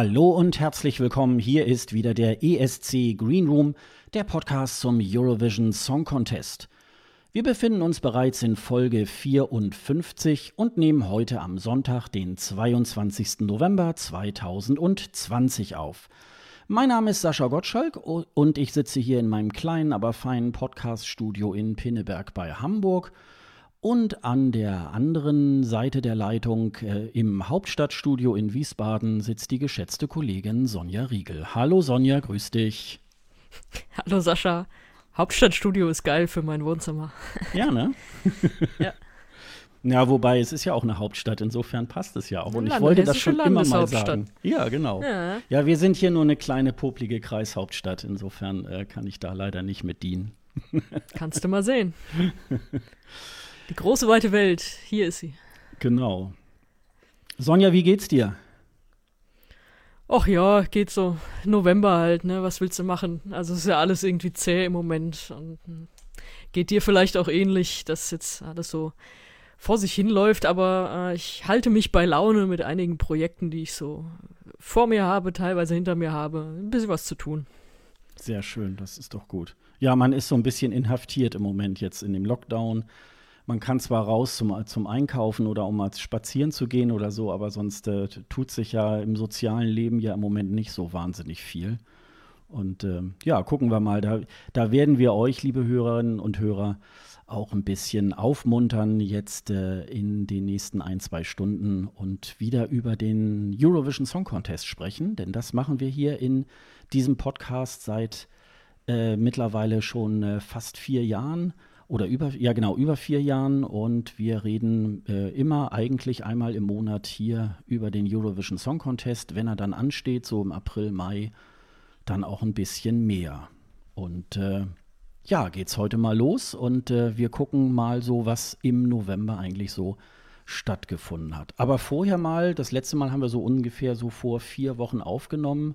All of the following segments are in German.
Hallo und herzlich willkommen. Hier ist wieder der ESC Green Room, der Podcast zum Eurovision Song Contest. Wir befinden uns bereits in Folge 54 und nehmen heute am Sonntag, den 22. November 2020 auf. Mein Name ist Sascha Gottschalk und ich sitze hier in meinem kleinen, aber feinen Podcast-Studio in Pinneberg bei Hamburg und an der anderen Seite der Leitung äh, im Hauptstadtstudio in Wiesbaden sitzt die geschätzte Kollegin Sonja Riegel. Hallo Sonja, grüß dich. Hallo Sascha. Hauptstadtstudio ist geil für mein Wohnzimmer. Ja, ne? ja. Ja, wobei es ist ja auch eine Hauptstadt, insofern passt es ja auch. Und ich wollte das schon immer mal sagen. Ja, genau. Ja. ja. wir sind hier nur eine kleine, poplige Kreishauptstadt. Insofern äh, kann ich da leider nicht mit dienen. Kannst du mal sehen. Die große weite Welt, hier ist sie. Genau. Sonja, wie geht's dir? Ach ja, geht so. November halt, ne? Was willst du machen? Also ist ja alles irgendwie zäh im Moment. Und hm, geht dir vielleicht auch ähnlich, dass jetzt alles so vor sich hinläuft, aber äh, ich halte mich bei Laune mit einigen Projekten, die ich so vor mir habe, teilweise hinter mir habe. Ein bisschen was zu tun. Sehr schön, das ist doch gut. Ja, man ist so ein bisschen inhaftiert im Moment jetzt in dem Lockdown man kann zwar raus zum, zum Einkaufen oder um mal spazieren zu gehen oder so, aber sonst äh, tut sich ja im sozialen Leben ja im Moment nicht so wahnsinnig viel. Und äh, ja, gucken wir mal. Da, da werden wir euch, liebe Hörerinnen und Hörer, auch ein bisschen aufmuntern jetzt äh, in den nächsten ein, zwei Stunden und wieder über den Eurovision Song Contest sprechen. Denn das machen wir hier in diesem Podcast seit äh, mittlerweile schon äh, fast vier Jahren oder über, ja genau, über vier Jahren und wir reden äh, immer eigentlich einmal im Monat hier über den Eurovision Song Contest. Wenn er dann ansteht, so im April, Mai, dann auch ein bisschen mehr. Und äh, ja, geht's heute mal los und äh, wir gucken mal so, was im November eigentlich so stattgefunden hat. Aber vorher mal, das letzte Mal haben wir so ungefähr so vor vier Wochen aufgenommen.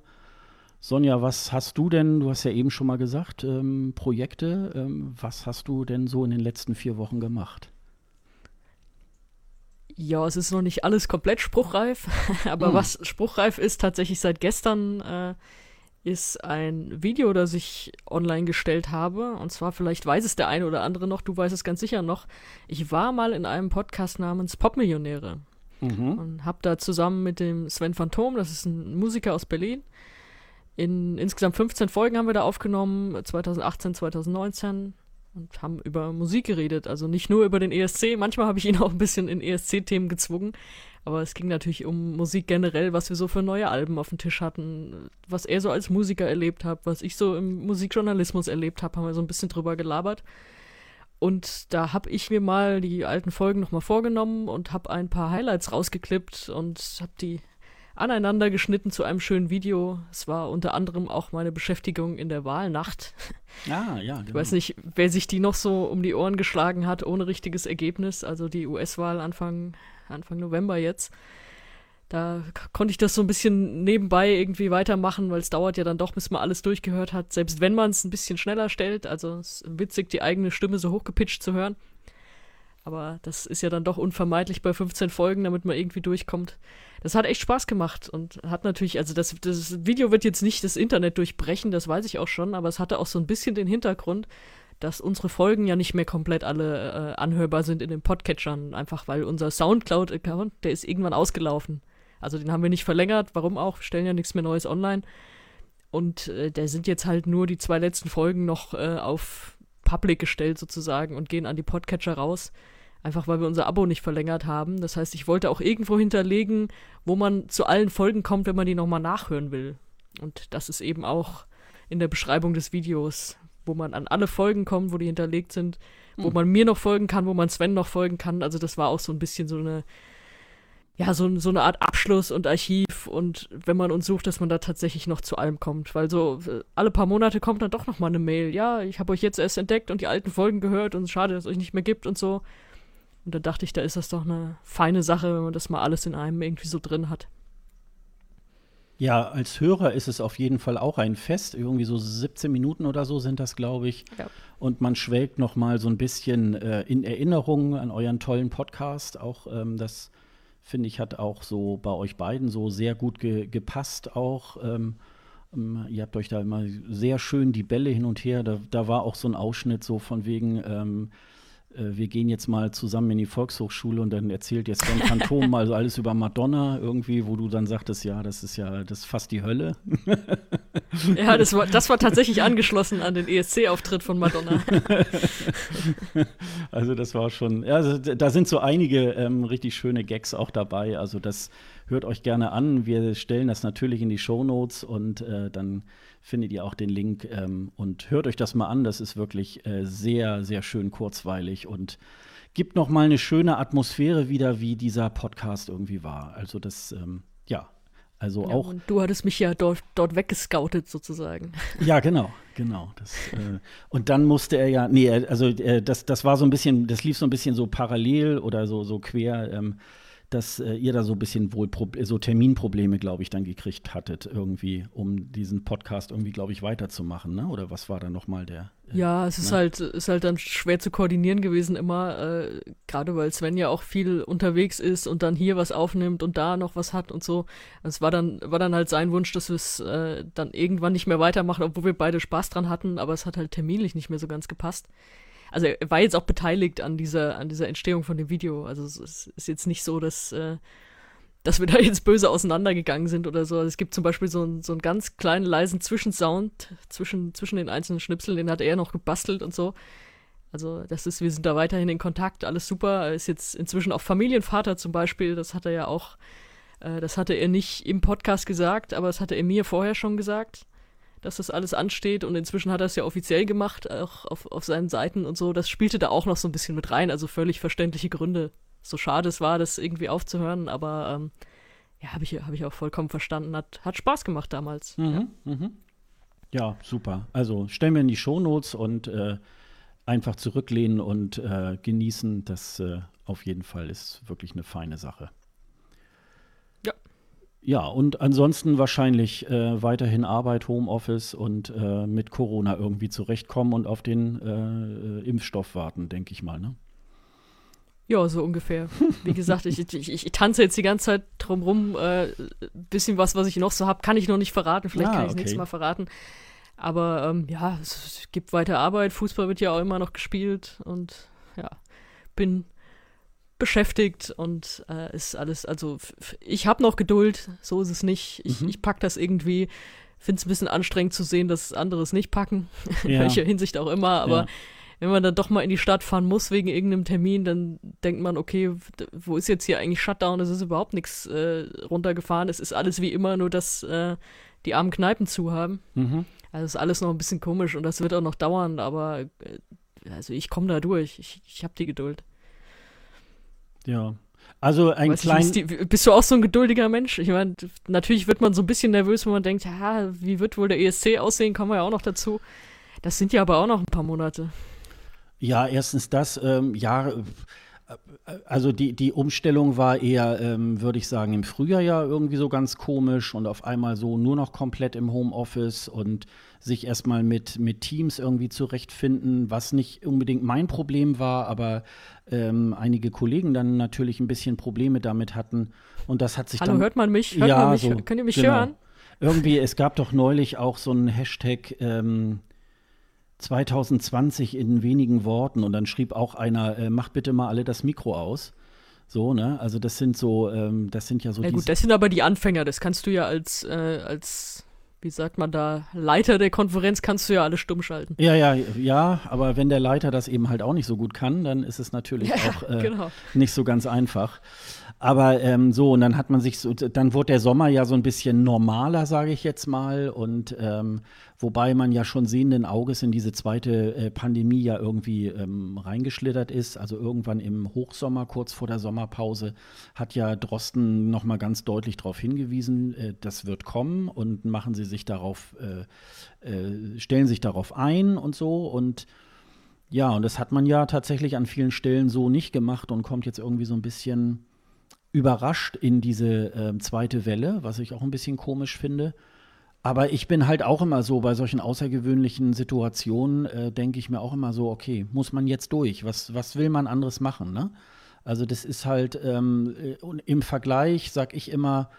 Sonja, was hast du denn, du hast ja eben schon mal gesagt, ähm, Projekte, ähm, was hast du denn so in den letzten vier Wochen gemacht? Ja, es ist noch nicht alles komplett spruchreif, aber hm. was spruchreif ist tatsächlich seit gestern, äh, ist ein Video, das ich online gestellt habe. Und zwar, vielleicht weiß es der eine oder andere noch, du weißt es ganz sicher noch. Ich war mal in einem Podcast namens Popmillionäre mhm. und habe da zusammen mit dem Sven Phantom, das ist ein Musiker aus Berlin, in insgesamt 15 Folgen haben wir da aufgenommen, 2018, 2019 und haben über Musik geredet, also nicht nur über den ESC. Manchmal habe ich ihn auch ein bisschen in ESC-Themen gezwungen, aber es ging natürlich um Musik generell, was wir so für neue Alben auf dem Tisch hatten, was er so als Musiker erlebt hat, was ich so im Musikjournalismus erlebt habe, haben wir so ein bisschen drüber gelabert. Und da habe ich mir mal die alten Folgen nochmal vorgenommen und habe ein paar Highlights rausgeklippt und habe die aneinander geschnitten zu einem schönen Video. Es war unter anderem auch meine Beschäftigung in der Wahlnacht. Ah, ja, genau. Ich weiß nicht, wer sich die noch so um die Ohren geschlagen hat, ohne richtiges Ergebnis. Also die US-Wahl Anfang, Anfang November jetzt. Da konnte ich das so ein bisschen nebenbei irgendwie weitermachen, weil es dauert ja dann doch, bis man alles durchgehört hat, selbst wenn man es ein bisschen schneller stellt. Also es ist witzig, die eigene Stimme so hochgepitcht zu hören. Aber das ist ja dann doch unvermeidlich bei 15 Folgen, damit man irgendwie durchkommt. Das hat echt Spaß gemacht und hat natürlich, also das, das Video wird jetzt nicht das Internet durchbrechen, das weiß ich auch schon, aber es hatte auch so ein bisschen den Hintergrund, dass unsere Folgen ja nicht mehr komplett alle äh, anhörbar sind in den Podcatchern, einfach weil unser Soundcloud-Account, der ist irgendwann ausgelaufen. Also den haben wir nicht verlängert, warum auch, wir stellen ja nichts mehr Neues online. Und äh, der sind jetzt halt nur die zwei letzten Folgen noch äh, auf Public gestellt sozusagen und gehen an die Podcatcher raus. Einfach weil wir unser Abo nicht verlängert haben. Das heißt, ich wollte auch irgendwo hinterlegen, wo man zu allen Folgen kommt, wenn man die nochmal nachhören will. Und das ist eben auch in der Beschreibung des Videos, wo man an alle Folgen kommt, wo die hinterlegt sind, wo man mir noch folgen kann, wo man Sven noch folgen kann. Also das war auch so ein bisschen so eine, ja, so, so eine Art Abschluss und Archiv und wenn man uns sucht, dass man da tatsächlich noch zu allem kommt. Weil so äh, alle paar Monate kommt dann doch noch mal eine Mail. Ja, ich habe euch jetzt erst entdeckt und die alten Folgen gehört und schade, dass es euch nicht mehr gibt und so. Und da dachte ich, da ist das doch eine feine Sache, wenn man das mal alles in einem irgendwie so drin hat. Ja, als Hörer ist es auf jeden Fall auch ein Fest. Irgendwie so 17 Minuten oder so sind das, glaube ich. Ja. Und man schwelgt noch mal so ein bisschen äh, in Erinnerung an euren tollen Podcast. Auch ähm, das finde ich hat auch so bei euch beiden so sehr gut ge gepasst. Auch ähm, ähm, ihr habt euch da immer sehr schön die Bälle hin und her. Da, da war auch so ein Ausschnitt so von wegen ähm, äh, wir gehen jetzt mal zusammen in die Volkshochschule und dann erzählt jetzt Sven Phantom mal alles über Madonna irgendwie, wo du dann sagtest, ja, das ist ja, das ist fast die Hölle. ja, das war, das war tatsächlich angeschlossen an den ESC-Auftritt von Madonna. also das war schon, ja, also da sind so einige ähm, richtig schöne Gags auch dabei. Also das hört euch gerne an. Wir stellen das natürlich in die Show Notes und äh, dann findet ihr auch den Link ähm, und hört euch das mal an. Das ist wirklich äh, sehr, sehr schön kurzweilig und gibt noch mal eine schöne Atmosphäre wieder, wie dieser Podcast irgendwie war. Also das, ähm, ja, also ja, auch. Und du hattest mich ja dort, dort weggescoutet sozusagen. Ja, genau, genau. Das, äh, und dann musste er ja, nee, also äh, das, das war so ein bisschen, das lief so ein bisschen so parallel oder so, so quer. Ähm, dass äh, ihr da so ein bisschen wohl Pro so Terminprobleme, glaube ich, dann gekriegt hattet, irgendwie, um diesen Podcast irgendwie, glaube ich, weiterzumachen, ne? Oder was war da nochmal der? Äh, ja, es ne? ist halt, ist halt dann schwer zu koordinieren gewesen immer, äh, gerade weil Sven ja auch viel unterwegs ist und dann hier was aufnimmt und da noch was hat und so. Es war dann, war dann halt sein Wunsch, dass wir es äh, dann irgendwann nicht mehr weitermachen, obwohl wir beide Spaß dran hatten, aber es hat halt terminlich nicht mehr so ganz gepasst also er war jetzt auch beteiligt an dieser, an dieser Entstehung von dem Video. Also es ist jetzt nicht so, dass, äh, dass wir da jetzt böse auseinandergegangen sind oder so. Also es gibt zum Beispiel so, ein, so einen ganz kleinen, leisen Zwischensound zwischen, zwischen den einzelnen Schnipseln, den hat er noch gebastelt und so. Also das ist, wir sind da weiterhin in Kontakt, alles super. Er ist jetzt inzwischen auch Familienvater zum Beispiel, das hat er ja auch, äh, das hatte er nicht im Podcast gesagt, aber das hatte er mir vorher schon gesagt dass das alles ansteht und inzwischen hat er es ja offiziell gemacht, auch auf, auf seinen Seiten und so. Das spielte da auch noch so ein bisschen mit rein, also völlig verständliche Gründe. So schade es war, das irgendwie aufzuhören, aber ähm, ja, habe ich, hab ich auch vollkommen verstanden. Hat, hat Spaß gemacht damals. Mhm, ja. Mhm. ja. super. Also stellen wir in die Shownotes und äh, einfach zurücklehnen und äh, genießen. Das äh, auf jeden Fall ist wirklich eine feine Sache. Ja, und ansonsten wahrscheinlich äh, weiterhin Arbeit, Homeoffice und äh, mit Corona irgendwie zurechtkommen und auf den äh, Impfstoff warten, denke ich mal, ne? Ja, so ungefähr. Wie gesagt, ich, ich, ich, tanze jetzt die ganze Zeit drumrum. Äh, bisschen was, was ich noch so habe, kann ich noch nicht verraten. Vielleicht ah, kann ich es okay. nächstes Mal verraten. Aber ähm, ja, es gibt weiter Arbeit. Fußball wird ja auch immer noch gespielt. Und ja, bin beschäftigt und äh, ist alles, also ich habe noch Geduld, so ist es nicht. Ich, mhm. ich pack das irgendwie. Finde es ein bisschen anstrengend zu sehen, dass andere es nicht packen, in ja. welcher Hinsicht auch immer, aber ja. wenn man dann doch mal in die Stadt fahren muss wegen irgendeinem Termin, dann denkt man, okay, wo ist jetzt hier eigentlich Shutdown? Es ist überhaupt nichts äh, runtergefahren, es ist alles wie immer, nur dass äh, die armen Kneipen zu haben. Mhm. Also ist alles noch ein bisschen komisch und das wird auch noch dauern, aber äh, also ich komme da durch, ich, ich habe die Geduld. Ja. Also ein kleiner. Bist du auch so ein geduldiger Mensch? Ich meine, natürlich wird man so ein bisschen nervös, wenn man denkt, ja, wie wird wohl der ESC aussehen, kommen wir ja auch noch dazu. Das sind ja aber auch noch ein paar Monate. Ja, erstens das, ähm, ja, also die, die Umstellung war eher, ähm, würde ich sagen, im Frühjahr ja irgendwie so ganz komisch und auf einmal so nur noch komplett im Homeoffice und sich erstmal mit, mit Teams irgendwie zurechtfinden, was nicht unbedingt mein Problem war, aber ähm, einige Kollegen dann natürlich ein bisschen Probleme damit hatten. Und das hat sich Hallo, dann. hört man mich? Hört ja, man mich? So, Könnt ihr mich genau. hören? Irgendwie, es gab doch neulich auch so einen Hashtag ähm, 2020 in wenigen Worten und dann schrieb auch einer, äh, macht bitte mal alle das Mikro aus. So, ne? Also das sind so, ähm, das sind ja so. Ja gut, das sind aber die Anfänger, das kannst du ja als, äh, als wie sagt man da, Leiter der Konferenz kannst du ja alle stumm schalten. Ja, ja, ja, aber wenn der Leiter das eben halt auch nicht so gut kann, dann ist es natürlich ja, auch äh, genau. nicht so ganz einfach. Aber ähm, so, und dann hat man sich so, dann wurde der Sommer ja so ein bisschen normaler, sage ich jetzt mal. Und ähm, wobei man ja schon sehenden Auges in diese zweite äh, Pandemie ja irgendwie ähm, reingeschlittert ist. Also irgendwann im Hochsommer, kurz vor der Sommerpause, hat ja Drosten nochmal ganz deutlich darauf hingewiesen, äh, das wird kommen und machen Sie sich darauf, äh, äh, stellen sich darauf ein und so. Und ja, und das hat man ja tatsächlich an vielen Stellen so nicht gemacht und kommt jetzt irgendwie so ein bisschen überrascht in diese äh, zweite Welle, was ich auch ein bisschen komisch finde. Aber ich bin halt auch immer so, bei solchen außergewöhnlichen Situationen äh, denke ich mir auch immer so, okay, muss man jetzt durch? Was, was will man anderes machen? Ne? Also das ist halt ähm, äh, im Vergleich, sag ich immer,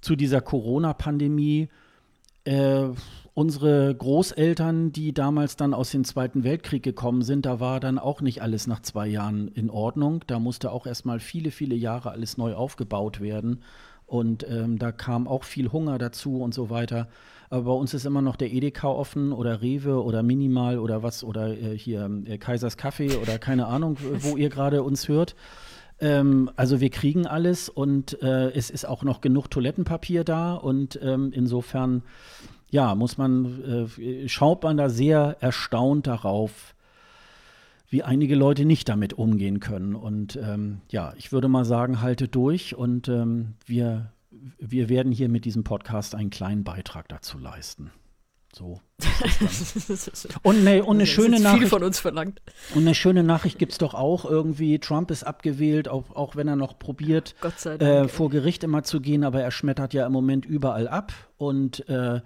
zu dieser Corona-Pandemie, äh, unsere Großeltern, die damals dann aus dem Zweiten Weltkrieg gekommen sind, da war dann auch nicht alles nach zwei Jahren in Ordnung. Da musste auch erstmal viele, viele Jahre alles neu aufgebaut werden. Und ähm, da kam auch viel Hunger dazu und so weiter. Aber bei uns ist immer noch der Edeka offen oder Rewe oder Minimal oder was oder äh, hier äh, Kaisers Kaffee oder keine Ahnung, wo ihr gerade uns hört. Ähm, also wir kriegen alles und äh, es ist auch noch genug Toilettenpapier da und ähm, insofern ja, muss man, äh, schaut man da sehr erstaunt darauf, wie einige Leute nicht damit umgehen können. Und ähm, ja, ich würde mal sagen, halte durch und ähm, wir, wir werden hier mit diesem Podcast einen kleinen Beitrag dazu leisten. So. und eine, und eine schöne Nachricht. Viel von uns verlangt. Und eine schöne Nachricht gibt es doch auch irgendwie. Trump ist abgewählt, auch, auch wenn er noch probiert, äh, vor Gericht immer zu gehen, aber er schmettert ja im Moment überall ab. Und äh,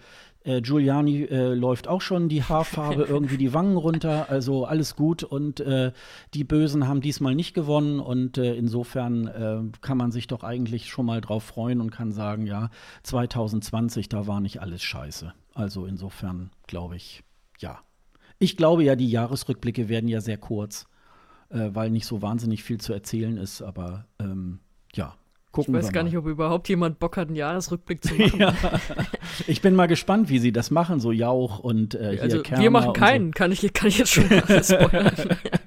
äh, Giuliani äh, läuft auch schon die Haarfarbe irgendwie die Wangen runter, also alles gut. Und äh, die Bösen haben diesmal nicht gewonnen. Und äh, insofern äh, kann man sich doch eigentlich schon mal drauf freuen und kann sagen, ja, 2020, da war nicht alles scheiße. Also insofern glaube ich, ja. Ich glaube ja, die Jahresrückblicke werden ja sehr kurz, äh, weil nicht so wahnsinnig viel zu erzählen ist. Aber ähm, ja, Gucken ich weiß gar nicht, ob überhaupt jemand Bock hat, einen Jahresrückblick zu machen. ja. Ich bin mal gespannt, wie sie das machen, so Jauch und äh, hier also, Wir machen keinen, so. kann, ich, kann ich jetzt schon spoilern.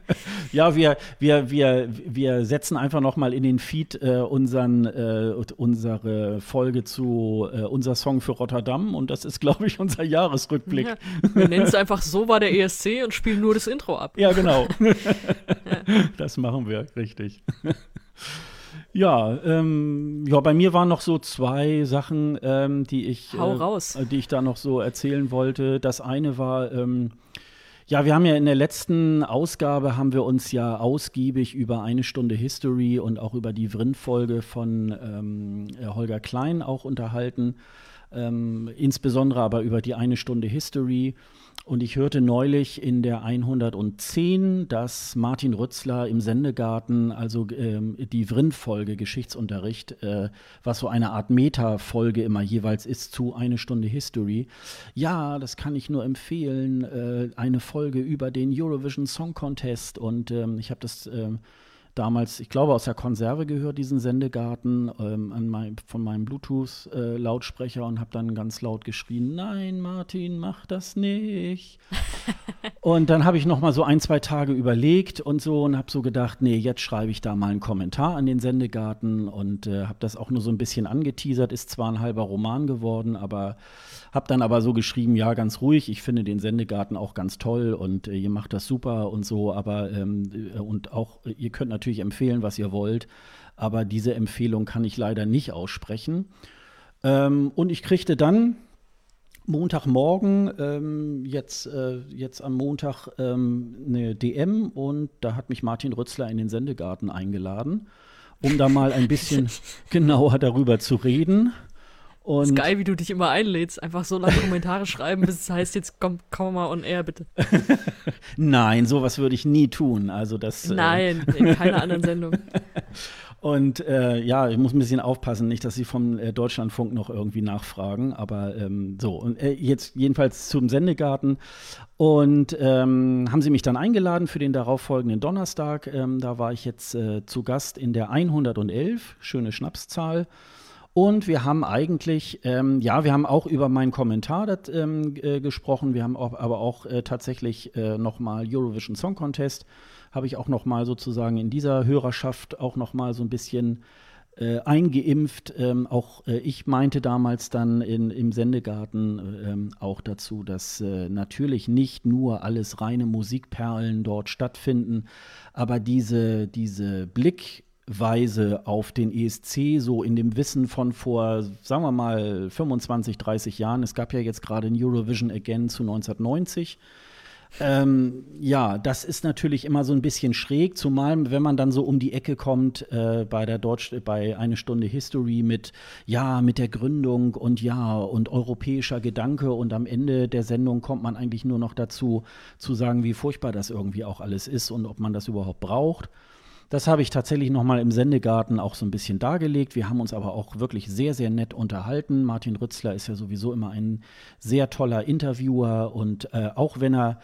ja, wir, wir, wir, wir setzen einfach noch mal in den Feed äh, unseren, äh, unsere Folge zu äh, unser Song für Rotterdam und das ist, glaube ich, unser Jahresrückblick. Ja. Wir nennen es einfach so war der ESC und spielen nur das Intro ab. Ja, genau. ja. Das machen wir, richtig. Ja, ähm, ja, bei mir waren noch so zwei Sachen, ähm, die ich, äh, raus. die ich da noch so erzählen wollte. Das eine war, ähm, ja, wir haben ja in der letzten Ausgabe haben wir uns ja ausgiebig über eine Stunde History und auch über die Vrind-Folge von ähm, Holger Klein auch unterhalten. Ähm, insbesondere aber über die eine Stunde History. Und ich hörte neulich in der 110, dass Martin Rützler im Sendegarten, also ähm, die Vrind-Folge Geschichtsunterricht, äh, was so eine Art Meta-Folge immer jeweils ist zu eine Stunde History. Ja, das kann ich nur empfehlen. Äh, eine Folge über den Eurovision Song Contest. Und ähm, ich habe das. Ähm, damals, ich glaube, aus der Konserve gehört, diesen Sendegarten ähm, mein, von meinem Bluetooth-Lautsprecher äh, und habe dann ganz laut geschrien, nein, Martin, mach das nicht. und dann habe ich noch mal so ein, zwei Tage überlegt und so und habe so gedacht, nee, jetzt schreibe ich da mal einen Kommentar an den Sendegarten und äh, habe das auch nur so ein bisschen angeteasert, ist zwar ein halber Roman geworden, aber habe dann aber so geschrieben, ja, ganz ruhig, ich finde den Sendegarten auch ganz toll und äh, ihr macht das super und so, aber ähm, äh, und auch, ihr könnt natürlich empfehlen, was ihr wollt, aber diese Empfehlung kann ich leider nicht aussprechen. Ähm, und ich kriegte dann Montagmorgen, ähm, jetzt, äh, jetzt am Montag ähm, eine DM und da hat mich Martin Rützler in den Sendegarten eingeladen, um da mal ein bisschen genauer darüber zu reden. Und ist geil, wie du dich immer einlädst. Einfach so lange Kommentare schreiben, bis es heißt, jetzt komm, komm mal on air, bitte. Nein, sowas würde ich nie tun. Also das. Äh, Nein, äh, in keiner anderen Sendung. Und äh, ja, ich muss ein bisschen aufpassen, nicht, dass sie vom äh, Deutschlandfunk noch irgendwie nachfragen. Aber ähm, so, und äh, jetzt jedenfalls zum Sendegarten. Und ähm, haben sie mich dann eingeladen für den darauffolgenden Donnerstag. Ähm, da war ich jetzt äh, zu Gast in der 111, schöne Schnapszahl. Und wir haben eigentlich, ähm, ja, wir haben auch über meinen Kommentar dat, ähm, äh, gesprochen. Wir haben auch, aber auch äh, tatsächlich äh, nochmal Eurovision Song Contest, habe ich auch nochmal sozusagen in dieser Hörerschaft auch nochmal so ein bisschen äh, eingeimpft. Ähm, auch äh, ich meinte damals dann in, im Sendegarten ähm, auch dazu, dass äh, natürlich nicht nur alles reine Musikperlen dort stattfinden, aber diese, diese Blickweise auf den ESC, so in dem Wissen von vor, sagen wir mal, 25, 30 Jahren. Es gab ja jetzt gerade ein Eurovision Again zu 1990. Ähm, ja, das ist natürlich immer so ein bisschen schräg, zumal wenn man dann so um die Ecke kommt äh, bei der Deutsch, bei eine Stunde History mit ja, mit der Gründung und ja und europäischer Gedanke und am Ende der Sendung kommt man eigentlich nur noch dazu zu sagen, wie furchtbar das irgendwie auch alles ist und ob man das überhaupt braucht. Das habe ich tatsächlich nochmal im Sendegarten auch so ein bisschen dargelegt. Wir haben uns aber auch wirklich sehr, sehr nett unterhalten. Martin Rützler ist ja sowieso immer ein sehr toller Interviewer und äh, auch wenn er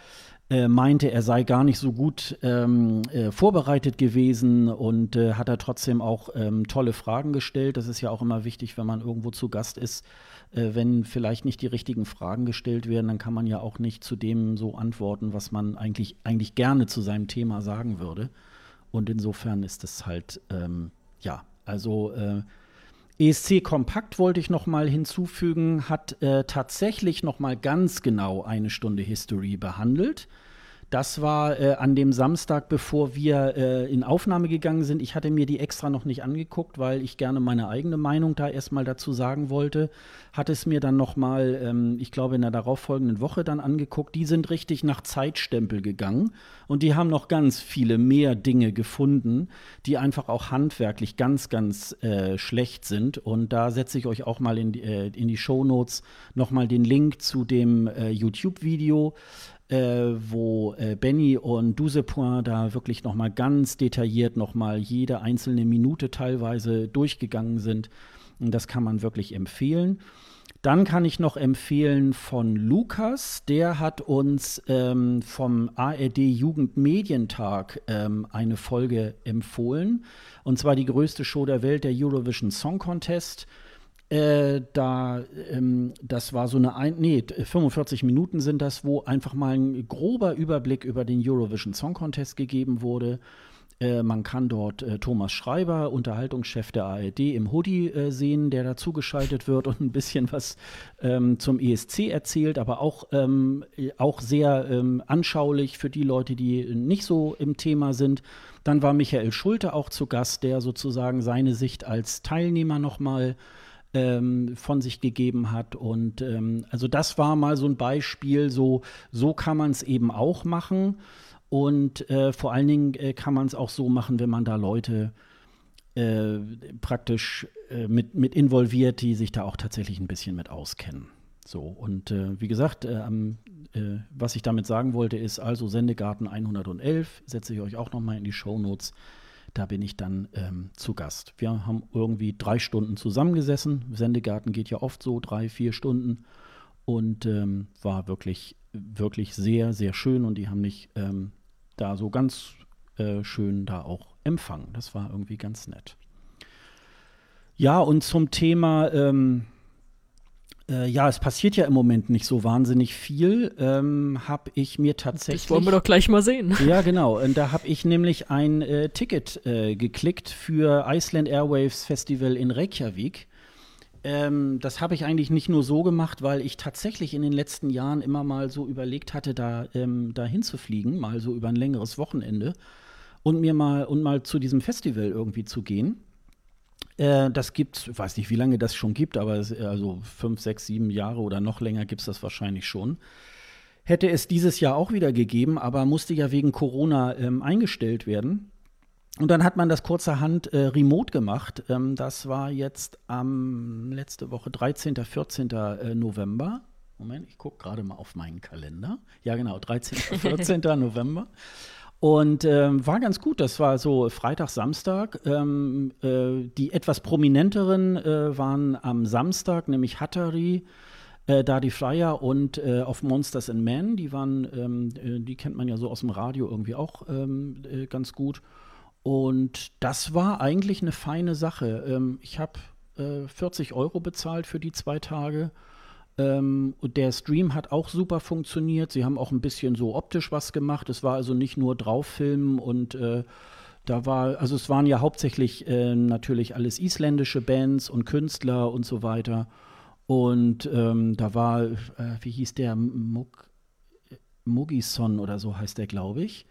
äh, meinte, er sei gar nicht so gut ähm, äh, vorbereitet gewesen und äh, hat er trotzdem auch ähm, tolle Fragen gestellt. Das ist ja auch immer wichtig, wenn man irgendwo zu Gast ist. Äh, wenn vielleicht nicht die richtigen Fragen gestellt werden, dann kann man ja auch nicht zu dem so antworten, was man eigentlich, eigentlich gerne zu seinem Thema sagen würde. Und insofern ist es halt, ähm, ja, also äh, ESC Kompakt wollte ich noch mal hinzufügen, hat äh, tatsächlich noch mal ganz genau eine Stunde History behandelt. Das war äh, an dem Samstag, bevor wir äh, in Aufnahme gegangen sind. Ich hatte mir die extra noch nicht angeguckt, weil ich gerne meine eigene Meinung da erstmal dazu sagen wollte. Hatte es mir dann noch mal, ähm, ich glaube in der darauffolgenden Woche dann angeguckt. Die sind richtig nach Zeitstempel gegangen und die haben noch ganz viele mehr Dinge gefunden, die einfach auch handwerklich ganz, ganz äh, schlecht sind. Und da setze ich euch auch mal in die, äh, in die Show Notes noch mal den Link zu dem äh, YouTube-Video äh, wo äh, Benny und Dusepoint da wirklich nochmal ganz detailliert nochmal jede einzelne Minute teilweise durchgegangen sind. Und das kann man wirklich empfehlen. Dann kann ich noch empfehlen von Lukas, der hat uns ähm, vom ARD Jugendmedientag ähm, eine Folge empfohlen. Und zwar die größte Show der Welt, der Eurovision Song Contest. Äh, da, ähm, das war so eine, ein, nee, 45 Minuten sind das, wo einfach mal ein grober Überblick über den Eurovision Song Contest gegeben wurde. Äh, man kann dort äh, Thomas Schreiber, Unterhaltungschef der ARD, im Hoodie äh, sehen, der dazugeschaltet wird und ein bisschen was ähm, zum ESC erzählt, aber auch, ähm, auch sehr ähm, anschaulich für die Leute, die nicht so im Thema sind. Dann war Michael Schulte auch zu Gast, der sozusagen seine Sicht als Teilnehmer nochmal ähm, von sich gegeben hat. Und ähm, also das war mal so ein Beispiel, so, so kann man es eben auch machen. Und äh, vor allen Dingen äh, kann man es auch so machen, wenn man da Leute äh, praktisch äh, mit, mit involviert, die sich da auch tatsächlich ein bisschen mit auskennen. So, und äh, wie gesagt, äh, was ich damit sagen wollte, ist also Sendegarten 111, setze ich euch auch nochmal in die Show Notes. Da bin ich dann ähm, zu Gast. Wir haben irgendwie drei Stunden zusammengesessen. Sendegarten geht ja oft so drei, vier Stunden und ähm, war wirklich, wirklich sehr, sehr schön und die haben mich ähm, da so ganz äh, schön da auch empfangen. Das war irgendwie ganz nett. Ja, und zum Thema ähm, äh, ja, es passiert ja im Moment nicht so wahnsinnig viel. Ähm, habe ich mir tatsächlich. Das wollen wir doch gleich mal sehen. Ja, genau. Und da habe ich nämlich ein äh, Ticket äh, geklickt für Iceland Airwaves Festival in Reykjavik. Ähm, das habe ich eigentlich nicht nur so gemacht, weil ich tatsächlich in den letzten Jahren immer mal so überlegt hatte, da, ähm, da hinzufliegen, mal so über ein längeres Wochenende und mir mal und mal zu diesem Festival irgendwie zu gehen. Äh, das gibt, ich weiß nicht, wie lange das schon gibt, aber es, also fünf, sechs, sieben Jahre oder noch länger gibt es das wahrscheinlich schon. Hätte es dieses Jahr auch wieder gegeben, aber musste ja wegen Corona ähm, eingestellt werden. Und dann hat man das kurzerhand äh, remote gemacht. Ähm, das war jetzt am letzte Woche, 13., 14. Äh, November. Moment, ich gucke gerade mal auf meinen Kalender. Ja, genau, 13., 14. November. Und ähm, war ganz gut. Das war so Freitag, Samstag. Ähm, äh, die etwas prominenteren äh, waren am Samstag, nämlich Hattari, äh, Daddy Flyer und äh, auf Monsters and Men. Die waren, ähm, äh, die kennt man ja so aus dem Radio irgendwie auch ähm, äh, ganz gut. Und das war eigentlich eine feine Sache. Ähm, ich habe 40 Euro bezahlt für die zwei Tage. Ähm, der Stream hat auch super funktioniert. Sie haben auch ein bisschen so optisch was gemacht. Es war also nicht nur drauffilmen und äh, da war, also es waren ja hauptsächlich äh, natürlich alles isländische Bands und Künstler und so weiter. Und ähm, da war, äh, wie hieß der, Mug, Mugisson oder so heißt der, glaube ich.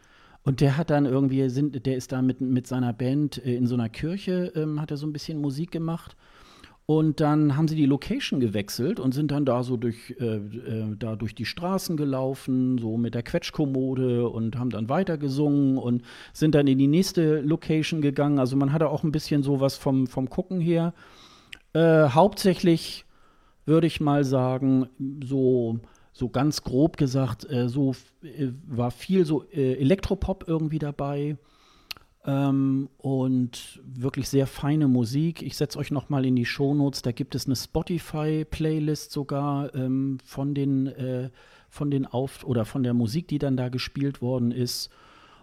Und der hat dann irgendwie, sind, der ist da mit, mit seiner Band äh, in so einer Kirche, ähm, hat er so ein bisschen Musik gemacht. Und dann haben sie die Location gewechselt und sind dann da so durch, äh, äh, da durch die Straßen gelaufen, so mit der Quetschkommode und haben dann weitergesungen und sind dann in die nächste Location gegangen. Also man hatte auch ein bisschen sowas vom, vom Gucken her. Äh, hauptsächlich würde ich mal sagen, so, so ganz grob gesagt, äh, so äh, war viel so Elektropop irgendwie dabei ähm, und wirklich sehr feine Musik. Ich setze euch noch mal in die Shownotes. Da gibt es eine Spotify-Playlist sogar ähm, von den äh, von den Auf oder von der Musik, die dann da gespielt worden ist.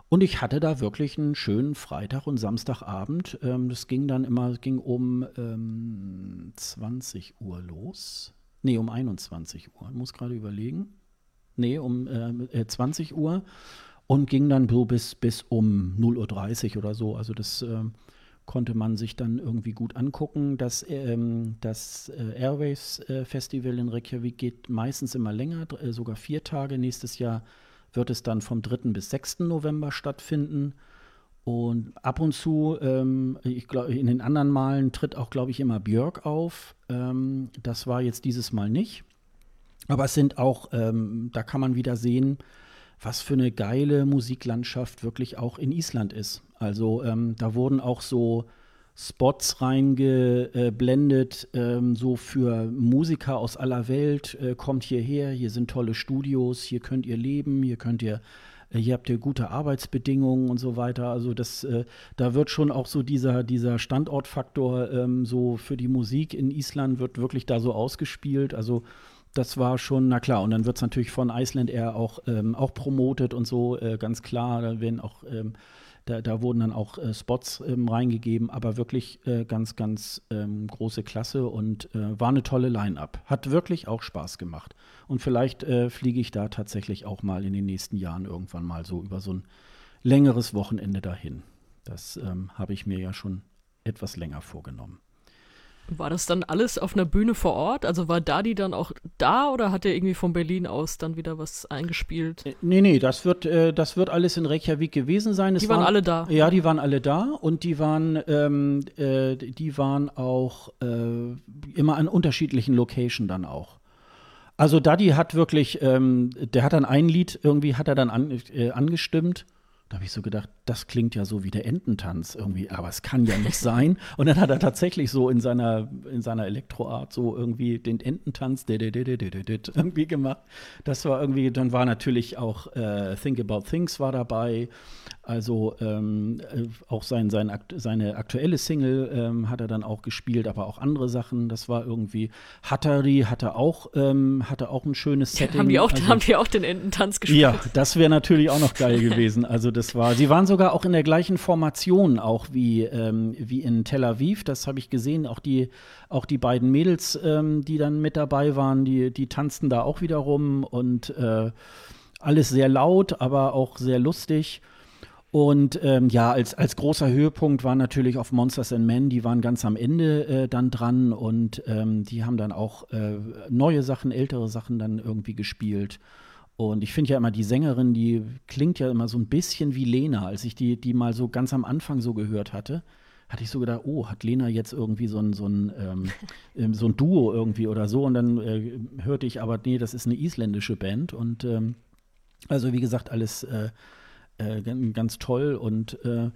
Und ich hatte da wirklich einen schönen Freitag und Samstagabend. Ähm, das ging dann immer, ging um ähm, 20 Uhr los. Nee, um 21 Uhr. Ich muss gerade überlegen. Nee, um äh, 20 äh, Uhr und ging dann so bis, bis um 0.30 Uhr oder so. Also das äh, konnte man sich dann irgendwie gut angucken. Das, ähm, das äh, Airways äh, Festival in Reykjavik geht meistens immer länger, äh, sogar vier Tage. Nächstes Jahr wird es dann vom 3. bis 6. November stattfinden. Und ab und zu, ähm, ich glaube, in den anderen Malen tritt auch, glaube ich, immer Björk auf. Ähm, das war jetzt dieses Mal nicht. Aber es sind auch, ähm, da kann man wieder sehen, was für eine geile Musiklandschaft wirklich auch in Island ist. Also ähm, da wurden auch so Spots reingeblendet, ähm, so für Musiker aus aller Welt. Äh, kommt hierher, hier sind tolle Studios, hier könnt ihr leben, hier könnt ihr, äh, hier habt ihr gute Arbeitsbedingungen und so weiter. Also das, äh, da wird schon auch so dieser, dieser Standortfaktor ähm, so für die Musik in Island wird wirklich da so ausgespielt. Also das war schon, na klar, und dann wird es natürlich von Iceland Air auch, ähm, auch promotet und so, äh, ganz klar. Da werden auch, ähm, da, da, wurden dann auch äh, Spots ähm, reingegeben, aber wirklich äh, ganz, ganz ähm, große Klasse und äh, war eine tolle Line-Up. Hat wirklich auch Spaß gemacht. Und vielleicht äh, fliege ich da tatsächlich auch mal in den nächsten Jahren irgendwann mal so über so ein längeres Wochenende dahin. Das ähm, habe ich mir ja schon etwas länger vorgenommen. War das dann alles auf einer Bühne vor Ort? Also war Dadi dann auch da oder hat er irgendwie von Berlin aus dann wieder was eingespielt? Äh, nee, nee, das wird, äh, das wird alles in Reykjavik gewesen sein. Es die waren, waren, alle da. Ja, die waren alle da und die waren, ähm, äh, die waren auch äh, immer an unterschiedlichen Locations dann auch. Also Dadi hat wirklich, ähm, der hat dann ein Lied irgendwie, hat er dann an, äh, angestimmt da habe ich so gedacht, das klingt ja so wie der Ententanz irgendwie, aber es kann ja nicht sein. Und dann hat er tatsächlich so in seiner, in seiner Elektroart so irgendwie den Ententanz irgendwie gemacht. Das war irgendwie, dann war natürlich auch äh, Think About Things war dabei. Also ähm, äh, auch sein, sein, seine aktuelle Single ähm, hat er dann auch gespielt, aber auch andere Sachen. Das war irgendwie Hattari hatte auch, ähm, hatte auch ein schönes Setting. haben, die auch, also, haben die auch den Ententanz gespielt? Ja, das wäre natürlich auch noch geil gewesen. Also das war, sie waren sogar auch in der gleichen Formation auch wie, ähm, wie in Tel Aviv. Das habe ich gesehen. Auch die, auch die beiden Mädels, ähm, die dann mit dabei waren, die, die tanzten da auch wieder rum und äh, alles sehr laut, aber auch sehr lustig. Und ähm, ja, als, als großer Höhepunkt war natürlich auf Monsters and Men, die waren ganz am Ende äh, dann dran und ähm, die haben dann auch äh, neue Sachen, ältere Sachen dann irgendwie gespielt. Und ich finde ja immer, die Sängerin, die klingt ja immer so ein bisschen wie Lena. Als ich die, die mal so ganz am Anfang so gehört hatte, hatte ich so gedacht, oh, hat Lena jetzt irgendwie so ein, so ein, ähm, ähm so ein Duo irgendwie oder so. Und dann äh, hörte ich aber, nee, das ist eine isländische Band. Und ähm, also wie gesagt, alles äh, äh, ganz toll und äh,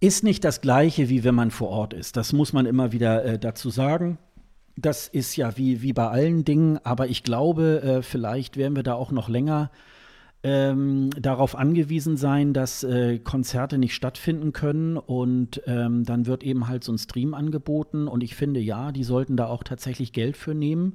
ist nicht das gleiche, wie wenn man vor Ort ist. Das muss man immer wieder äh, dazu sagen. Das ist ja wie, wie bei allen Dingen, aber ich glaube, äh, vielleicht werden wir da auch noch länger ähm, darauf angewiesen sein, dass äh, Konzerte nicht stattfinden können und ähm, dann wird eben halt so ein Stream angeboten und ich finde ja, die sollten da auch tatsächlich Geld für nehmen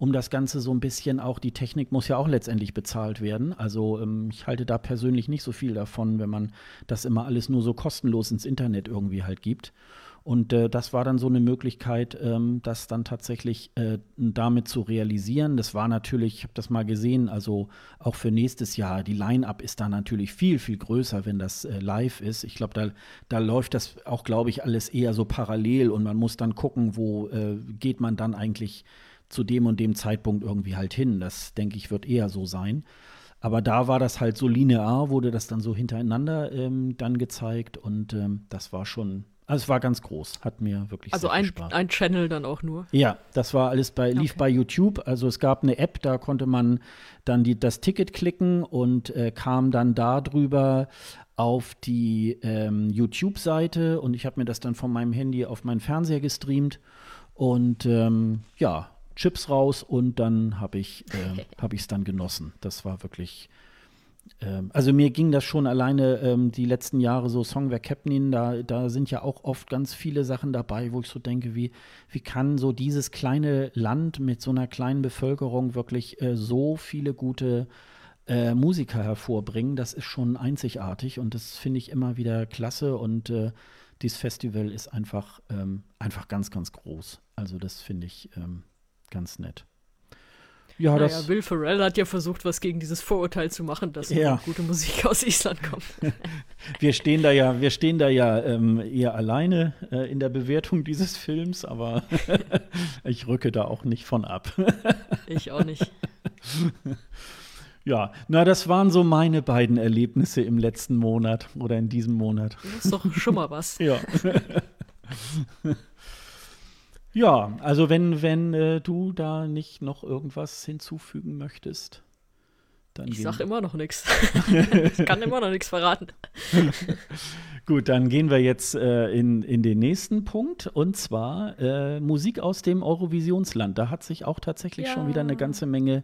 um das Ganze so ein bisschen auch, die Technik muss ja auch letztendlich bezahlt werden. Also ähm, ich halte da persönlich nicht so viel davon, wenn man das immer alles nur so kostenlos ins Internet irgendwie halt gibt. Und äh, das war dann so eine Möglichkeit, ähm, das dann tatsächlich äh, damit zu realisieren. Das war natürlich, ich habe das mal gesehen, also auch für nächstes Jahr, die Line-up ist da natürlich viel, viel größer, wenn das äh, live ist. Ich glaube, da, da läuft das auch, glaube ich, alles eher so parallel und man muss dann gucken, wo äh, geht man dann eigentlich zu dem und dem Zeitpunkt irgendwie halt hin. Das, denke ich, wird eher so sein. Aber da war das halt so linear, wurde das dann so hintereinander ähm, dann gezeigt und ähm, das war schon also es war ganz groß, hat mir wirklich also sehr ein, Spaß. ein Channel dann auch nur. Ja, das war alles bei, lief Okay. bei YouTube. Also es gab eine App, da konnte man dann die, das Ticket klicken und äh, kam dann darüber auf die ähm, YouTube-Seite und ich habe mir das dann von meinem Handy auf meinen Fernseher gestreamt und ähm, ja, Chips raus und dann habe ich äh, habe ich es dann genossen. Das war wirklich also mir ging das schon alleine ähm, die letzten Jahre so Songwerk Capnin, da, da sind ja auch oft ganz viele Sachen dabei, wo ich so denke, wie, wie kann so dieses kleine Land mit so einer kleinen Bevölkerung wirklich äh, so viele gute äh, Musiker hervorbringen. Das ist schon einzigartig und das finde ich immer wieder klasse und äh, dieses Festival ist einfach, ähm, einfach ganz, ganz groß. Also das finde ich ähm, ganz nett. Ja, naja, das. Will Ferrell hat ja versucht, was gegen dieses Vorurteil zu machen, dass Ja. gute Musik aus Island kommt. Wir stehen da ja, wir stehen da ja ähm, eher alleine äh, in der Bewertung dieses Films, aber ich rücke da auch nicht von ab. Ich auch nicht. ja, na, das waren so meine beiden Erlebnisse im letzten Monat oder in diesem Monat. Das ist doch schon mal was. Ja. Ja, also wenn, wenn äh, du da nicht noch irgendwas hinzufügen möchtest, dann Ich gehen- sag immer noch nichts. Ich kann immer noch nichts verraten. Gut, dann gehen wir jetzt äh, in, in den nächsten Punkt und zwar äh, Musik aus dem Eurovisionsland. Da hat sich auch tatsächlich schon wieder eine Ja. ganze Menge,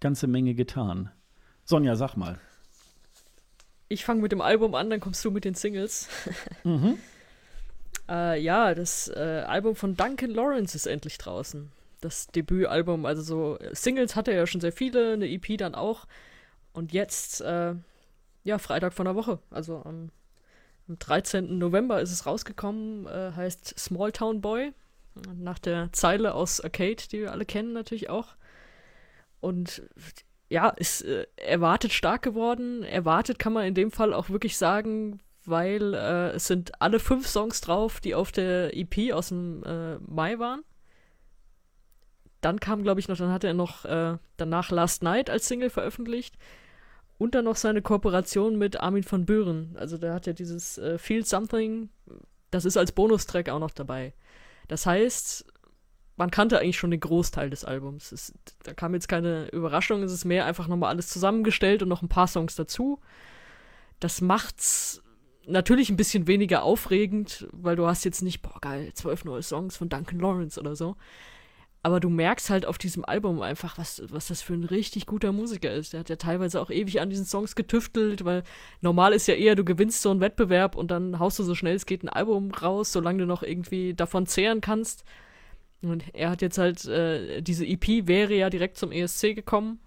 ganze Menge getan. Sonja, sag mal. Ich fange mit dem Album an, dann kommst du mit den Singles. äh, ja, das äh, Album von Duncan Lawrence ist endlich draußen. Das Debütalbum, also so äh, Singles hatte er ja schon sehr viele, eine EP dann auch. Und jetzt, äh, ja, Freitag von der Woche, also am, am 13. November ist es rausgekommen, äh, heißt Small Town Boy. Nach der Zeile aus Arcade, die wir alle kennen natürlich auch. Und ja, ist äh, erwartet stark geworden. Erwartet kann man in dem Fall auch wirklich sagen, weil äh, es sind alle fünf Songs drauf, die auf der EP aus dem äh, Mai waren. Dann kam, glaube ich, noch, dann hatte er noch äh, danach Last Night als Single veröffentlicht. Und dann noch seine Kooperation mit Armin von Buren. Also der hat ja dieses äh, Feel Something, das ist als Bonustrack auch noch dabei. Das heißt, man kannte eigentlich schon den Großteil des Albums. Es, da kam jetzt keine Überraschung, es ist mehr einfach nochmal alles zusammengestellt und noch ein paar Songs dazu. Das macht's natürlich ein bisschen weniger aufregend, weil du hast jetzt nicht, boah, geil, zwölf neue Songs von Duncan Lawrence oder so. Aber du merkst halt auf diesem Album einfach, was, was das für ein richtig guter Musiker ist. Der hat ja teilweise auch ewig an diesen Songs getüftelt, weil normal ist ja eher, du gewinnst so einen Wettbewerb und dann haust du so schnell es geht ein Album raus, solange du noch irgendwie davon zehren kannst. Und er hat jetzt halt, äh, diese EP wäre ja direkt zum ESC gekommen.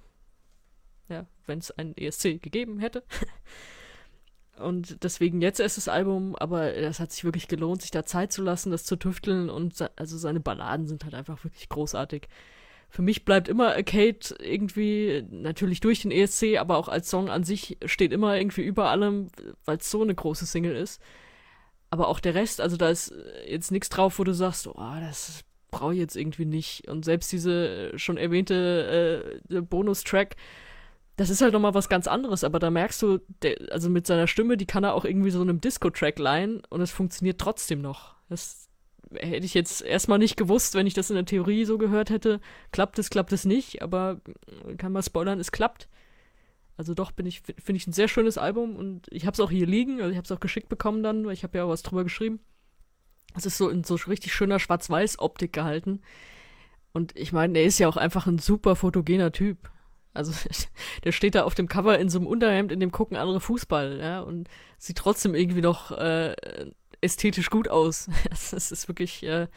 Ja, wenn es einen ESC gegeben hätte. Und deswegen jetzt erst das Album, aber das hat sich wirklich gelohnt, sich da Zeit zu lassen, das zu tüfteln und also seine Balladen sind halt einfach wirklich großartig. Für mich bleibt immer Arcade irgendwie, natürlich durch den ESC, aber auch als Song an sich steht immer irgendwie über allem, weil es so eine große Single ist. Aber auch der Rest, also da ist jetzt nichts drauf, wo du sagst, oh, das brauche ich jetzt irgendwie nicht. Und selbst diese schon erwähnte äh, Bonustrack, das ist halt nochmal was ganz anderes, aber da merkst du, der, also mit seiner Stimme, die kann er auch irgendwie so einem Disco-Track leihen und es funktioniert trotzdem noch. Das hätte ich jetzt erstmal nicht gewusst, wenn ich das in der Theorie so gehört hätte. Klappt es, klappt es nicht, aber kann mal spoilern, es klappt. Also doch bin ich, finde ich ein sehr schönes Album und ich habe es auch hier liegen, also ich habe es auch geschickt bekommen dann, weil ich habe ja auch was drüber geschrieben. Es ist so in so richtig schöner Schwarz-Weiß-Optik gehalten. Und ich meine, er ist ja auch einfach ein super fotogener Typ. Also der steht da auf dem Cover in so einem Unterhemd, in dem gucken andere Fußball, ja, und sieht trotzdem irgendwie noch äh, ästhetisch gut aus. Es ist wirklich, äh,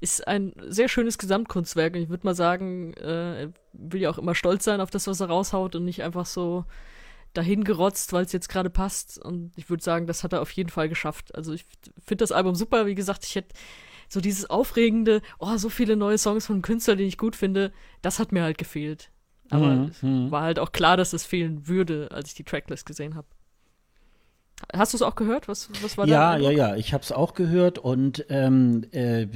ist ein sehr schönes Gesamtkunstwerk. Und ich würde mal sagen, äh, will ja auch immer stolz sein auf das, was er raushaut und nicht einfach so dahin gerotzt, weil es jetzt gerade passt. Und ich würde sagen, das hat er auf jeden Fall geschafft. Also ich finde das Album super. Wie gesagt, ich hätte so dieses aufregende, oh, so viele neue Songs von einem Künstler, den ich gut finde, das hat mir halt gefehlt. Aber mhm. es mhm. war halt auch klar, dass es fehlen würde, als ich die Tracklist gesehen habe. Hast du es auch gehört? Was, was war Ja, ja, ja, ich habe es auch gehört und ähm, äh,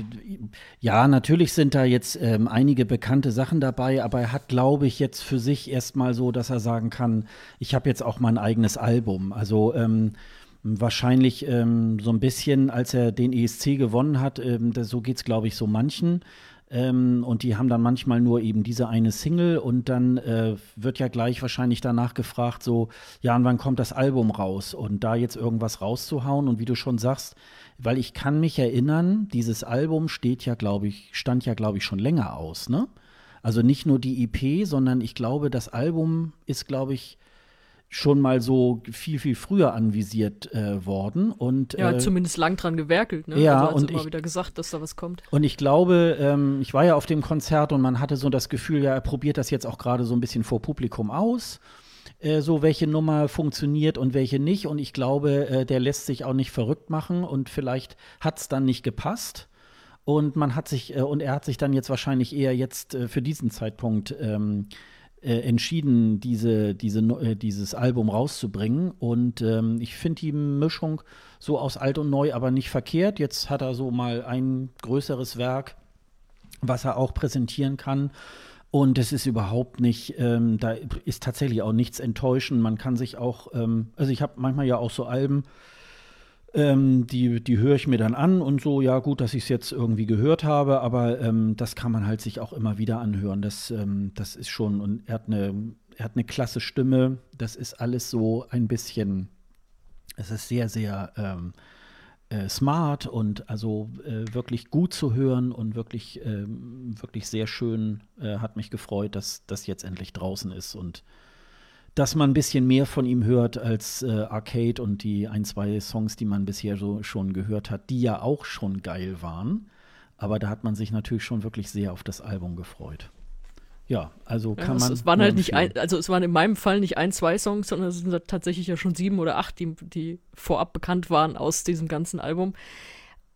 ja, natürlich sind da jetzt ähm, einige bekannte Sachen dabei, aber er hat, glaube ich, jetzt für sich erstmal so, dass er sagen kann, ich habe jetzt auch mein eigenes Album. Also ähm, wahrscheinlich ähm, so ein bisschen, als er den ESC gewonnen hat, ähm, so geht es, glaube ich, so manchen. Ähm, und die haben dann manchmal nur eben diese eine Single und dann äh, wird ja gleich wahrscheinlich danach gefragt, so, ja, und wann kommt das Album raus? Und da jetzt irgendwas rauszuhauen und wie du schon sagst, weil ich kann mich erinnern, dieses Album steht ja, glaube ich, stand ja, glaube ich, schon länger aus, ne? Also nicht nur die EP, sondern ich glaube, das Album ist, glaube ich, schon mal so viel, viel früher anvisiert äh, worden. Und, ja, äh, zumindest lang dran gewerkelt, ne? Ja, also und immer ich, wieder gesagt, dass da was kommt. Und ich glaube, ähm, ich war ja auf dem Konzert und man hatte so das Gefühl, ja, er probiert das jetzt auch gerade so ein bisschen vor Publikum aus. Äh, so welche Nummer funktioniert und welche nicht. Und ich glaube, äh, der lässt sich auch nicht verrückt machen und vielleicht hat es dann nicht gepasst. Und man hat sich, äh, und er hat sich dann jetzt wahrscheinlich eher jetzt für diesen Zeitpunkt ähm, äh, entschieden, diese, diese, äh, dieses Album rauszubringen. Und ähm, ich finde die Mischung so aus alt und neu aber nicht verkehrt. Jetzt hat er so mal ein größeres Werk, was er auch präsentieren kann. Und es ist überhaupt nicht, ähm, da ist tatsächlich auch nichts enttäuschend. Man kann sich auch, ähm, also ich habe manchmal ja auch so Alben, ähm, die, die höre ich mir dann an und so, ja gut, dass ich es jetzt irgendwie gehört habe, aber ähm, das kann man halt sich auch immer wieder anhören. Das, ähm, das ist schon, und er hat eine, er hat eine klasse Stimme, das ist alles so ein bisschen, es ist sehr, sehr ähm, äh, smart und also äh, wirklich gut zu hören und wirklich, äh, wirklich sehr schön. Äh, hat mich gefreut, dass das jetzt endlich draußen ist und dass man ein bisschen mehr von ihm hört als äh, Arcade und die ein, zwei Songs, die man bisher so schon gehört hat, die ja auch schon geil waren. Aber da hat man sich natürlich schon wirklich sehr auf das Album gefreut. Ja, also kann ja, man. Es waren halt nicht ein, also es waren in meinem Fall nicht ein, zwei Songs, sondern es sind tatsächlich ja schon sieben oder acht, die, die vorab bekannt waren aus diesem ganzen Album.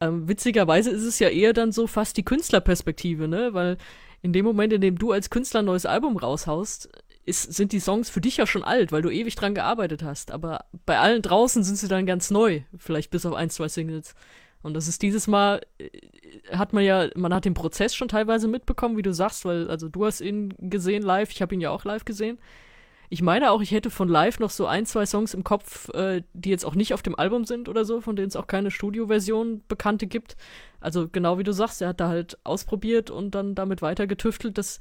Ähm, witzigerweise ist es ja eher dann so fast die Künstlerperspektive, ne? Weil in dem Moment, in dem du als Künstler ein neues Album raushaust, ist, sind die Songs für dich ja schon alt, weil du ewig dran gearbeitet hast. Aber bei allen draußen sind sie dann ganz neu, vielleicht bis auf ein, zwei Singles. Und das ist dieses Mal, äh, hat man ja, man hat den Prozess schon teilweise mitbekommen, wie du sagst, weil, also du hast ihn gesehen live, ich habe ihn ja auch live gesehen. Ich meine auch, ich hätte von live noch so ein, zwei Songs im Kopf, äh, die jetzt auch nicht auf dem Album sind oder so, von denen es auch keine Studioversion bekannte gibt. Also genau wie du sagst, er hat da halt ausprobiert und dann damit weiter getüftelt. Das,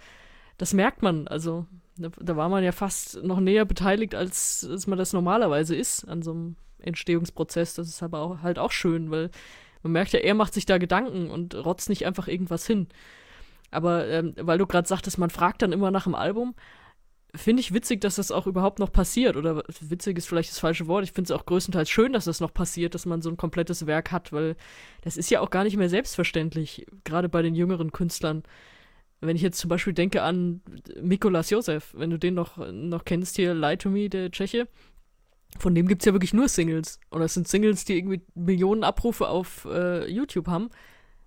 das merkt man. Also da, da, war man ja fast noch näher beteiligt, als, als man das normalerweise ist an so einem Entstehungsprozess. Das ist aber auch, halt auch schön, weil man merkt ja, er macht sich da Gedanken und rotzt nicht einfach irgendwas hin. Aber ähm, weil du gerade sagtest, man fragt dann immer nach dem Album, finde ich witzig, dass das auch überhaupt noch passiert. Oder witzig ist vielleicht das falsche Wort. Ich finde es auch größtenteils schön, dass das noch passiert, dass man so ein komplettes Werk hat, weil das ist ja auch gar nicht mehr selbstverständlich, gerade bei den jüngeren Künstlern wenn ich jetzt zum Beispiel denke an Mikolas Josef, wenn du den noch, noch kennst hier, Lie to Me, der Tscheche, von dem gibt es ja wirklich nur Singles. Und das sind Singles, die irgendwie Millionen Abrufe auf äh, YouTube haben.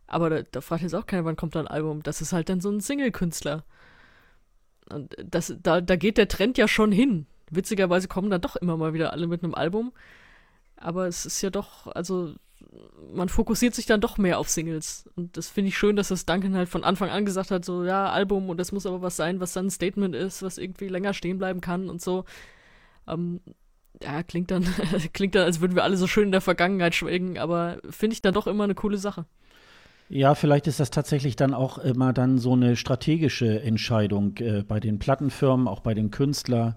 Aber da, da fragt jetzt auch keiner, wann kommt da ein Album. Das ist halt dann so ein Single-Künstler. Und das, da, da geht der Trend ja schon hin. Witzigerweise kommen dann doch immer mal wieder alle mit einem Album. Aber es ist ja doch, also man fokussiert sich dann doch mehr auf Singles. Und das finde ich schön, dass das Duncan halt von Anfang an gesagt hat, so, ja, Album und das muss aber was sein, was dann ein Statement ist, was irgendwie länger stehen bleiben kann und so. Ähm, ja, klingt dann, klingt dann, als würden wir alle so schön in der Vergangenheit schwelgen, aber finde ich dann doch immer eine coole Sache. Ja, vielleicht ist das tatsächlich dann auch immer dann so eine strategische Entscheidung äh, bei den Plattenfirmen, auch bei den Künstlern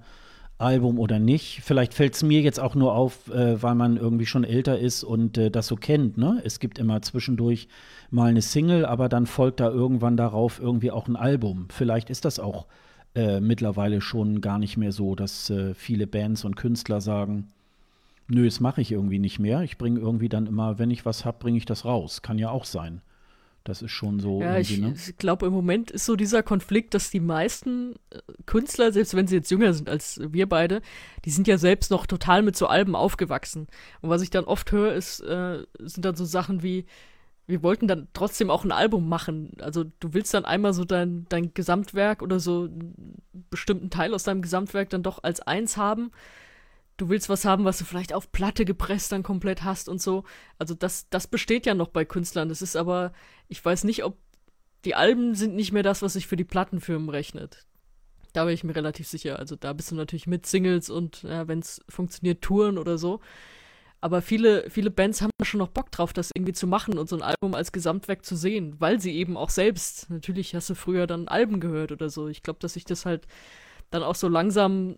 Album oder nicht. Vielleicht fällt es mir jetzt auch nur auf, äh, weil man irgendwie schon älter ist und äh, das so kennt. Ne? Es gibt immer zwischendurch mal eine Single, aber dann folgt da irgendwann darauf irgendwie auch ein Album. Vielleicht ist das auch äh, mittlerweile schon gar nicht mehr so, dass äh, viele Bands und Künstler sagen, nö, das mache ich irgendwie nicht mehr. Ich bringe irgendwie dann immer, wenn ich was habe, bringe ich das raus. Kann ja auch sein. Das ist schon so. Ja, ich, ne? ich glaube, im Moment ist so dieser Konflikt, dass die meisten äh, Künstler, selbst wenn sie jetzt jünger sind als wir beide, die sind ja selbst noch total mit so Alben aufgewachsen. Und was ich dann oft höre, ist, äh, sind dann so Sachen wie, wir wollten dann trotzdem auch ein Album machen. Also du willst dann einmal so dein, dein Gesamtwerk oder so einen bestimmten Teil aus deinem Gesamtwerk dann doch als eins haben du willst was haben, was du vielleicht auf Platte gepresst dann komplett hast und so. Also das, das besteht ja noch bei Künstlern. Das ist aber, ich weiß nicht, ob die Alben sind nicht mehr das, was sich für die Plattenfirmen rechnet. Da bin ich mir relativ sicher. Also da bist du natürlich mit Singles und ja, wenn es funktioniert, Touren oder so. Aber viele, viele Bands haben schon noch Bock drauf, das irgendwie zu machen und so ein Album als Gesamtwerk zu sehen, weil sie eben auch selbst, natürlich hast du früher dann Alben gehört oder so. Ich glaube, dass sich das halt dann auch so langsam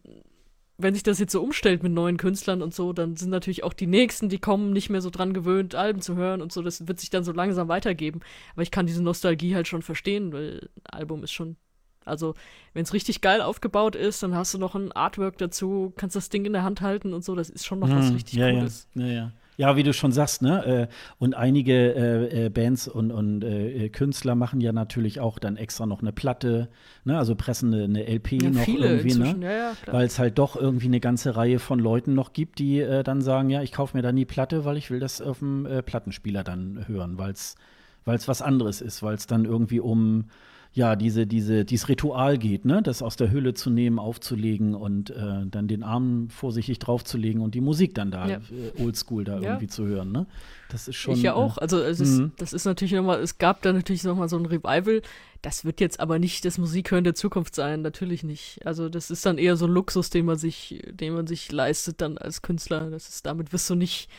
wenn sich das jetzt so umstellt mit neuen Künstlern und so, dann sind natürlich auch die nächsten, die kommen, nicht mehr so dran gewöhnt, Alben zu hören und so. Das wird sich dann so langsam weitergeben. Aber ich kann diese Nostalgie halt schon verstehen, weil ein Album ist schon. Also, wenn es richtig geil aufgebaut ist, dann hast du noch ein Artwork dazu, kannst das Ding in der Hand halten und so. Das ist schon noch was hm, richtig ja, Cooles. Ja, ja, ja. Ja, wie du schon sagst, ne? Äh, und einige äh, äh, Bands und, und äh, Künstler machen ja natürlich auch dann extra noch eine Platte, ne? Also pressen eine, eine LP ja, noch irgendwie, ne? Ja, ja, weil es halt doch irgendwie eine ganze Reihe von Leuten noch gibt, die äh, dann sagen, ja, ich kaufe mir dann die Platte, weil ich will das auf dem äh, Plattenspieler dann hören, weil es was anderes ist, weil es dann irgendwie um ja, diese, diese, dieses Ritual geht, ne? das aus der Hülle zu nehmen, aufzulegen und äh, dann den Arm vorsichtig draufzulegen und die Musik dann da ja. äh, oldschool da ja. irgendwie zu hören. Ne? Das ist schon. Ich ja auch. Äh, also es ist, mhm. das ist natürlich nochmal, es gab da natürlich nochmal so ein Revival. Das wird jetzt aber nicht das Musikhören der Zukunft sein, natürlich nicht. Also das ist dann eher so ein Luxus, den man sich, den man sich leistet dann als Künstler. Das ist, damit wirst du nicht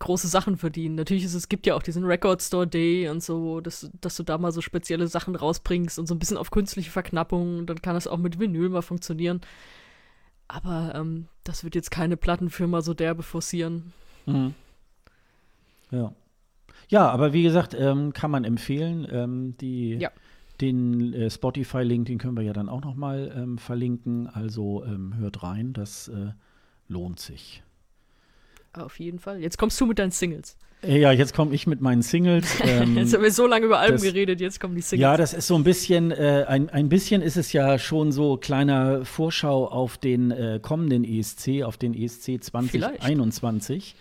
große Sachen verdienen. Natürlich ist es gibt ja auch diesen Record Store Day und so, dass, dass du da mal so spezielle Sachen rausbringst und so ein bisschen auf künstliche Verknappung, dann kann das auch mit Vinyl mal funktionieren. Aber ähm, das wird jetzt keine Plattenfirma so derbe forcieren. Mhm. Ja. Ja, aber wie gesagt, ähm, kann man empfehlen. Ähm, die, ja. Den äh, Spotify-Link, den können wir ja dann auch noch mal ähm, verlinken. Also ähm, hört rein, das äh, lohnt sich. Auf jeden Fall. Jetzt kommst du mit deinen Singles. Ja, jetzt komme ich mit meinen Singles. Ähm, jetzt haben wir so lange über Alben das, geredet, jetzt kommen die Singles. Ja, das ist so ein bisschen, äh, ein, ein bisschen ist es ja schon so kleiner Vorschau auf den äh, kommenden ESC, auf den ESC 2021. Vielleicht.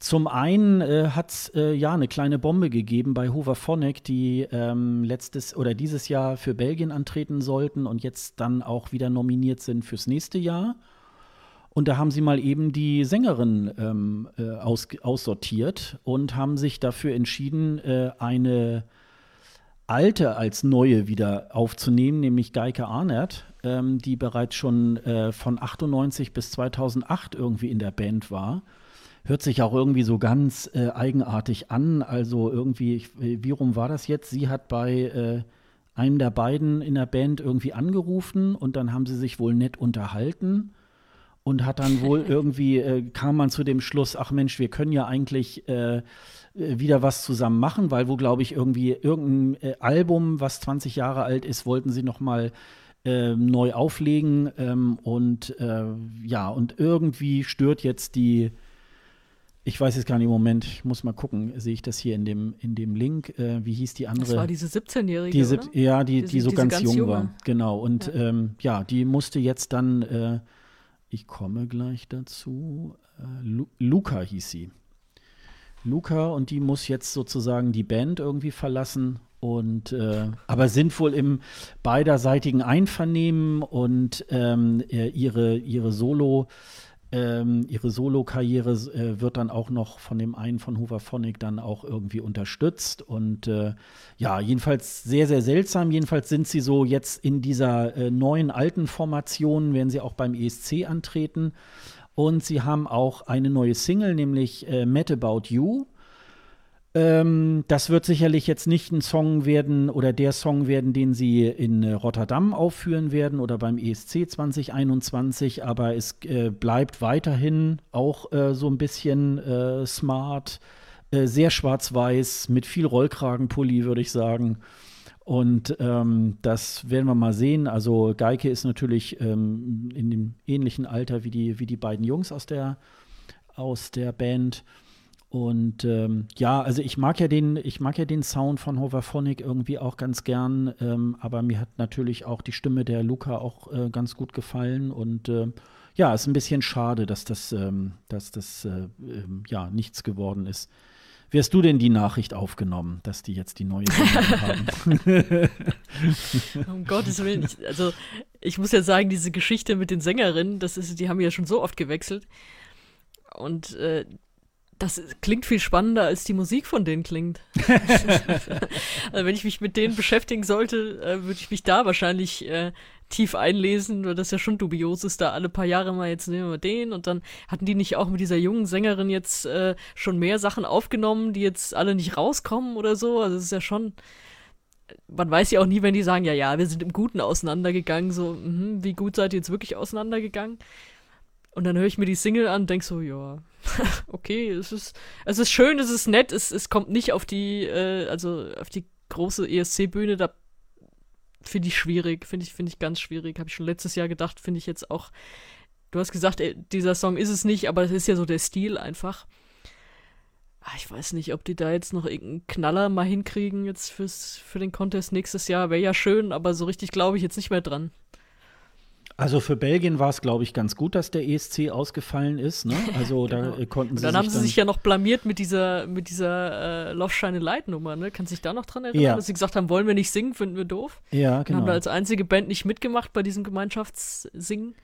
Zum einen äh, hat es äh, ja eine kleine Bombe gegeben bei Hoverphonic, die ähm, letztes oder dieses Jahr für Belgien antreten sollten und jetzt dann auch wieder nominiert sind fürs nächste Jahr. Und da haben sie mal eben die Sängerin ähm, äh, aus, aussortiert und haben sich dafür entschieden, äh, eine alte als neue wieder aufzunehmen, nämlich Geike Arnert, ähm, die bereits schon äh, von 98 bis 2008 irgendwie in der Band war. Hört sich auch irgendwie so ganz äh, eigenartig an. Also irgendwie, ich, wie rum war das jetzt? Sie hat bei äh, einem der beiden in der Band irgendwie angerufen und dann haben sie sich wohl nett unterhalten und hat dann wohl irgendwie, äh, kam man zu dem Schluss, ach Mensch, wir können ja eigentlich äh, wieder was zusammen machen, weil wo, glaube ich, irgendwie irgendein äh, Album, was 20 Jahre alt ist, wollten sie noch mal äh, neu auflegen ähm, und äh, ja, und irgendwie stört jetzt die ich weiß jetzt gar nicht im Moment, ich muss mal gucken, sehe ich das hier in dem, in dem Link. Äh, wie hieß die andere? Das war diese 17-Jährige. Diese, Ja, die, diese, die so ganz ganz jung war. Genau. Und ja. Ähm, ja. die musste jetzt dann äh, ich komme gleich dazu. Äh, Lu Luca hieß sie. Luca und die muss jetzt sozusagen die Band irgendwie verlassen und äh, aber sind wohl im beiderseitigen Einvernehmen und ähm, äh, ihre ihre Solo ähm, ihre Solo-Karriere äh, wird dann auch noch von dem einen von Hooverphonic dann auch irgendwie unterstützt. Und äh, ja, jedenfalls sehr, sehr seltsam. Jedenfalls sind sie so jetzt in dieser äh, neuen alten Formation, werden sie auch beim ESC antreten. Und sie haben auch eine neue Single, nämlich äh, Mad About You. Ähm, das wird sicherlich jetzt nicht ein Song werden oder der Song werden, den sie in äh, Rotterdam aufführen werden oder beim ESC 2021, aber es äh, bleibt weiterhin auch äh, so ein bisschen äh, smart, äh, sehr schwarz-weiß, mit viel Rollkragenpulli, würde ich sagen. Und ähm, das werden wir mal sehen. Also Geike ist natürlich ähm, in dem ähnlichen Alter wie die, wie die beiden Jungs aus der aus der Band. Und ähm, ja, also ich mag ja den, ich mag ja den Sound von Hoverphonic irgendwie auch ganz gern, ähm, aber mir hat natürlich auch die Stimme der Luca auch äh, ganz gut gefallen. Und äh, ja, ist ein bisschen schade, dass das, ähm, dass das äh, ähm, ja nichts geworden ist. Wie hast du denn die Nachricht aufgenommen, dass die jetzt die neue Sängerin haben? um Gottes Willen. Ich, also, ich muss ja sagen, diese Geschichte mit den Sängerinnen, das ist, die haben ja schon so oft gewechselt. Und äh, das klingt viel spannender, als die Musik von denen klingt. also wenn ich mich mit denen beschäftigen sollte, äh, würde ich mich da wahrscheinlich äh, tief einlesen, weil das ja schon dubios ist, da alle paar Jahre mal jetzt nehmen wir den und dann hatten die nicht auch mit dieser jungen Sängerin jetzt äh, schon mehr Sachen aufgenommen, die jetzt alle nicht rauskommen oder so. Also es ist ja schon, man weiß ja auch nie, wenn die sagen, ja, ja, wir sind im Guten auseinandergegangen, so, mh, wie gut seid ihr jetzt wirklich auseinandergegangen? Und dann höre ich mir die Single an und denke so, ja, okay, es ist, es ist schön, es ist nett, es, es kommt nicht auf die, äh, also auf die große ESC-Bühne, da finde ich schwierig, finde ich, finde ich ganz schwierig. Habe ich schon letztes Jahr gedacht, finde ich jetzt auch. Du hast gesagt, ey, dieser Song ist es nicht, aber es ist ja so der Stil einfach. Ah, ich weiß nicht, ob die da jetzt noch irgendeinen Knaller mal hinkriegen jetzt fürs, für den Contest nächstes Jahr. Wäre ja schön, aber so richtig glaube ich jetzt nicht mehr dran. Also für Belgien war es, glaube ich, ganz gut, dass der ESC ausgefallen ist. Ne? Also genau. da konnten sie. Und dann haben sie dann sich ja noch blamiert mit dieser, mit dieser äh, Love Shine Light Nummer. Ne? Kannst du dich da noch dran erinnern, ja. dass sie gesagt haben, wollen wir nicht singen, finden wir doof? Ja, genau. Und haben da als einzige Band nicht mitgemacht bei diesem Gemeinschaftssingen.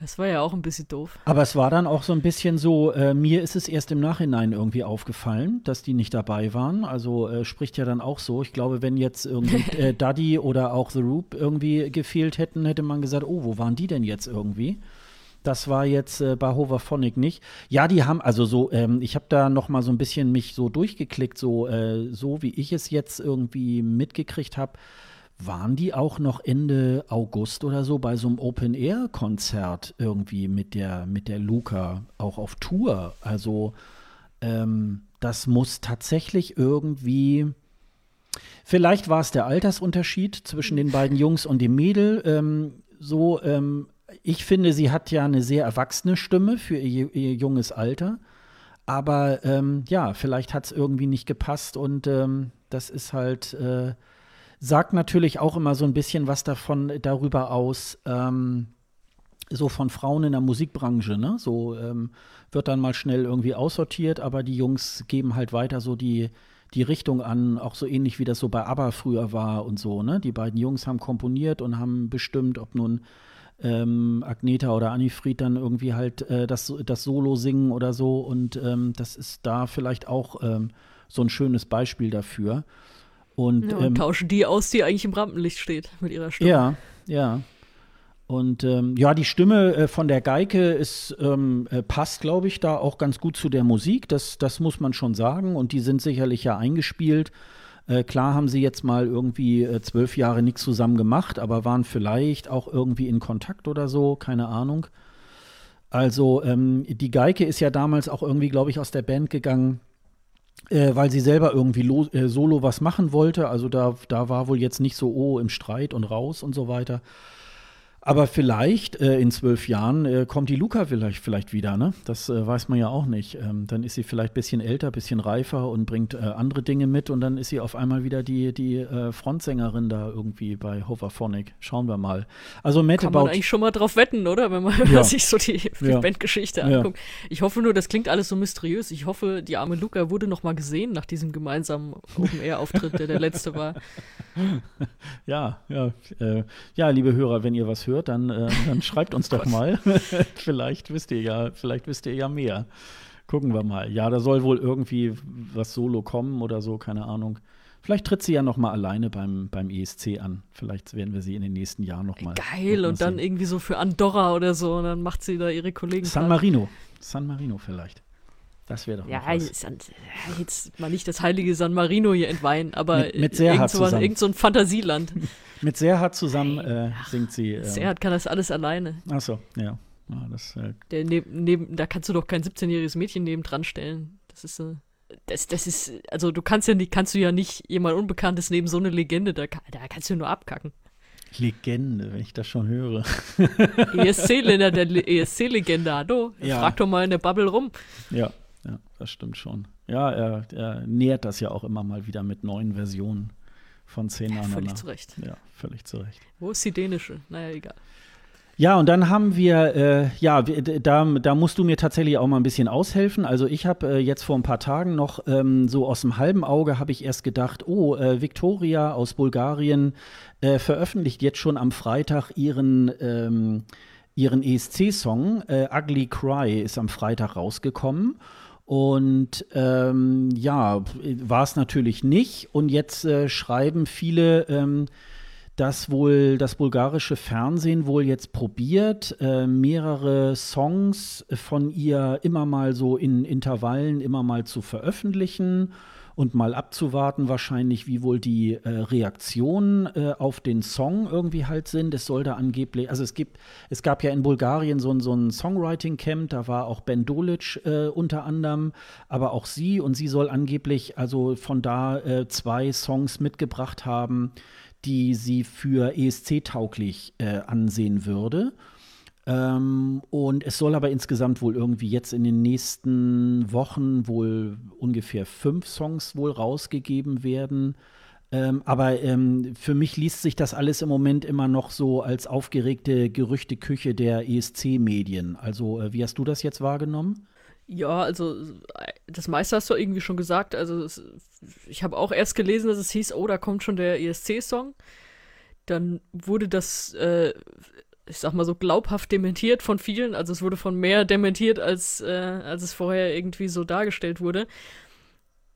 Das war ja auch ein bisschen doof. Aber es war dann auch so ein bisschen so, äh, mir ist es erst im Nachhinein irgendwie aufgefallen, dass die nicht dabei waren. Also äh, spricht ja dann auch so. Ich glaube, wenn jetzt irgendwie äh, Daddy oder auch The Roop irgendwie gefehlt hätten, hätte man gesagt, oh, wo waren die denn jetzt irgendwie? Das war jetzt äh, bei Hoverphonic nicht. Ja, die haben also so, ähm, ich habe da noch mal so ein bisschen mich so durchgeklickt, so, äh, so wie ich es jetzt irgendwie mitgekriegt habe waren die auch noch Ende August oder so bei so einem Open-Air-Konzert irgendwie mit der, mit der Luca auch auf Tour? Also ähm, das muss tatsächlich irgendwie. Vielleicht war es der Altersunterschied zwischen den beiden Jungs und dem Mädel. Ähm, so, ähm, ich finde, sie hat ja eine sehr erwachsene Stimme für ihr, ihr junges Alter. Aber ähm, ja, vielleicht hat es irgendwie nicht gepasst und ähm, das ist halt. Äh, sagt natürlich auch immer so ein bisschen was davon darüber aus, ähm, so von Frauen in der Musikbranche, ne? So ähm, wird dann mal schnell irgendwie aussortiert, aber die Jungs geben halt weiter so die, die Richtung an, auch so ähnlich wie das so bei ABBA früher war und so, ne? Die beiden Jungs haben komponiert und haben bestimmt, ob nun ähm, Agneta oder Anifried dann irgendwie halt äh, das, das Solo singen oder so und ähm, das ist da vielleicht auch ähm, so ein schönes Beispiel dafür. Und, ja, und ähm, tauschen die aus, die eigentlich im Rampenlicht steht mit ihrer Stimme. Ja, ja. Und ähm, ja, die Stimme äh, von der Geike ist, ähm, äh, passt, glaube ich, da auch ganz gut zu der Musik. Das, das muss man schon sagen. Und die sind sicherlich ja eingespielt. Äh, klar haben sie jetzt mal irgendwie äh, zwölf Jahre nichts zusammen gemacht, aber waren vielleicht auch irgendwie in Kontakt oder so, keine Ahnung. Also ähm, die Geike ist ja damals auch irgendwie, glaube ich, aus der Band gegangen, äh, weil sie selber irgendwie äh, solo was machen wollte. Also da, da war wohl jetzt nicht so, oh, im Streit und raus und so weiter. Aber vielleicht äh, in zwölf Jahren äh, kommt die Luca vielleicht, vielleicht wieder, ne? Das äh, weiß man ja auch nicht. Ähm, dann ist sie vielleicht ein bisschen älter, ein bisschen reifer und bringt äh, andere Dinge mit und dann ist sie auf einmal wieder die, die äh, Frontsängerin da irgendwie bei Hoverphonic. Schauen wir mal. Also Matt Kann man eigentlich schon mal drauf wetten, oder? Wenn man, ja. sich so die, die ja. Bandgeschichte anguckt. Ja. Ich hoffe nur, das klingt alles so mysteriös. Ich hoffe, die arme Luca wurde noch mal gesehen nach diesem gemeinsamen Open-Air-Auftritt, der der letzte war. Ja, ja. Äh, ja, liebe Hörer, wenn ihr was hört, hört, dann, äh, dann schreibt uns doch mal. vielleicht wisst ihr ja, vielleicht wisst ihr ja mehr. Gucken wir mal. Ja, da soll wohl irgendwie was Solo kommen oder so, keine Ahnung. Vielleicht tritt sie ja noch mal alleine beim, beim ESC an. Vielleicht werden wir sie in den nächsten Jahren noch mal. Geil, und dann sehen. irgendwie so für Andorra oder so und dann macht sie da ihre Kollegen. San Marino. San Marino vielleicht. Das wäre doch ja, was. jetzt mal nicht das heilige San Marino hier entweihen, aber mit, mit irgend, so, irgend so ein Fantasieland. mit Serhat zusammen äh, singt sie. Äh, Serhat kann das alles alleine. Ach so, ja. ja das, äh, Der neben, neben, da kannst du doch kein 17-jähriges Mädchen neben dran stellen. Das ist äh, das, das ist, also du kannst ja nicht, kannst du ja nicht jemand Unbekanntes neben so eine Legende, da, da kannst du nur abkacken. Legende, wenn ich das schon höre. ESC-Länder der ESC-Legende, hallo. Ja. Frag doch mal in der Bubble rum. Ja, ja, das stimmt schon. Ja, er, er nähert das ja auch immer mal wieder mit neuen Versionen von Szenen. Ja, völlig zu Recht. Ja, völlig zu Recht. Wo ist die dänische? Naja, egal. Ja, und dann haben wir, äh, ja, da, da musst du mir tatsächlich auch mal ein bisschen aushelfen. Also ich habe äh, jetzt vor ein paar Tagen noch ähm, so aus dem halben Auge habe ich erst gedacht, oh, äh, Victoria aus Bulgarien äh, veröffentlicht jetzt schon am Freitag ihren ähm, ihren ESC-Song äh, Ugly Cry ist am Freitag rausgekommen. Und ähm, ja, war es natürlich nicht. Und jetzt äh, schreiben viele ähm, dass wohl das bulgarische Fernsehen wohl jetzt probiert, äh, mehrere Songs von ihr immer mal so in Intervallen immer mal zu veröffentlichen und mal abzuwarten, wahrscheinlich, wie wohl die äh, Reaktionen äh, auf den Song irgendwie halt sind. Es soll da angeblich, also es gibt, es gab ja in Bulgarien so, so ein Songwriting-Camp, da war auch Ben Dolic äh, unter anderem, aber auch sie und sie soll angeblich also von da äh, zwei Songs mitgebracht haben, die sie für ESC-tauglich äh, ansehen würde. Ähm, und es soll aber insgesamt wohl irgendwie jetzt in den nächsten Wochen wohl ungefähr fünf Songs wohl rausgegeben werden. Ähm, aber ähm, für mich liest sich das alles im Moment immer noch so als aufgeregte Gerüchteküche der ESC-Medien. Also, äh, wie hast du das jetzt wahrgenommen? Ja, also das meiste hast du irgendwie schon gesagt. Also es, ich habe auch erst gelesen, dass es hieß, oh, da kommt schon der ESC-Song. Dann wurde das, äh, ich sag mal so, glaubhaft dementiert von vielen. Also es wurde von mehr dementiert, als, äh, als es vorher irgendwie so dargestellt wurde.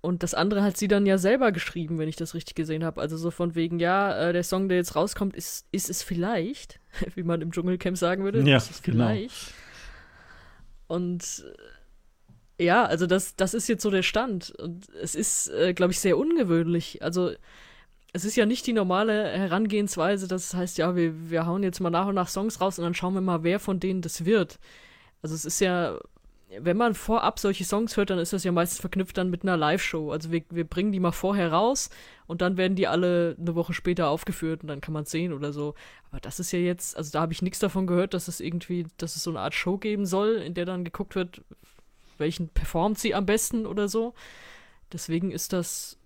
Und das andere hat sie dann ja selber geschrieben, wenn ich das richtig gesehen habe. Also so von wegen, ja, äh, der Song, der jetzt rauskommt, ist, ist es vielleicht, wie man im Dschungelcamp sagen würde. Ja, ist es genau. Vielleicht. Und ja, also das, das ist jetzt so der Stand. Und es ist, äh, glaube ich, sehr ungewöhnlich. Also es ist ja nicht die normale Herangehensweise, das heißt, ja, wir, wir hauen jetzt mal nach und nach Songs raus und dann schauen wir mal, wer von denen das wird. Also es ist ja, wenn man vorab solche Songs hört, dann ist das ja meistens verknüpft dann mit einer Live-Show. Also wir, wir bringen die mal vorher raus und dann werden die alle eine Woche später aufgeführt und dann kann man es sehen oder so. Aber das ist ja jetzt, also da habe ich nichts davon gehört, dass es irgendwie, dass es so eine Art Show geben soll, in der dann geguckt wird, welchen performt sie am besten oder so. Deswegen ist das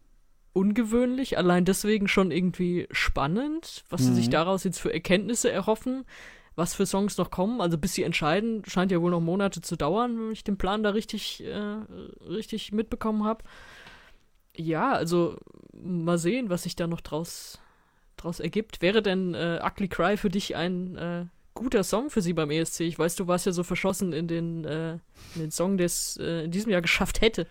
ungewöhnlich, allein deswegen schon irgendwie spannend, was mhm. sie sich mhm. daraus jetzt für Erkenntnisse erhoffen, was für Songs noch kommen. Also bis sie entscheiden, scheint ja wohl noch Monate zu dauern, wenn ich den Plan da richtig, äh, richtig mitbekommen habe. Ja, also mal sehen, was sich da noch draus, draus ergibt. Wäre denn äh, Ugly Cry für dich ein äh, guter Song für sie beim ESC. Ich weiß, du warst ja so verschossen in den, äh, in den Song, der es äh, in diesem Jahr geschafft hätte.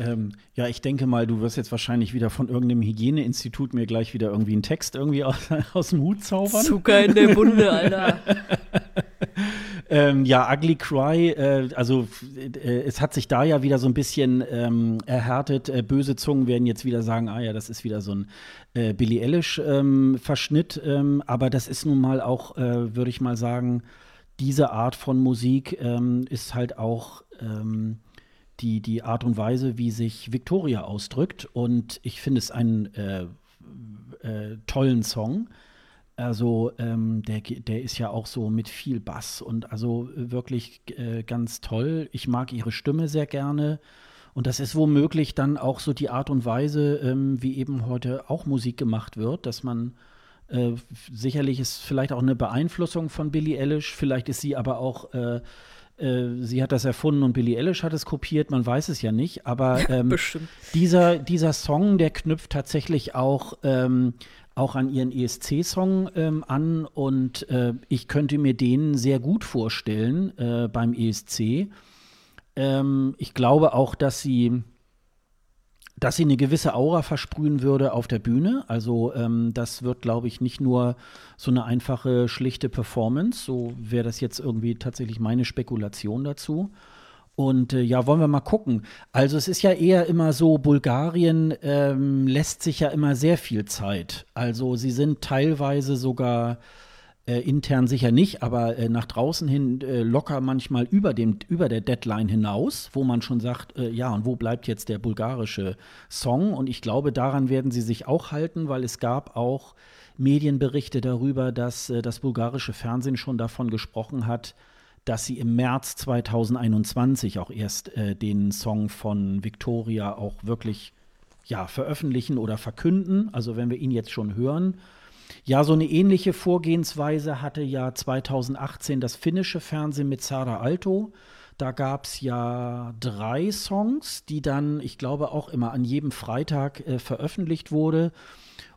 Ähm, ja, ich denke mal, du wirst jetzt wahrscheinlich wieder von irgendeinem Hygieneinstitut mir gleich wieder irgendwie einen Text irgendwie aus, aus dem Hut zaubern. Zucker in der Wunde, Alter. ähm, ja, Ugly Cry, äh, also äh, es hat sich da ja wieder so ein bisschen ähm, erhärtet. Äh, böse Zungen werden jetzt wieder sagen, ah ja, das ist wieder so ein äh, Billie Eilish-Verschnitt. Ähm, ähm, aber das ist nun mal auch, äh, würde ich mal sagen, diese Art von Musik ähm, ist halt auch die, die Art und Weise, wie sich Victoria ausdrückt. Und ich finde es einen äh, äh, tollen Song. Also ähm, der, der ist ja auch so mit viel Bass und also wirklich äh, ganz toll. Ich mag ihre Stimme sehr gerne. Und das ist womöglich dann auch so die Art und Weise, ähm, wie eben heute auch Musik gemacht wird, dass man äh, sicherlich ist vielleicht auch eine Beeinflussung von Billie Eilish, vielleicht ist sie aber auch äh, sie hat das erfunden und Billie Eilish hat es kopiert, man weiß es ja nicht, aber ähm, dieser, dieser Song, der knüpft tatsächlich auch, ähm, auch an ihren ESC-Song ähm, an und äh, ich könnte mir den sehr gut vorstellen äh, beim ESC. Ähm, ich glaube auch, dass sie dass sie eine gewisse Aura versprühen würde auf der Bühne. Also ähm, das wird, glaube ich, nicht nur so eine einfache, schlichte Performance. So wäre das jetzt irgendwie tatsächlich meine Spekulation dazu. Und äh, ja, wollen wir mal gucken. Also es ist ja eher immer so, Bulgarien ähm, lässt sich ja immer sehr viel Zeit. Also sie sind teilweise sogar Äh, intern sicher nicht, aber äh, nach draußen hin äh, locker manchmal über, dem, über der Deadline hinaus, wo man schon sagt, äh, ja, und wo bleibt jetzt der bulgarische Song? Und ich glaube, daran werden sie sich auch halten, weil es gab auch Medienberichte darüber, dass äh, das bulgarische Fernsehen schon davon gesprochen hat, dass sie im März 2021 auch erst äh, den Song von Victoria auch wirklich ja, veröffentlichen oder verkünden. Also wenn wir ihn jetzt schon hören, ja, so eine ähnliche Vorgehensweise hatte ja 2018 das finnische Fernsehen mit Sara Alto. Da gab es ja drei Songs, die dann, ich glaube, auch immer an jedem Freitag äh, veröffentlicht wurde.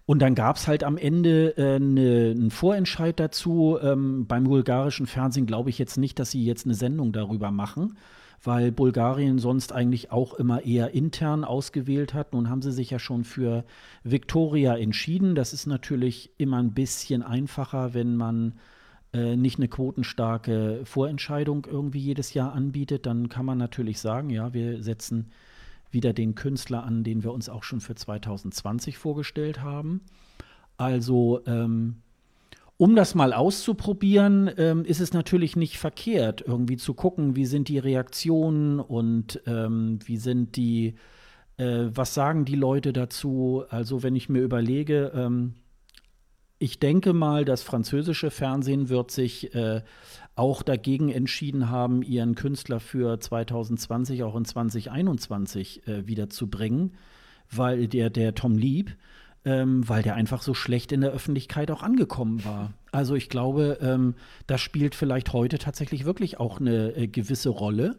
Und dann gab es halt am Ende äh, ne, einen Vorentscheid dazu. Ähm, beim bulgarischen Fernsehen glaube ich jetzt nicht, dass sie jetzt eine Sendung darüber machen weil Bulgarien sonst eigentlich auch immer eher intern ausgewählt hat. Nun haben sie sich ja schon für Victoria entschieden. Das ist natürlich immer ein bisschen einfacher, wenn man äh, nicht eine quotenstarke Vorentscheidung irgendwie jedes Jahr anbietet. Dann kann man natürlich sagen, ja, wir setzen wieder den Künstler an, den wir uns auch schon für 2020 vorgestellt haben. Also ähm, um das mal auszuprobieren, ähm, ist es natürlich nicht verkehrt, irgendwie zu gucken, wie sind die Reaktionen und ähm, wie sind die, äh, was sagen die Leute dazu. Also wenn ich mir überlege, ähm, ich denke mal, das französische Fernsehen wird sich äh, auch dagegen entschieden haben, ihren Künstler für 2020 auch in 2021 äh, wiederzubringen, weil der, der Tom Lieb, ähm, weil der einfach so schlecht in der Öffentlichkeit auch angekommen war. Also ich glaube, ähm, das spielt vielleicht heute tatsächlich wirklich auch eine äh, gewisse Rolle,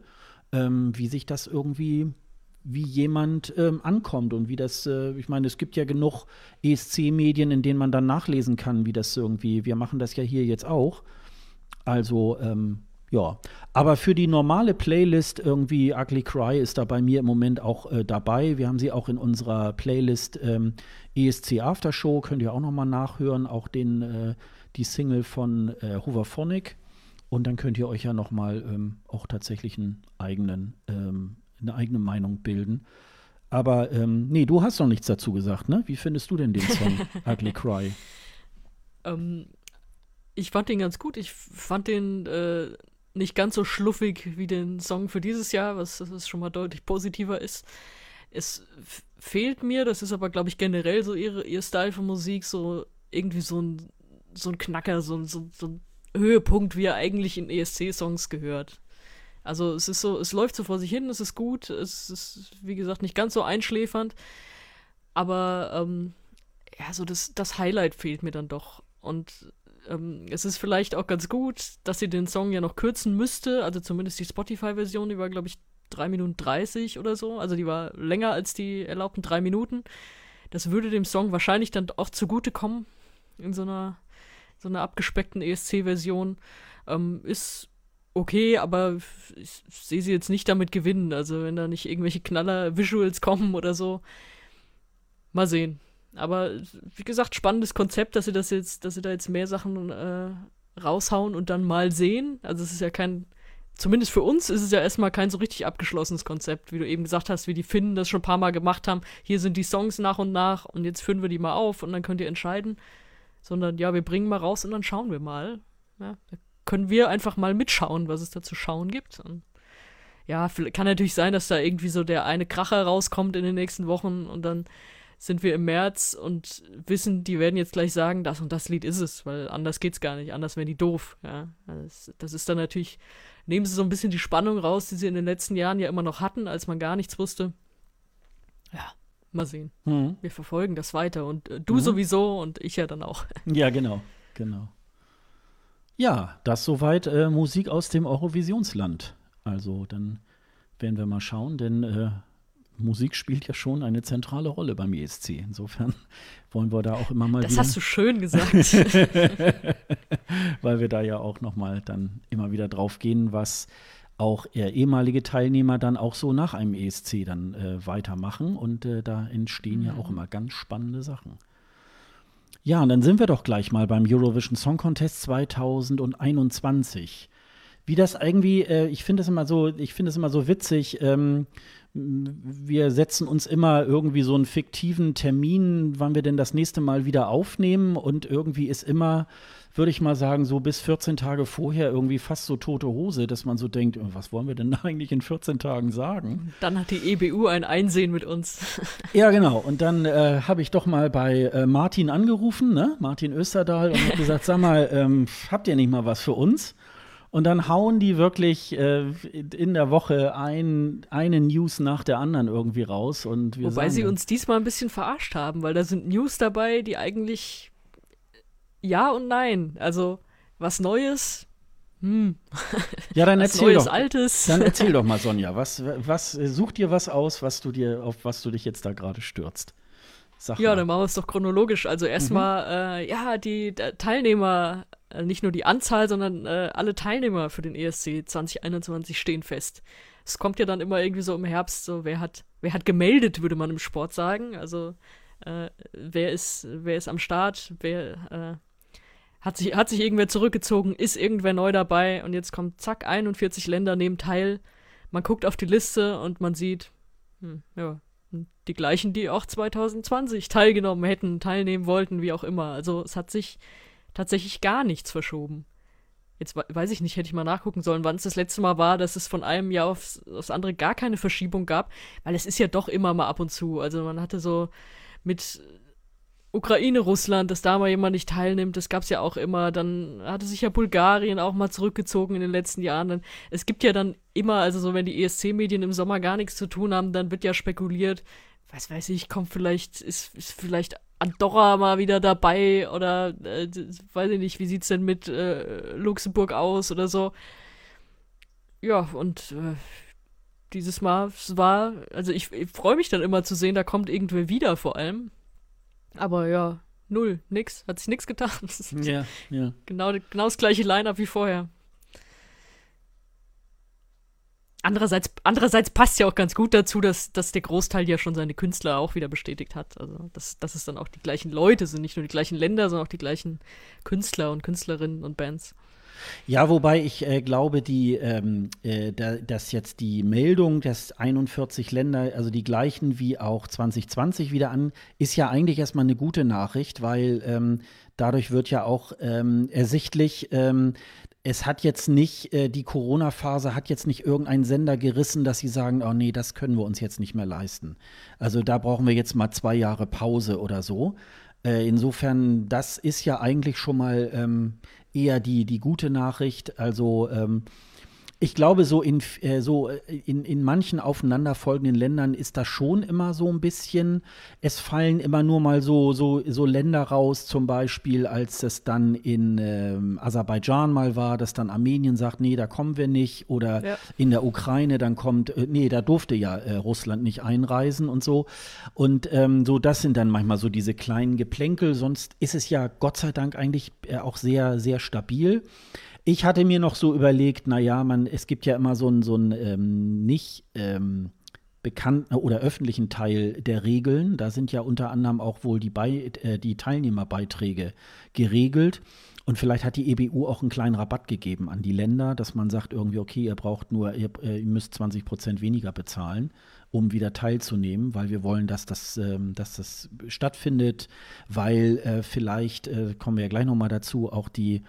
ähm, wie sich das irgendwie wie jemand ähm, ankommt und wie das, äh, ich meine, es gibt ja genug ESC-Medien, in denen man dann nachlesen kann, wie das irgendwie, wir machen das ja hier jetzt auch. Also, ähm, ja, aber für die normale Playlist irgendwie Ugly Cry ist da bei mir im Moment auch äh, dabei. Wir haben sie auch in unserer Playlist ähm, ESC Aftershow, könnt ihr auch noch mal nachhören, auch den, äh, die Single von äh, Hooverphonic. Und dann könnt ihr euch ja noch mal ähm, auch tatsächlich einen eigenen, ähm, eine eigene Meinung bilden. Aber ähm, nee, du hast noch nichts dazu gesagt, ne? Wie findest du denn den Song Ugly Cry? Ähm, ich fand den ganz gut. Ich fand den äh, nicht ganz so schluffig wie den Song für dieses Jahr, was, was schon mal deutlich positiver ist. Es fehlt mir, das ist aber, glaube ich, generell so ihre, ihr Style von Musik, so irgendwie so ein, so ein Knacker, so, so, so ein Höhepunkt, wie er eigentlich in ESC-Songs gehört. Also es ist so, es läuft so vor sich hin, es ist gut, es ist, wie gesagt, nicht ganz so einschläfernd, aber ähm, ja, so das, das Highlight fehlt mir dann doch. Und ähm, es ist vielleicht auch ganz gut, dass sie den Song ja noch kürzen müsste. Also zumindest die Spotify-Version, die war, glaube ich, 3 Minuten 30 oder so. Also die war länger als die erlaubten 3 Minuten. Das würde dem Song wahrscheinlich dann auch zugutekommen in so einer, so einer abgespeckten ESC-Version. Ähm, ist okay, aber ich sehe sie jetzt nicht damit gewinnen. Also wenn da nicht irgendwelche Knaller-Visuals kommen oder so. Mal sehen. Aber wie gesagt, spannendes Konzept, dass sie das jetzt, dass sie da jetzt mehr Sachen äh, raushauen und dann mal sehen. Also es ist ja kein, zumindest für uns ist es ja erstmal kein so richtig abgeschlossenes Konzept, wie du eben gesagt hast, wie die Finnen das schon ein paar Mal gemacht haben. Hier sind die Songs nach und nach und jetzt führen wir die mal auf und dann könnt ihr entscheiden. Sondern ja, wir bringen mal raus und dann schauen wir mal. Ja, da können wir einfach mal mitschauen, was es da zu schauen gibt. Und ja, kann natürlich sein, dass da irgendwie so der eine Kracher rauskommt in den nächsten Wochen und dann sind wir im März und wissen, die werden jetzt gleich sagen, das und das Lied ist es, weil anders geht's gar nicht, anders wären die doof. Ja, das, das ist dann natürlich, nehmen sie so ein bisschen die Spannung raus, die sie in den letzten Jahren ja immer noch hatten, als man gar nichts wusste. Ja, mal sehen. Mhm. Wir verfolgen das weiter und äh, du mhm. sowieso und ich ja dann auch. Ja, genau, genau. Ja, das soweit äh, Musik aus dem Eurovisionsland. Also dann werden wir mal schauen, denn äh, Musik spielt ja schon eine zentrale Rolle beim ESC. Insofern wollen wir da auch immer mal. Das hast du schön gesagt. Weil wir da ja auch noch mal dann immer wieder drauf gehen, was auch ehemalige Teilnehmer dann auch so nach einem ESC dann äh, weitermachen. Und äh, da entstehen mhm. ja auch mhm. immer ganz spannende Sachen. Ja, und dann sind wir doch gleich mal beim Eurovision Song Contest 2021 wie das irgendwie, äh, ich finde es immer so, ich finde es immer so witzig, ähm, wir setzen uns immer irgendwie so einen fiktiven Termin, wann wir denn das nächste Mal wieder aufnehmen. Und irgendwie ist immer, würde ich mal sagen, so bis 14 Tage vorher irgendwie fast so tote Hose, dass man so denkt, oh, was wollen wir denn eigentlich in 14 Tagen sagen? Dann hat die EBU ein Einsehen mit uns. ja, genau. Und dann äh, habe ich doch mal bei äh, Martin angerufen, ne? Martin Österdahl, und habe gesagt, sag mal, ähm, habt ihr nicht mal was für uns? Und dann hauen die wirklich äh, in der Woche ein, eine News nach der anderen irgendwie raus. Und wir Wobei sie uns diesmal ein bisschen verarscht haben, weil da sind News dabei, die eigentlich ja und nein. Also was Neues, hm. Ja, dann was erzähl Neues, doch. Altes. Dann erzähl doch mal, Sonja, was, was, such dir was aus, was du dir, auf was du dich jetzt da gerade stürzt. Sag ja, mal. dann machen wir es doch chronologisch. Also erstmal, äh, ja, die Teilnehmer, äh, nicht nur die Anzahl, sondern äh, alle Teilnehmer für den ESC 2021 stehen fest. Es kommt ja dann immer irgendwie so im Herbst, so wer hat, wer hat gemeldet, würde man im Sport sagen. Also äh, wer ist, wer ist am Start, wer äh, hat sich, hat sich irgendwer zurückgezogen, ist irgendwer neu dabei und jetzt kommt zack, 41 Länder nehmen teil. Man guckt auf die Liste und man sieht, hm, ja, die gleichen, die auch 2020 teilgenommen hätten, teilnehmen wollten, wie auch immer. Also es hat sich tatsächlich gar nichts verschoben. Jetzt weiß ich nicht, hätte ich mal nachgucken sollen, wann es das letzte Mal war, dass es von einem Jahr aufs, aufs andere gar keine Verschiebung gab, weil es ist ja doch immer mal ab und zu. Also man hatte so mit Ukraine, Russland, dass da mal jemand nicht teilnimmt, das gab es ja auch immer. Dann hatte sich ja Bulgarien auch mal zurückgezogen in den letzten Jahren. Es gibt ja dann immer, also so, wenn die ESC-Medien im Sommer gar nichts zu tun haben, dann wird ja spekuliert, was weiß ich, kommt vielleicht, ist, ist vielleicht Andorra mal wieder dabei oder äh, weiß ich nicht, wie sieht's denn mit äh, Luxemburg aus oder so. Ja, und äh, dieses Mal war, also ich, ich freue mich dann immer zu sehen, da kommt irgendwer wieder vor allem. Aber ja, null, nix, hat sich nix getan. Ja, ja. Genau, genau das gleiche Line-up wie vorher. Andererseits, andererseits passt ja auch ganz gut dazu, dass, dass der Großteil ja schon seine Künstler auch wieder bestätigt hat. Also, dass, dass es dann auch die gleichen Leute sind, nicht nur die gleichen Länder, sondern auch die gleichen Künstler und Künstlerinnen und Bands. Ja, wobei ich äh, glaube, die, ähm, äh, da, dass jetzt die Meldung, dass 41 Länder, also die gleichen wie auch 2020 wieder an, ist ja eigentlich erstmal eine gute Nachricht, weil ähm, dadurch wird ja auch ähm, ersichtlich, ähm, es hat jetzt nicht, äh, die Corona-Phase hat jetzt nicht irgendeinen Sender gerissen, dass sie sagen, oh nee, das können wir uns jetzt nicht mehr leisten. Also da brauchen wir jetzt mal zwei Jahre Pause oder so. Äh, insofern, das ist ja eigentlich schon mal ähm, eher die, die gute Nachricht. Also ähm, ich glaube, so in, äh, so äh, in, in manchen aufeinanderfolgenden Ländern ist das schon immer so ein bisschen. Es fallen immer nur mal so, so, so Länder raus, zum Beispiel, als es dann in ähm, Aserbaidschan mal war, dass dann Armenien sagt, nee, da kommen wir nicht. Oder Ja. in der Ukraine dann kommt, äh, nee, da durfte ja äh, Russland nicht einreisen und so. Und ähm, so, das sind dann manchmal so diese kleinen Geplänkel. Sonst ist es ja Gott sei Dank eigentlich äh, auch sehr, sehr stabil. Ich hatte mir noch so überlegt, naja, man, es gibt ja immer so einen so einen, ähm, nicht ähm, bekannten oder öffentlichen Teil der Regeln. Da sind ja unter anderem auch wohl die, Bei äh, die Teilnehmerbeiträge geregelt. Und vielleicht hat die EBU auch einen kleinen Rabatt gegeben an die Länder, dass man sagt irgendwie, okay, ihr braucht nur, ihr, äh, ihr müsst 20 Prozent weniger bezahlen, um wieder teilzunehmen, weil wir wollen, dass das, ähm, dass das stattfindet, weil äh, vielleicht, äh, kommen wir ja gleich nochmal dazu, auch die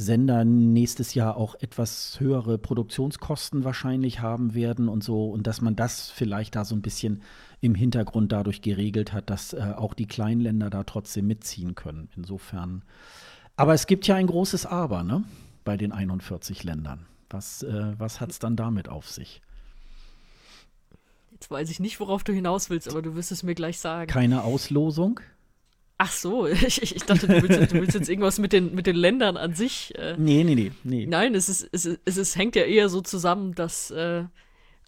Sender nächstes Jahr auch etwas höhere Produktionskosten wahrscheinlich haben werden und so und dass man das vielleicht da so ein bisschen im Hintergrund dadurch geregelt hat, dass äh, auch die kleinen Länder da trotzdem mitziehen können. Insofern. Aber es gibt ja ein großes Aber, ne? Bei den 41 Ländern. Was, äh, was hat es dann damit auf sich? Jetzt weiß ich nicht, worauf du hinaus willst, aber du wirst es mir gleich sagen. Keine Auslosung? Ach so, ich, ich dachte, du willst, du willst jetzt irgendwas mit den, mit den Ländern an sich. Äh, Nee, nee, nee. nee. Nein, es ist, es ist, es ist, hängt ja eher so zusammen, dass, äh,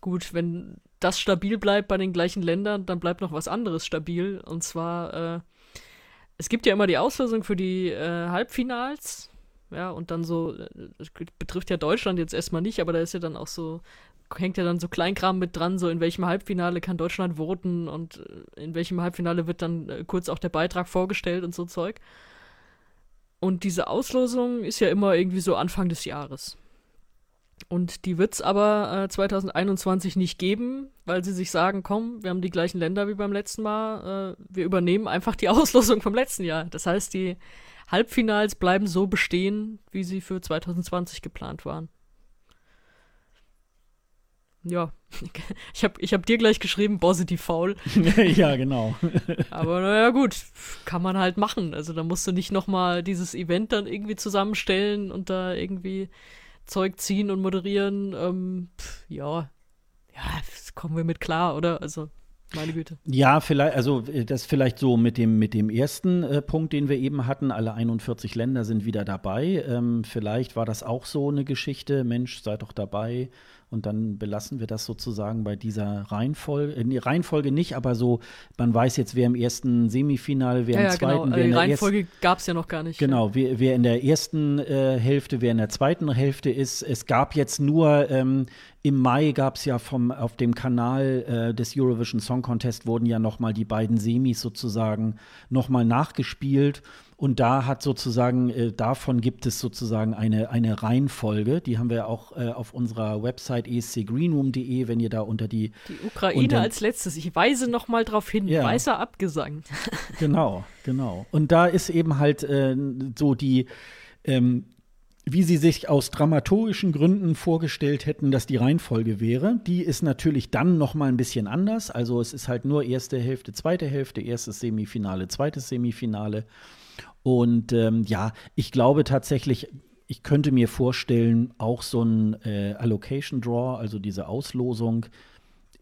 gut, wenn das stabil bleibt bei den gleichen Ländern, dann bleibt noch was anderes stabil. Und zwar, äh, es gibt ja immer die Auslösung für die äh, Halbfinals. Ja, und dann so, äh, das betrifft ja Deutschland jetzt erstmal nicht, aber da ist ja dann auch so, hängt ja dann so Kleinkram mit dran, so in welchem Halbfinale kann Deutschland voten und äh, in welchem Halbfinale wird dann äh, kurz auch der Beitrag vorgestellt und so Zeug. Und diese Auslosung ist ja immer irgendwie so Anfang des Jahres. Und die wird es aber äh, 2021 nicht geben, weil sie sich sagen, komm, wir haben die gleichen Länder wie beim letzten Mal, äh, wir übernehmen einfach die Auslosung vom letzten Jahr. Das heißt, die Halbfinals bleiben so bestehen, wie sie für 2020 geplant waren. Ja, ich habe ich hab dir gleich geschrieben, Bosse die faul. ja, genau. Aber naja, gut, kann man halt machen. Also da musst du nicht nochmal dieses Event dann irgendwie zusammenstellen und da irgendwie Zeug ziehen und moderieren. Ähm, pff, ja, ja, das kommen wir mit klar, oder? Also meine Güte. Ja, vielleicht, also äh, das vielleicht so mit dem, mit dem ersten äh, Punkt, den wir eben hatten. Alle 41 Länder sind wieder dabei. Ähm, vielleicht war das auch so eine Geschichte. Mensch, seid doch dabei. Und dann belassen wir das sozusagen bei dieser Reihenfolge. Äh, Reihenfolge nicht, aber so, man weiß jetzt, wer im ersten Semifinale, wer ja, im ja, zweiten, genau. wer in Die der Reihenfolge gab es ja noch gar nicht. Genau, wer, wer in der ersten äh, Hälfte, wer in der zweiten Hälfte ist. Es gab jetzt nur, ähm, im Mai gab es ja vom, auf dem Kanal äh, des Eurovision Song Contest wurden ja noch mal die beiden Semis sozusagen noch mal nachgespielt. Und da hat sozusagen, äh, davon gibt es sozusagen eine, eine Reihenfolge. Die haben wir auch äh, auf unserer Website escgreenroom.de, wenn ihr da unter die. Die Ukraine unter, als letztes. Ich weise noch mal drauf hin. Ja. Weißer Abgesang. Genau, genau. Und da ist eben halt äh, so die. Ähm, wie sie sich aus dramaturgischen Gründen vorgestellt hätten, dass die Reihenfolge wäre. Die ist natürlich dann noch mal ein bisschen anders. Also es ist halt nur erste Hälfte, zweite Hälfte, erstes Semifinale, zweites Semifinale. Und ähm, ja, ich glaube tatsächlich, ich könnte mir vorstellen, auch so ein äh, Allocation Draw, also diese Auslosung,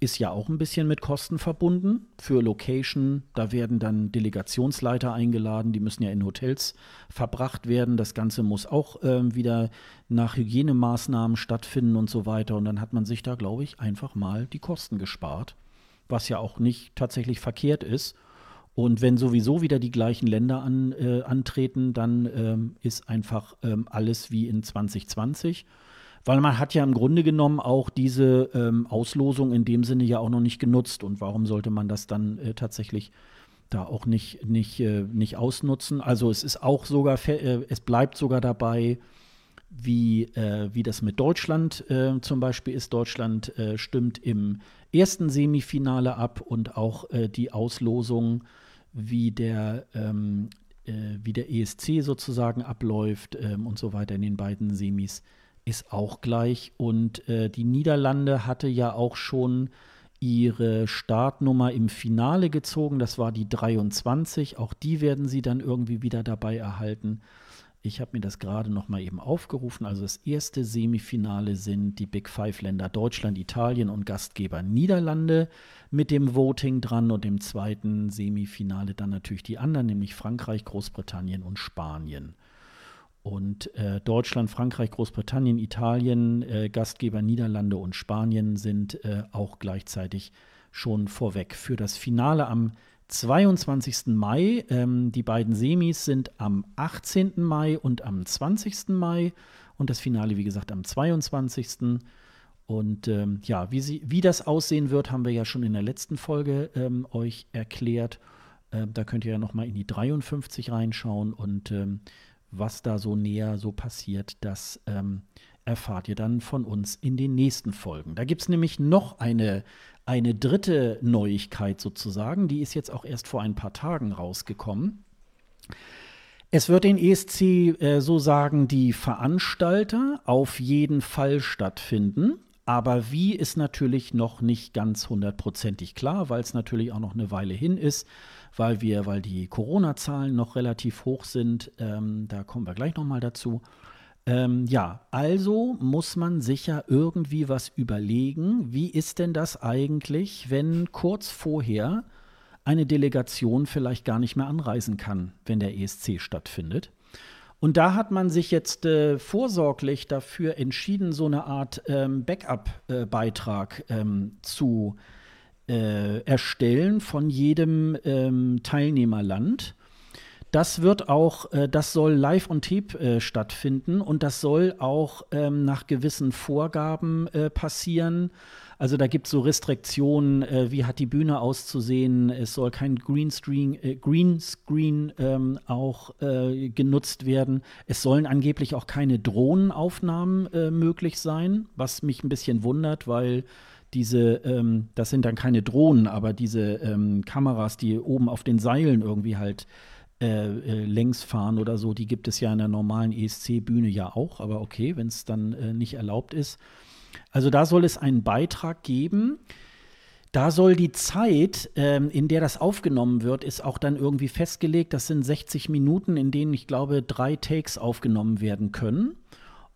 ist ja auch ein bisschen mit Kosten verbunden. Für Location, da werden dann Delegationsleiter eingeladen, die müssen ja in Hotels verbracht werden. Das Ganze muss auch äh, wieder nach Hygienemaßnahmen stattfinden und so weiter. Und dann hat man sich da, glaube ich, einfach mal die Kosten gespart, was ja auch nicht tatsächlich verkehrt ist. Und wenn sowieso wieder die gleichen Länder an, äh, antreten, dann ähm, ist einfach ähm, alles wie in 2020. Weil man hat ja im Grunde genommen auch diese ähm, Auslosung in dem Sinne ja auch noch nicht genutzt. Und warum sollte man das dann äh, tatsächlich da auch nicht, nicht, äh, nicht ausnutzen? Also es ist auch sogar, äh, es bleibt sogar dabei, wie, äh, wie das mit Deutschland äh, zum Beispiel ist. Deutschland äh, stimmt im ersten Semifinale ab und auch die Auslosung, wie der ähm, wie der ESC sozusagen abläuft ähm, und so weiter in den beiden Semis ist auch gleich. Und äh, die Niederlande hatte ja auch schon ihre Startnummer im Finale gezogen. Das war die 23. Auch die werden sie dann irgendwie wieder dabei erhalten. Ich habe mir das gerade noch mal eben aufgerufen. Also das erste Semifinale sind die Big Five Länder Deutschland, Italien und Gastgeber Niederlande mit dem Voting dran und im zweiten Semifinale dann natürlich die anderen, nämlich Frankreich, Großbritannien und Spanien. Und äh, Deutschland, Frankreich, Großbritannien, Italien, äh, Gastgeber Niederlande und Spanien sind äh, auch gleichzeitig schon vorweg. Für das Finale am 22. Mai, ähm, die beiden Semis sind am 18. Mai und am 20. Mai und das Finale, wie gesagt, am 22. Und ähm, ja, wie, sie, wie das aussehen wird, haben wir ja schon in der letzten Folge ähm, euch erklärt. Ähm, da könnt ihr ja noch mal in die 53 reinschauen und ähm, was da so näher so passiert, das ähm, erfahrt ihr dann von uns in den nächsten Folgen. Da gibt es nämlich noch eine, eine dritte Neuigkeit sozusagen, die ist jetzt auch erst vor ein paar Tagen rausgekommen. Es wird den ESC, äh, so sagen die Veranstalter, auf jeden Fall stattfinden. Aber wie ist natürlich noch nicht ganz hundertprozentig klar, weil es natürlich auch noch eine Weile hin ist, weil wir, weil die Corona-Zahlen noch relativ hoch sind. Ähm, da kommen wir gleich nochmal dazu. Ähm, ja, also muss man sich ja irgendwie was überlegen. Wie ist denn das eigentlich, wenn kurz vorher eine Delegation vielleicht gar nicht mehr anreisen kann, wenn der ESC stattfindet? Und da hat man sich jetzt äh, vorsorglich dafür entschieden, so eine Art ähm, Backup-Beitrag äh, ähm, zu äh, erstellen von jedem ähm, Teilnehmerland. Das wird auch, äh, das soll live on tape äh, stattfinden und das soll auch ähm, nach gewissen Vorgaben äh, passieren. Also da gibt es so Restriktionen, äh, wie hat die Bühne auszusehen. Es soll kein Greenscreen, äh, Greenscreen ähm, auch äh, genutzt werden. Es sollen angeblich auch keine Drohnenaufnahmen möglich sein, was mich ein bisschen wundert, weil diese, ähm, das sind dann keine Drohnen, aber diese ähm, Kameras, die oben auf den Seilen irgendwie halt äh, äh, längs fahren oder so, die gibt es ja in der normalen ESC-Bühne ja auch, aber okay, wenn es dann äh, nicht erlaubt ist. Also da soll es einen Beitrag geben. Da soll die Zeit, ähm, in der das aufgenommen wird, ist auch dann irgendwie festgelegt. Das sind 60 Minuten, in denen ich glaube, drei Takes aufgenommen werden können.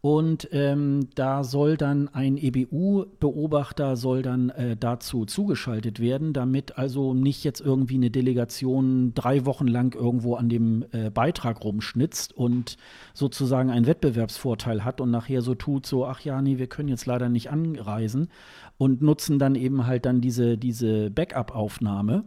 Und ähm, da soll dann ein EBU-Beobachter soll dann äh, dazu zugeschaltet werden, damit also nicht jetzt irgendwie eine Delegation drei Wochen lang irgendwo an dem äh, Beitrag rumschnitzt und sozusagen einen Wettbewerbsvorteil hat und nachher so tut, so, ach ja, nee, wir können jetzt leider nicht anreisen und nutzen dann eben halt dann diese, diese Backup-Aufnahme.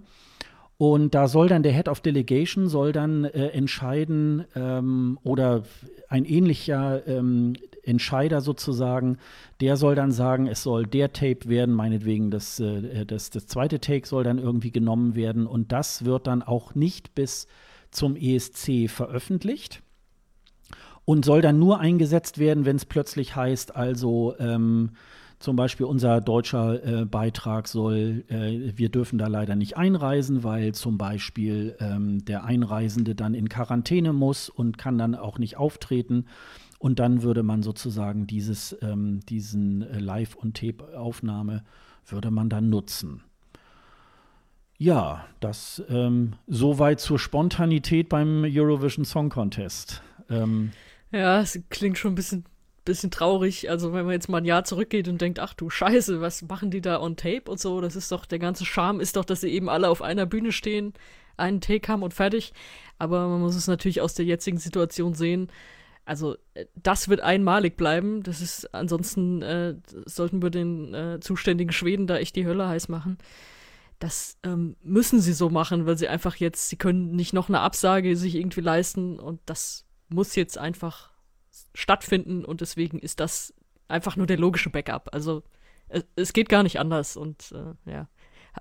Und da soll dann der Head of Delegation soll dann äh, entscheiden ähm, oder ein ähnlicher ähm, Entscheider sozusagen, der soll dann sagen, es soll der Tape werden, meinetwegen das, äh, das, das zweite Take soll dann irgendwie genommen werden. Und das wird dann auch nicht bis zum ESC veröffentlicht und soll dann nur eingesetzt werden, wenn es plötzlich heißt, also ähm, zum Beispiel unser deutscher äh, Beitrag soll, äh, wir dürfen da leider nicht einreisen, weil zum Beispiel ähm, der Einreisende dann in Quarantäne muss und kann dann auch nicht auftreten. Und dann würde man sozusagen dieses, ähm, diesen äh, Live- und Tape-Aufnahme würde man dann nutzen. Ja, das ähm, soweit zur Spontanität beim Eurovision Song Contest. Ähm, ja, es klingt schon ein bisschen bisschen traurig. Also wenn man jetzt mal ein Jahr zurückgeht und denkt, ach du Scheiße, was machen die da on Tape und so, das ist doch, der ganze Charme ist doch, dass sie eben alle auf einer Bühne stehen, einen Take haben und fertig. Aber man muss es natürlich aus der jetzigen Situation sehen. Also äh, das wird einmalig bleiben. Das ist ansonsten äh, sollten wir den äh, zuständigen Schweden da echt die Hölle heiß machen. Das ähm, müssen sie so machen, weil sie einfach jetzt, sie können nicht noch eine Absage sich irgendwie leisten und das muss jetzt einfach stattfinden und deswegen ist das einfach nur der logische Backup. Also es, es geht gar nicht anders und äh, ja.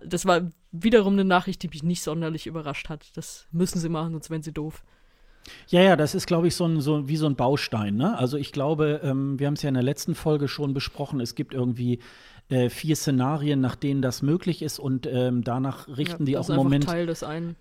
Das war wiederum eine Nachricht, die mich nicht sonderlich überrascht hat. Das müssen sie machen, sonst wären sie doof. Ja, ja, das ist, glaube ich, so, ein, so wie so ein Baustein. Ne? Also ich glaube, ähm, wir haben es ja in der letzten Folge schon besprochen, es gibt irgendwie äh, vier Szenarien, nach denen das möglich ist und ähm, danach richten ja, die auch im Moment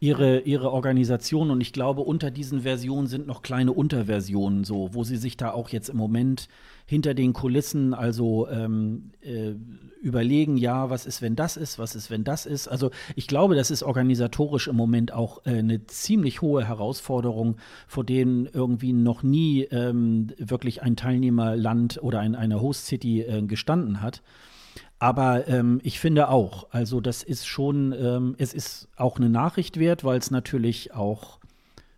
ihre, ihre Organisation und ich glaube, unter diesen Versionen sind noch kleine Unterversionen so, wo sie sich da auch jetzt im Moment hinter den Kulissen also ähm, äh, überlegen, ja, was ist, wenn das ist, was ist, wenn das ist. Also ich glaube, das ist organisatorisch im Moment auch äh, eine ziemlich hohe Herausforderung, vor denen irgendwie noch nie ähm, wirklich ein Teilnehmerland oder ein, eine Host-City äh, gestanden hat. Aber ähm, ich finde auch, also das ist schon, ähm, es ist auch eine Nachricht wert, weil es natürlich auch,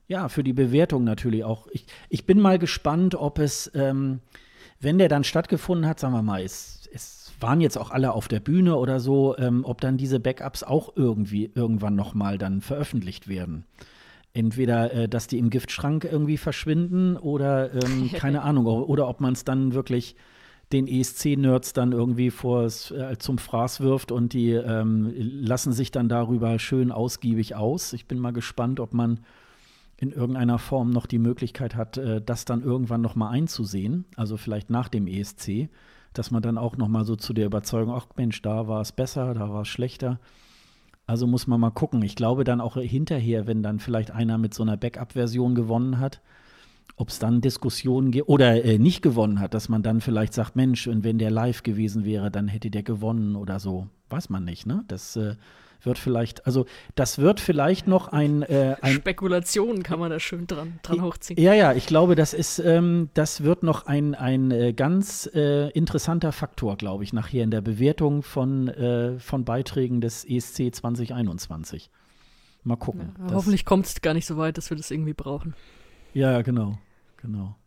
ja, für die Bewertung natürlich auch. Ich, ich bin mal gespannt, ob es, ähm, wenn der dann stattgefunden hat, sagen wir mal, es, es waren jetzt auch alle auf der Bühne oder so, ähm, ob dann diese Backups auch irgendwie irgendwann noch mal dann veröffentlicht werden. Entweder, äh, dass die im Giftschrank irgendwie verschwinden oder ähm, keine Ahnung, oder ob man es dann wirklich den ESC-Nerds dann irgendwie vors, äh, zum Fraß wirft und die ähm, lassen sich dann darüber schön ausgiebig aus. Ich bin mal gespannt, ob man in irgendeiner Form noch die Möglichkeit hat, äh, das dann irgendwann noch mal einzusehen, also vielleicht nach dem ESC, dass man dann auch noch mal so zu der Überzeugung, ach Mensch, da war es besser, da war es schlechter. Also muss man mal gucken. Ich glaube dann auch hinterher, wenn dann vielleicht einer mit so einer Backup-Version gewonnen hat, ob es dann Diskussionen gibt oder äh, nicht gewonnen hat, dass man dann vielleicht sagt, Mensch, und wenn der live gewesen wäre, dann hätte der gewonnen oder so. Weiß man nicht, ne? Das äh, wird vielleicht, also das wird vielleicht noch ein, äh, ein Spekulationen kann man da schön dran, dran hochziehen. Ja, ja, ich glaube, das ist, ähm, das wird noch ein, ein äh, ganz äh, interessanter Faktor, glaube ich, nachher in der Bewertung von, äh, von Beiträgen des ESC 2021. Mal gucken. Ja, hoffentlich kommt es gar nicht so weit, dass wir das irgendwie brauchen. Ja, genau, genau.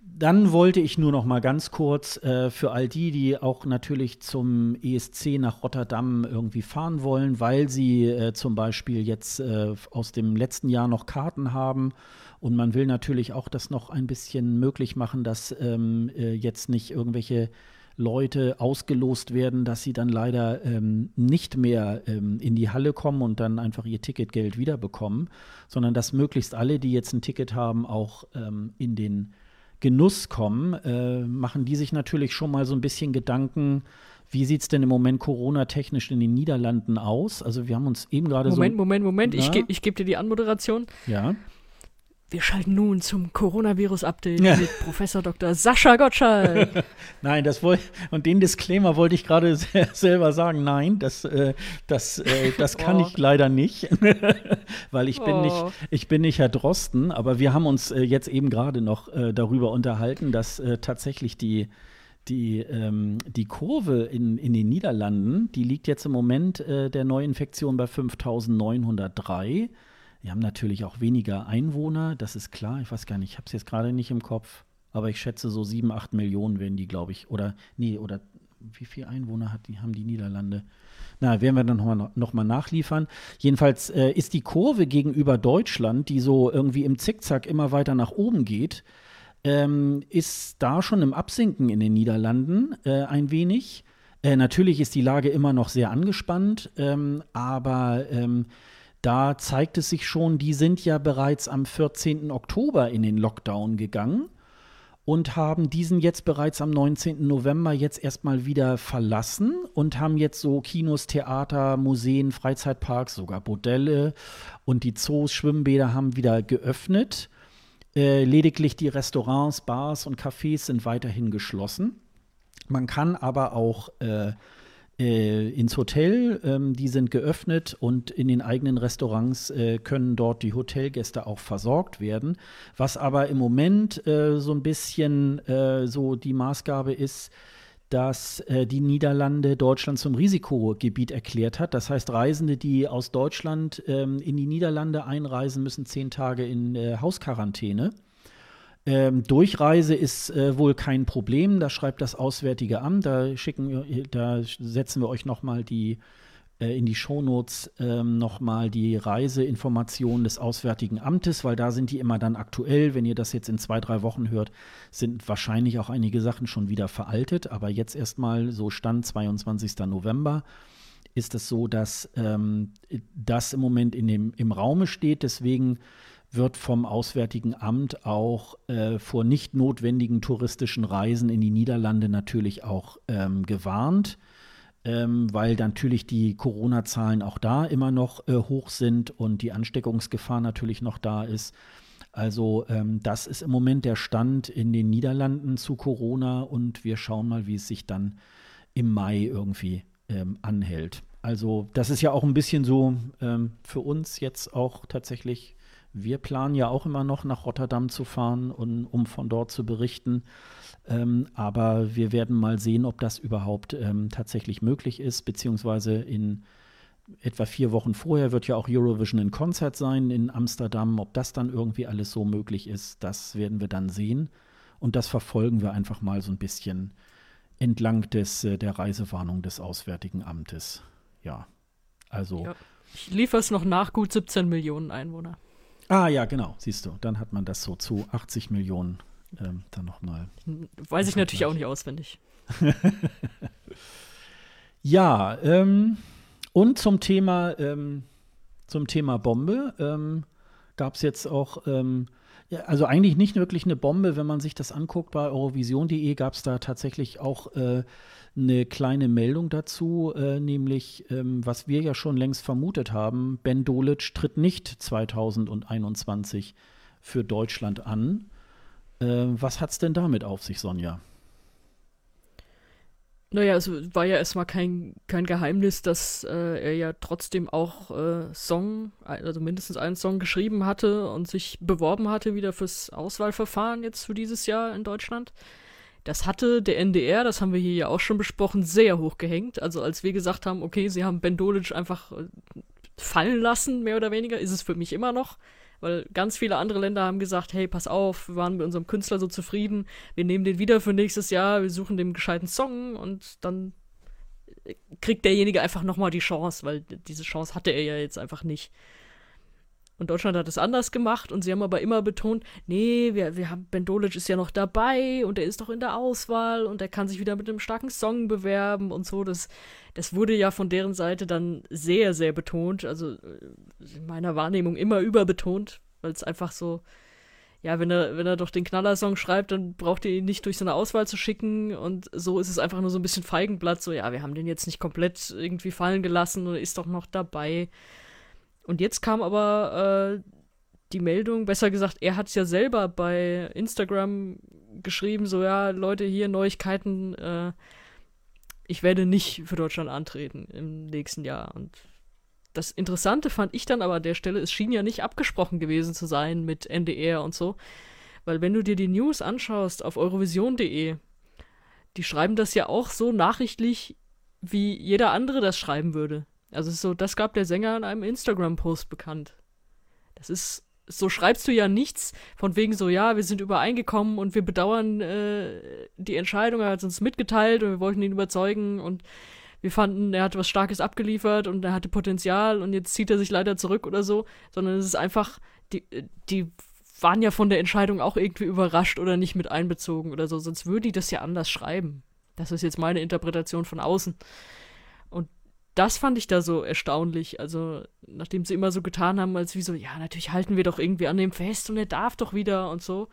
Dann wollte ich nur noch mal ganz kurz äh, für all die, die auch natürlich zum ESC nach Rotterdam irgendwie fahren wollen, weil sie äh, zum Beispiel jetzt äh, aus dem letzten Jahr noch Karten haben und man will natürlich auch das noch ein bisschen möglich machen, dass ähm, äh, jetzt nicht irgendwelche Leute ausgelost werden, dass sie dann leider ähm, nicht mehr ähm, in die Halle kommen und dann einfach ihr Ticketgeld wiederbekommen, sondern dass möglichst alle, die jetzt ein Ticket haben, auch ähm, in den Genuss kommen, äh, machen die sich natürlich schon mal so ein bisschen Gedanken, wie sieht es denn im Moment Corona-technisch in den Niederlanden aus? Also wir haben uns eben gerade so. Moment, Moment, Moment, ich, ge ich gebe dir die Anmoderation. Ja. Wir schalten nun zum Coronavirus-Update ja. mit Professor Dr. Sascha Gottschalk. nein, das wollte und den Disclaimer wollte ich gerade selber sagen. Nein, das, äh, das, äh, das kann oh. ich leider nicht, weil ich bin oh. nicht, ich bin nicht Herr Drosten. Aber wir haben uns äh, jetzt eben gerade noch äh, darüber unterhalten, dass äh, tatsächlich die die, ähm, die Kurve in, in den Niederlanden, die liegt jetzt im Moment äh, der Neuinfektion bei 5903. Die haben natürlich auch weniger Einwohner, das ist klar. Ich weiß gar nicht, ich habe es jetzt gerade nicht im Kopf, aber ich schätze so 7, 8 Millionen werden die, glaube ich. Oder, nee, oder wie viele Einwohner hat die, haben die Niederlande? Na, werden wir dann nochmal noch mal nachliefern. Jedenfalls äh, ist die Kurve gegenüber Deutschland, die so irgendwie im Zickzack immer weiter nach oben geht, ähm, ist da schon im Absinken in den Niederlanden äh, ein wenig. Äh, natürlich ist die Lage immer noch sehr angespannt, ähm, aber ähm, da zeigt es sich schon, die sind ja bereits am 14. Oktober in den Lockdown gegangen und haben diesen jetzt bereits am 19. November jetzt erstmal wieder verlassen und haben jetzt so Kinos, Theater, Museen, Freizeitparks, sogar Bordelle und die Zoos, Schwimmbäder haben wieder geöffnet. Äh, lediglich die Restaurants, Bars und Cafés sind weiterhin geschlossen. Man kann aber auch äh, ins Hotel, ähm, die sind geöffnet und in den eigenen Restaurants äh, können dort die Hotelgäste auch versorgt werden. Was aber im Moment äh, so ein bisschen äh, so die Maßgabe ist, dass äh, die Niederlande Deutschland zum Risikogebiet erklärt hat. Das heißt, Reisende, die aus Deutschland ähm, in die Niederlande einreisen, müssen zehn Tage in äh, Hausquarantäne. Ähm, Durchreise ist äh, wohl kein Problem, das schreibt das Auswärtige Amt. Da, schicken, da setzen wir euch nochmal die äh, in die Shownotes ähm, nochmal die Reiseinformationen des Auswärtigen Amtes, weil da sind die immer dann aktuell. Wenn ihr das jetzt in zwei, drei Wochen hört, sind wahrscheinlich auch einige Sachen schon wieder veraltet. Aber jetzt erstmal so Stand 22. November ist es so, dass ähm, das im Moment in dem, im Raume steht. Deswegen wird vom Auswärtigen Amt auch äh, vor nicht notwendigen touristischen Reisen in die Niederlande natürlich auch ähm, gewarnt ähm, weil natürlich die Corona-Zahlen auch da immer noch äh, hoch sind und die Ansteckungsgefahr natürlich noch da ist. Also ähm, das ist im Moment der Stand in den Niederlanden zu Corona und wir schauen mal, wie es sich dann im Mai irgendwie ähm, anhält. Also das ist ja auch ein bisschen so ähm, für uns jetzt auch tatsächlich, wir planen ja auch immer noch nach Rotterdam zu fahren, und, um von dort zu berichten. Ähm, aber wir werden mal sehen, ob das überhaupt ähm, tatsächlich möglich ist, beziehungsweise in etwa vier Wochen vorher wird ja auch Eurovision in Konzert sein in Amsterdam. Ob das dann irgendwie alles so möglich ist, das werden wir dann sehen. Und das verfolgen wir einfach mal so ein bisschen entlang des, äh, der Reisewarnung des Auswärtigen Amtes. Ja, also. Ja. Ich liefere es noch nach, gut 17 Millionen Einwohner. Ah ja, genau, siehst du. Dann hat man das so zu 80 Millionen ähm, dann nochmal. Weiß ich natürlich auch nicht auswendig. ja, ähm, und zum Thema, ähm, zum Thema Bombe ähm, gab es jetzt auch, ähm, ja, also eigentlich nicht wirklich eine Bombe, wenn man sich das anguckt bei Eurovision.de gab es da tatsächlich auch äh, eine kleine Meldung dazu, äh, nämlich, ähm, was wir ja schon längst vermutet haben, Ben Dolic tritt nicht 2021 für Deutschland an. Äh, was hat's denn damit auf sich, Sonja? Naja, es war ja erstmal kein, kein Geheimnis, dass äh, er ja trotzdem auch äh, Song, also mindestens einen Song geschrieben hatte und sich beworben hatte wieder fürs Auswahlverfahren jetzt für dieses Jahr in Deutschland. Das hatte der NDR, das haben wir hier ja auch schon besprochen, sehr hoch gehängt. Also als wir gesagt haben, okay, sie haben Ben Dolic einfach äh, fallen lassen, mehr oder weniger, ist es für mich immer noch. Weil ganz viele andere Länder haben gesagt, hey, pass auf, wir waren mit unserem Künstler so zufrieden, wir nehmen den wieder für nächstes Jahr, wir suchen dem gescheiten Song und dann kriegt derjenige einfach nochmal die Chance, weil diese Chance hatte er ja jetzt einfach nicht. Und Deutschland hat es anders gemacht und sie haben aber immer betont, nee, wir, wir haben, Ben Dolic ist ja noch dabei und er ist doch in der Auswahl und er kann sich wieder mit einem starken Song bewerben und so. Das, das wurde ja von deren Seite dann sehr, sehr betont. Also äh, in meiner Wahrnehmung immer überbetont, weil es einfach so, ja, wenn er, wenn er doch den Knallersong schreibt, dann braucht ihr ihn nicht durch so eine Auswahl zu schicken und so ist es einfach nur so ein bisschen Feigenblatt, so, ja, wir haben den jetzt nicht komplett irgendwie fallen gelassen und ist doch noch dabei. Und jetzt kam aber äh, die Meldung, besser gesagt, er hat es ja selber bei Instagram geschrieben, so ja, Leute, hier Neuigkeiten, äh, ich werde nicht für Deutschland antreten im nächsten Jahr. Und das Interessante fand ich dann aber an der Stelle, es schien ja nicht abgesprochen gewesen zu sein mit NDR und so. Weil wenn du dir die News anschaust auf eurovision.de, die schreiben das ja auch so nachrichtlich, wie jeder andere das schreiben würde. Also so, das gab der Sänger in einem Instagram-Post bekannt. Das ist, so schreibst du ja nichts von wegen so, ja, wir sind übereingekommen und wir bedauern äh, die Entscheidung, er hat uns mitgeteilt und wir wollten ihn überzeugen und wir fanden, er hat was Starkes abgeliefert und er hatte Potenzial und jetzt zieht er sich leider zurück oder so, sondern es ist einfach, die, die waren ja von der Entscheidung auch irgendwie überrascht oder nicht mit einbezogen oder so, sonst würden die das ja anders schreiben. Das ist jetzt meine Interpretation von außen das fand ich da so erstaunlich. Also, nachdem sie immer so getan haben, als wie so, ja, natürlich halten wir doch irgendwie an dem fest und er darf doch wieder und so.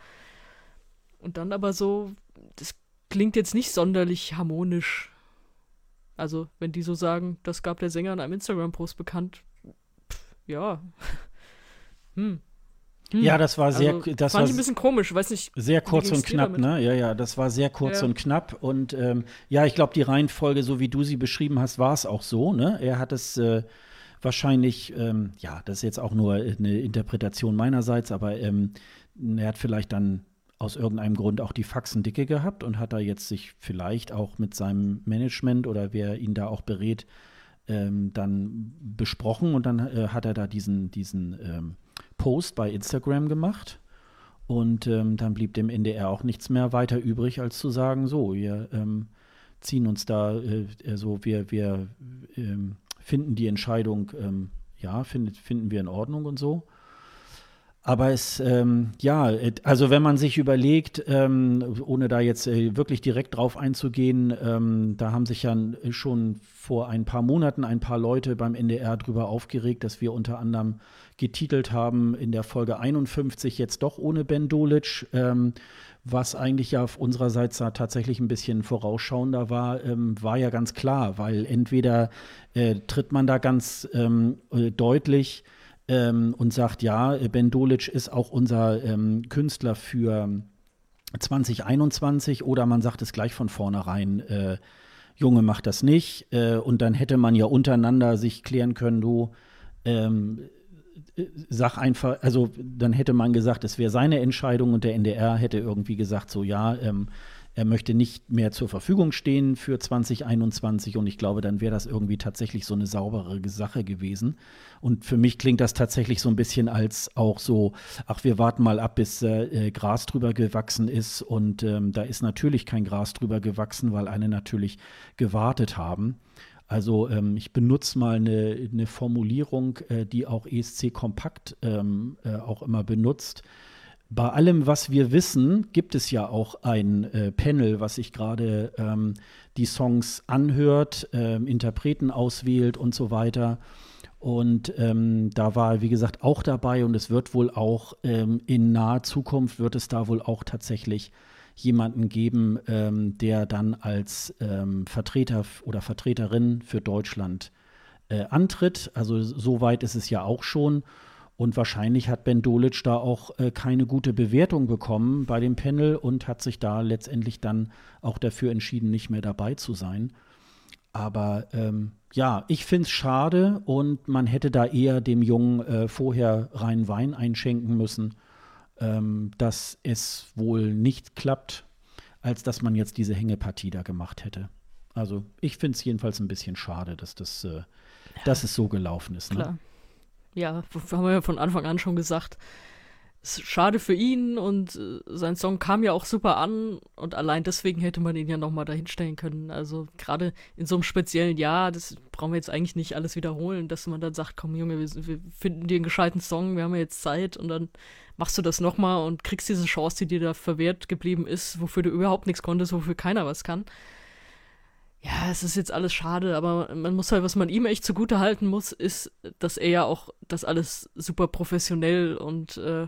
Und dann aber so, das klingt jetzt nicht sonderlich harmonisch. Also, wenn die so sagen, das gab der Sänger in einem Instagram-Post bekannt, pff, ja. hm. Hm. Ja, das war sehr, also, das fand war ich ein bisschen komisch, weiß nicht. Sehr kurz und knapp, ne? Ja, ja, das war sehr kurz ja. und knapp und ähm, ja, ich glaube, die Reihenfolge, so wie du sie beschrieben hast, war es auch so, ne? Er hat es äh, wahrscheinlich, ähm, ja, das ist jetzt auch nur eine Interpretation meinerseits, aber ähm, er hat vielleicht dann aus irgendeinem Grund auch die Faxen dicke gehabt und hat da jetzt sich vielleicht auch mit seinem Management oder wer ihn da auch berät, ähm, dann besprochen und dann äh, hat er da diesen, diesen ähm, Post bei Instagram gemacht. Und ähm, dann blieb dem NDR auch nichts mehr weiter übrig, als zu sagen, so, wir ähm, ziehen uns da, äh, also wir, wir ähm, finden die Entscheidung, ähm, ja, find, finden wir in Ordnung und so. Aber es, ähm, ja, also wenn man sich überlegt, ähm, ohne da jetzt äh, wirklich direkt drauf einzugehen, ähm, da haben sich ja schon vor ein paar Monaten ein paar Leute beim NDR drüber aufgeregt, dass wir unter anderem getitelt haben in der Folge 51 jetzt doch ohne Ben Dolic, ähm, was eigentlich ja auf unsererseits tatsächlich ein bisschen vorausschauender war, ähm, war ja ganz klar, weil entweder äh, tritt man da ganz ähm, äh, deutlich ähm, und sagt, ja, Ben Dolic ist auch unser ähm, Künstler für 2021 oder man sagt es gleich von vornherein, äh, Junge macht das nicht. Äh, und dann hätte man ja untereinander sich klären können, du ähm, sag einfach, also dann hätte man gesagt, es wäre seine Entscheidung und der NDR hätte irgendwie gesagt, so ja, ähm, er möchte nicht mehr zur Verfügung stehen für 2021 und ich glaube, dann wäre das irgendwie tatsächlich so eine saubere Sache gewesen. Und für mich klingt das tatsächlich so ein bisschen als auch so, ach, wir warten mal ab, bis äh, Gras drüber gewachsen ist und ähm, da ist natürlich kein Gras drüber gewachsen, weil alle natürlich gewartet haben. Also ähm, ich benutze mal eine, eine Formulierung, äh, die auch ESC Kompakt ähm, äh, auch immer benutzt bei allem, was wir wissen, gibt es ja auch ein äh, Panel, was sich gerade ähm, die Songs anhört, ähm, Interpreten auswählt und so weiter. Und ähm, da war, wie gesagt, auch dabei und es wird wohl auch ähm, in naher Zukunft wird es da wohl auch tatsächlich jemanden geben, ähm, der dann als ähm, Vertreter oder Vertreterin für Deutschland äh, antritt. Also so weit ist es ja auch schon. Und wahrscheinlich hat Ben Dolic da auch äh, keine gute Bewertung bekommen bei dem Panel und hat sich da letztendlich dann auch dafür entschieden, nicht mehr dabei zu sein. Aber ähm, ja, ich finde es schade und man hätte da eher dem Jungen äh, vorher rein Wein einschenken müssen, ähm, dass es wohl nicht klappt, als dass man jetzt diese Hängepartie da gemacht hätte. Also ich finde es jedenfalls ein bisschen schade, dass das, äh, ja. dass es so gelaufen ist. Ne? Klar. Ne? Ja, haben wir ja von Anfang an schon gesagt, ist schade für ihn und äh, sein Song kam ja auch super an und allein deswegen hätte man ihn ja nochmal dahinstellen können. Also gerade in so einem speziellen Jahr, das brauchen wir jetzt eigentlich nicht alles wiederholen, dass man dann sagt, komm Junge, wir, wir finden dir einen gescheiten Song, wir haben ja jetzt Zeit und dann machst du das nochmal und kriegst diese Chance, die dir da verwehrt geblieben ist, wofür du überhaupt nichts konntest, wofür keiner was kann. Ja, es ist jetzt alles schade, aber man muss halt, was man ihm echt zugute halten muss, ist, dass er ja auch das alles super professionell und, äh,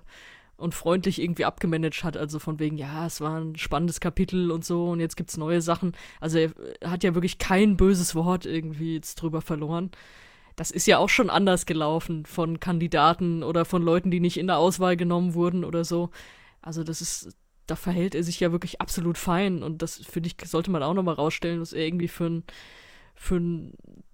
und freundlich irgendwie abgemanagt hat. Also von wegen, ja, es war ein spannendes Kapitel und so und jetzt gibt's neue Sachen. Also er hat ja wirklich kein böses Wort irgendwie jetzt drüber verloren. Das ist ja auch schon anders gelaufen von Kandidaten oder von Leuten, die nicht in der Auswahl genommen wurden oder so. Also das ist da verhält er sich ja wirklich absolut fein. Und das, finde ich, sollte man auch nochmal rausstellen, dass er irgendwie für ein, für ein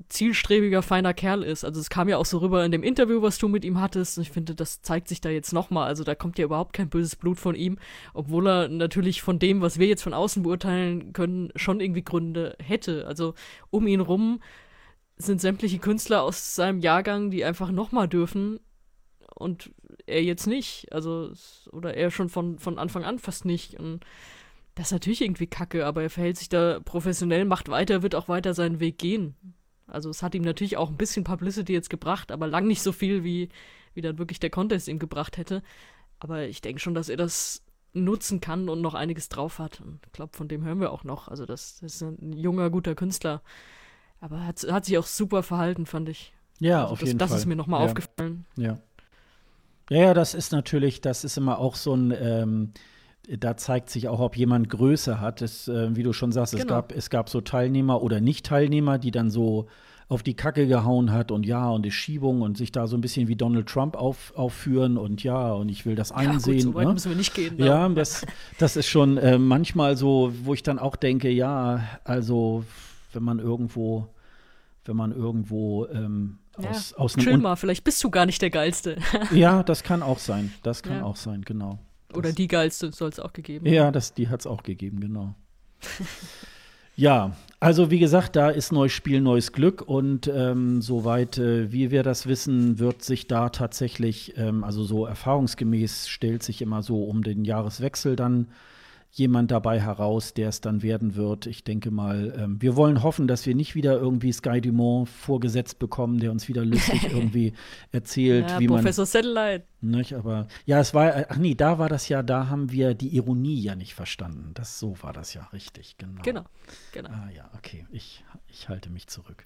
zielstrebiger, feiner Kerl ist. Also es kam ja auch so rüber in dem Interview, was du mit ihm hattest. Und ich finde, das zeigt sich da jetzt nochmal. Also da kommt ja überhaupt kein böses Blut von ihm, obwohl er natürlich von dem, was wir jetzt von außen beurteilen können, schon irgendwie Gründe hätte. Also um ihn rum sind sämtliche Künstler aus seinem Jahrgang, die einfach nochmal dürfen und er jetzt nicht. Also, oder er schon von, von Anfang an fast nicht. Und das ist natürlich irgendwie kacke, aber er verhält sich da professionell, macht weiter, wird auch weiter seinen Weg gehen. Also, es hat ihm natürlich auch ein bisschen Publicity jetzt gebracht, aber lang nicht so viel, wie, wie dann wirklich der Contest ihm gebracht hätte. Aber ich denke schon, dass er das nutzen kann und noch einiges drauf hat. Und ich glaube, von dem hören wir auch noch. Also, das, das ist ein junger, guter Künstler. Aber hat, hat sich auch super verhalten, fand ich. Ja, also auf das, jeden das Fall. Das ist mir nochmal ja. aufgefallen. Ja. Ja, ja, das ist natürlich, das ist immer auch so ein, ähm, da zeigt sich auch, ob jemand Größe hat. Es, äh, wie du schon sagst, es, Genau. gab, es gab so Teilnehmer oder Nicht-Teilnehmer, die dann so auf die Kacke gehauen hat und ja, und die Schiebung und sich da so ein bisschen wie Donald Trump auf, aufführen und ja, und ich will das Ja, gut, einsehen. so weit ne? müssen wir nicht gehen. ne? Ja, das, das ist schon äh, manchmal so, wo ich dann auch denke, ja, also wenn man irgendwo, wenn man irgendwo ähm, Ja, aus, aus Chill mal, vielleicht bist du gar nicht der Geilste. Ja, das kann auch sein. Das kann Ja. auch sein, genau. Oder Das- die Geilste soll es auch gegeben Ja, das, die hat es auch gegeben, genau. ja, also wie gesagt, da ist neues Spiel, neues Glück und ähm, soweit äh, wie wir das wissen, wird sich da tatsächlich, ähm, also so erfahrungsgemäß stellt sich immer so um den Jahreswechsel dann jemand dabei heraus, der es dann werden wird. Ich denke mal, ähm, wir wollen hoffen, dass wir nicht wieder irgendwie Sky Dumont vorgesetzt bekommen, der uns wieder lustig irgendwie erzählt, Ja, wie man Professor Satellite. Nicht, aber ja, es war, ach nee, da war das ja, da haben wir die Ironie ja nicht verstanden. Das, so war das ja richtig, genau. Genau, genau. Ah ja, okay, ich, ich halte mich zurück.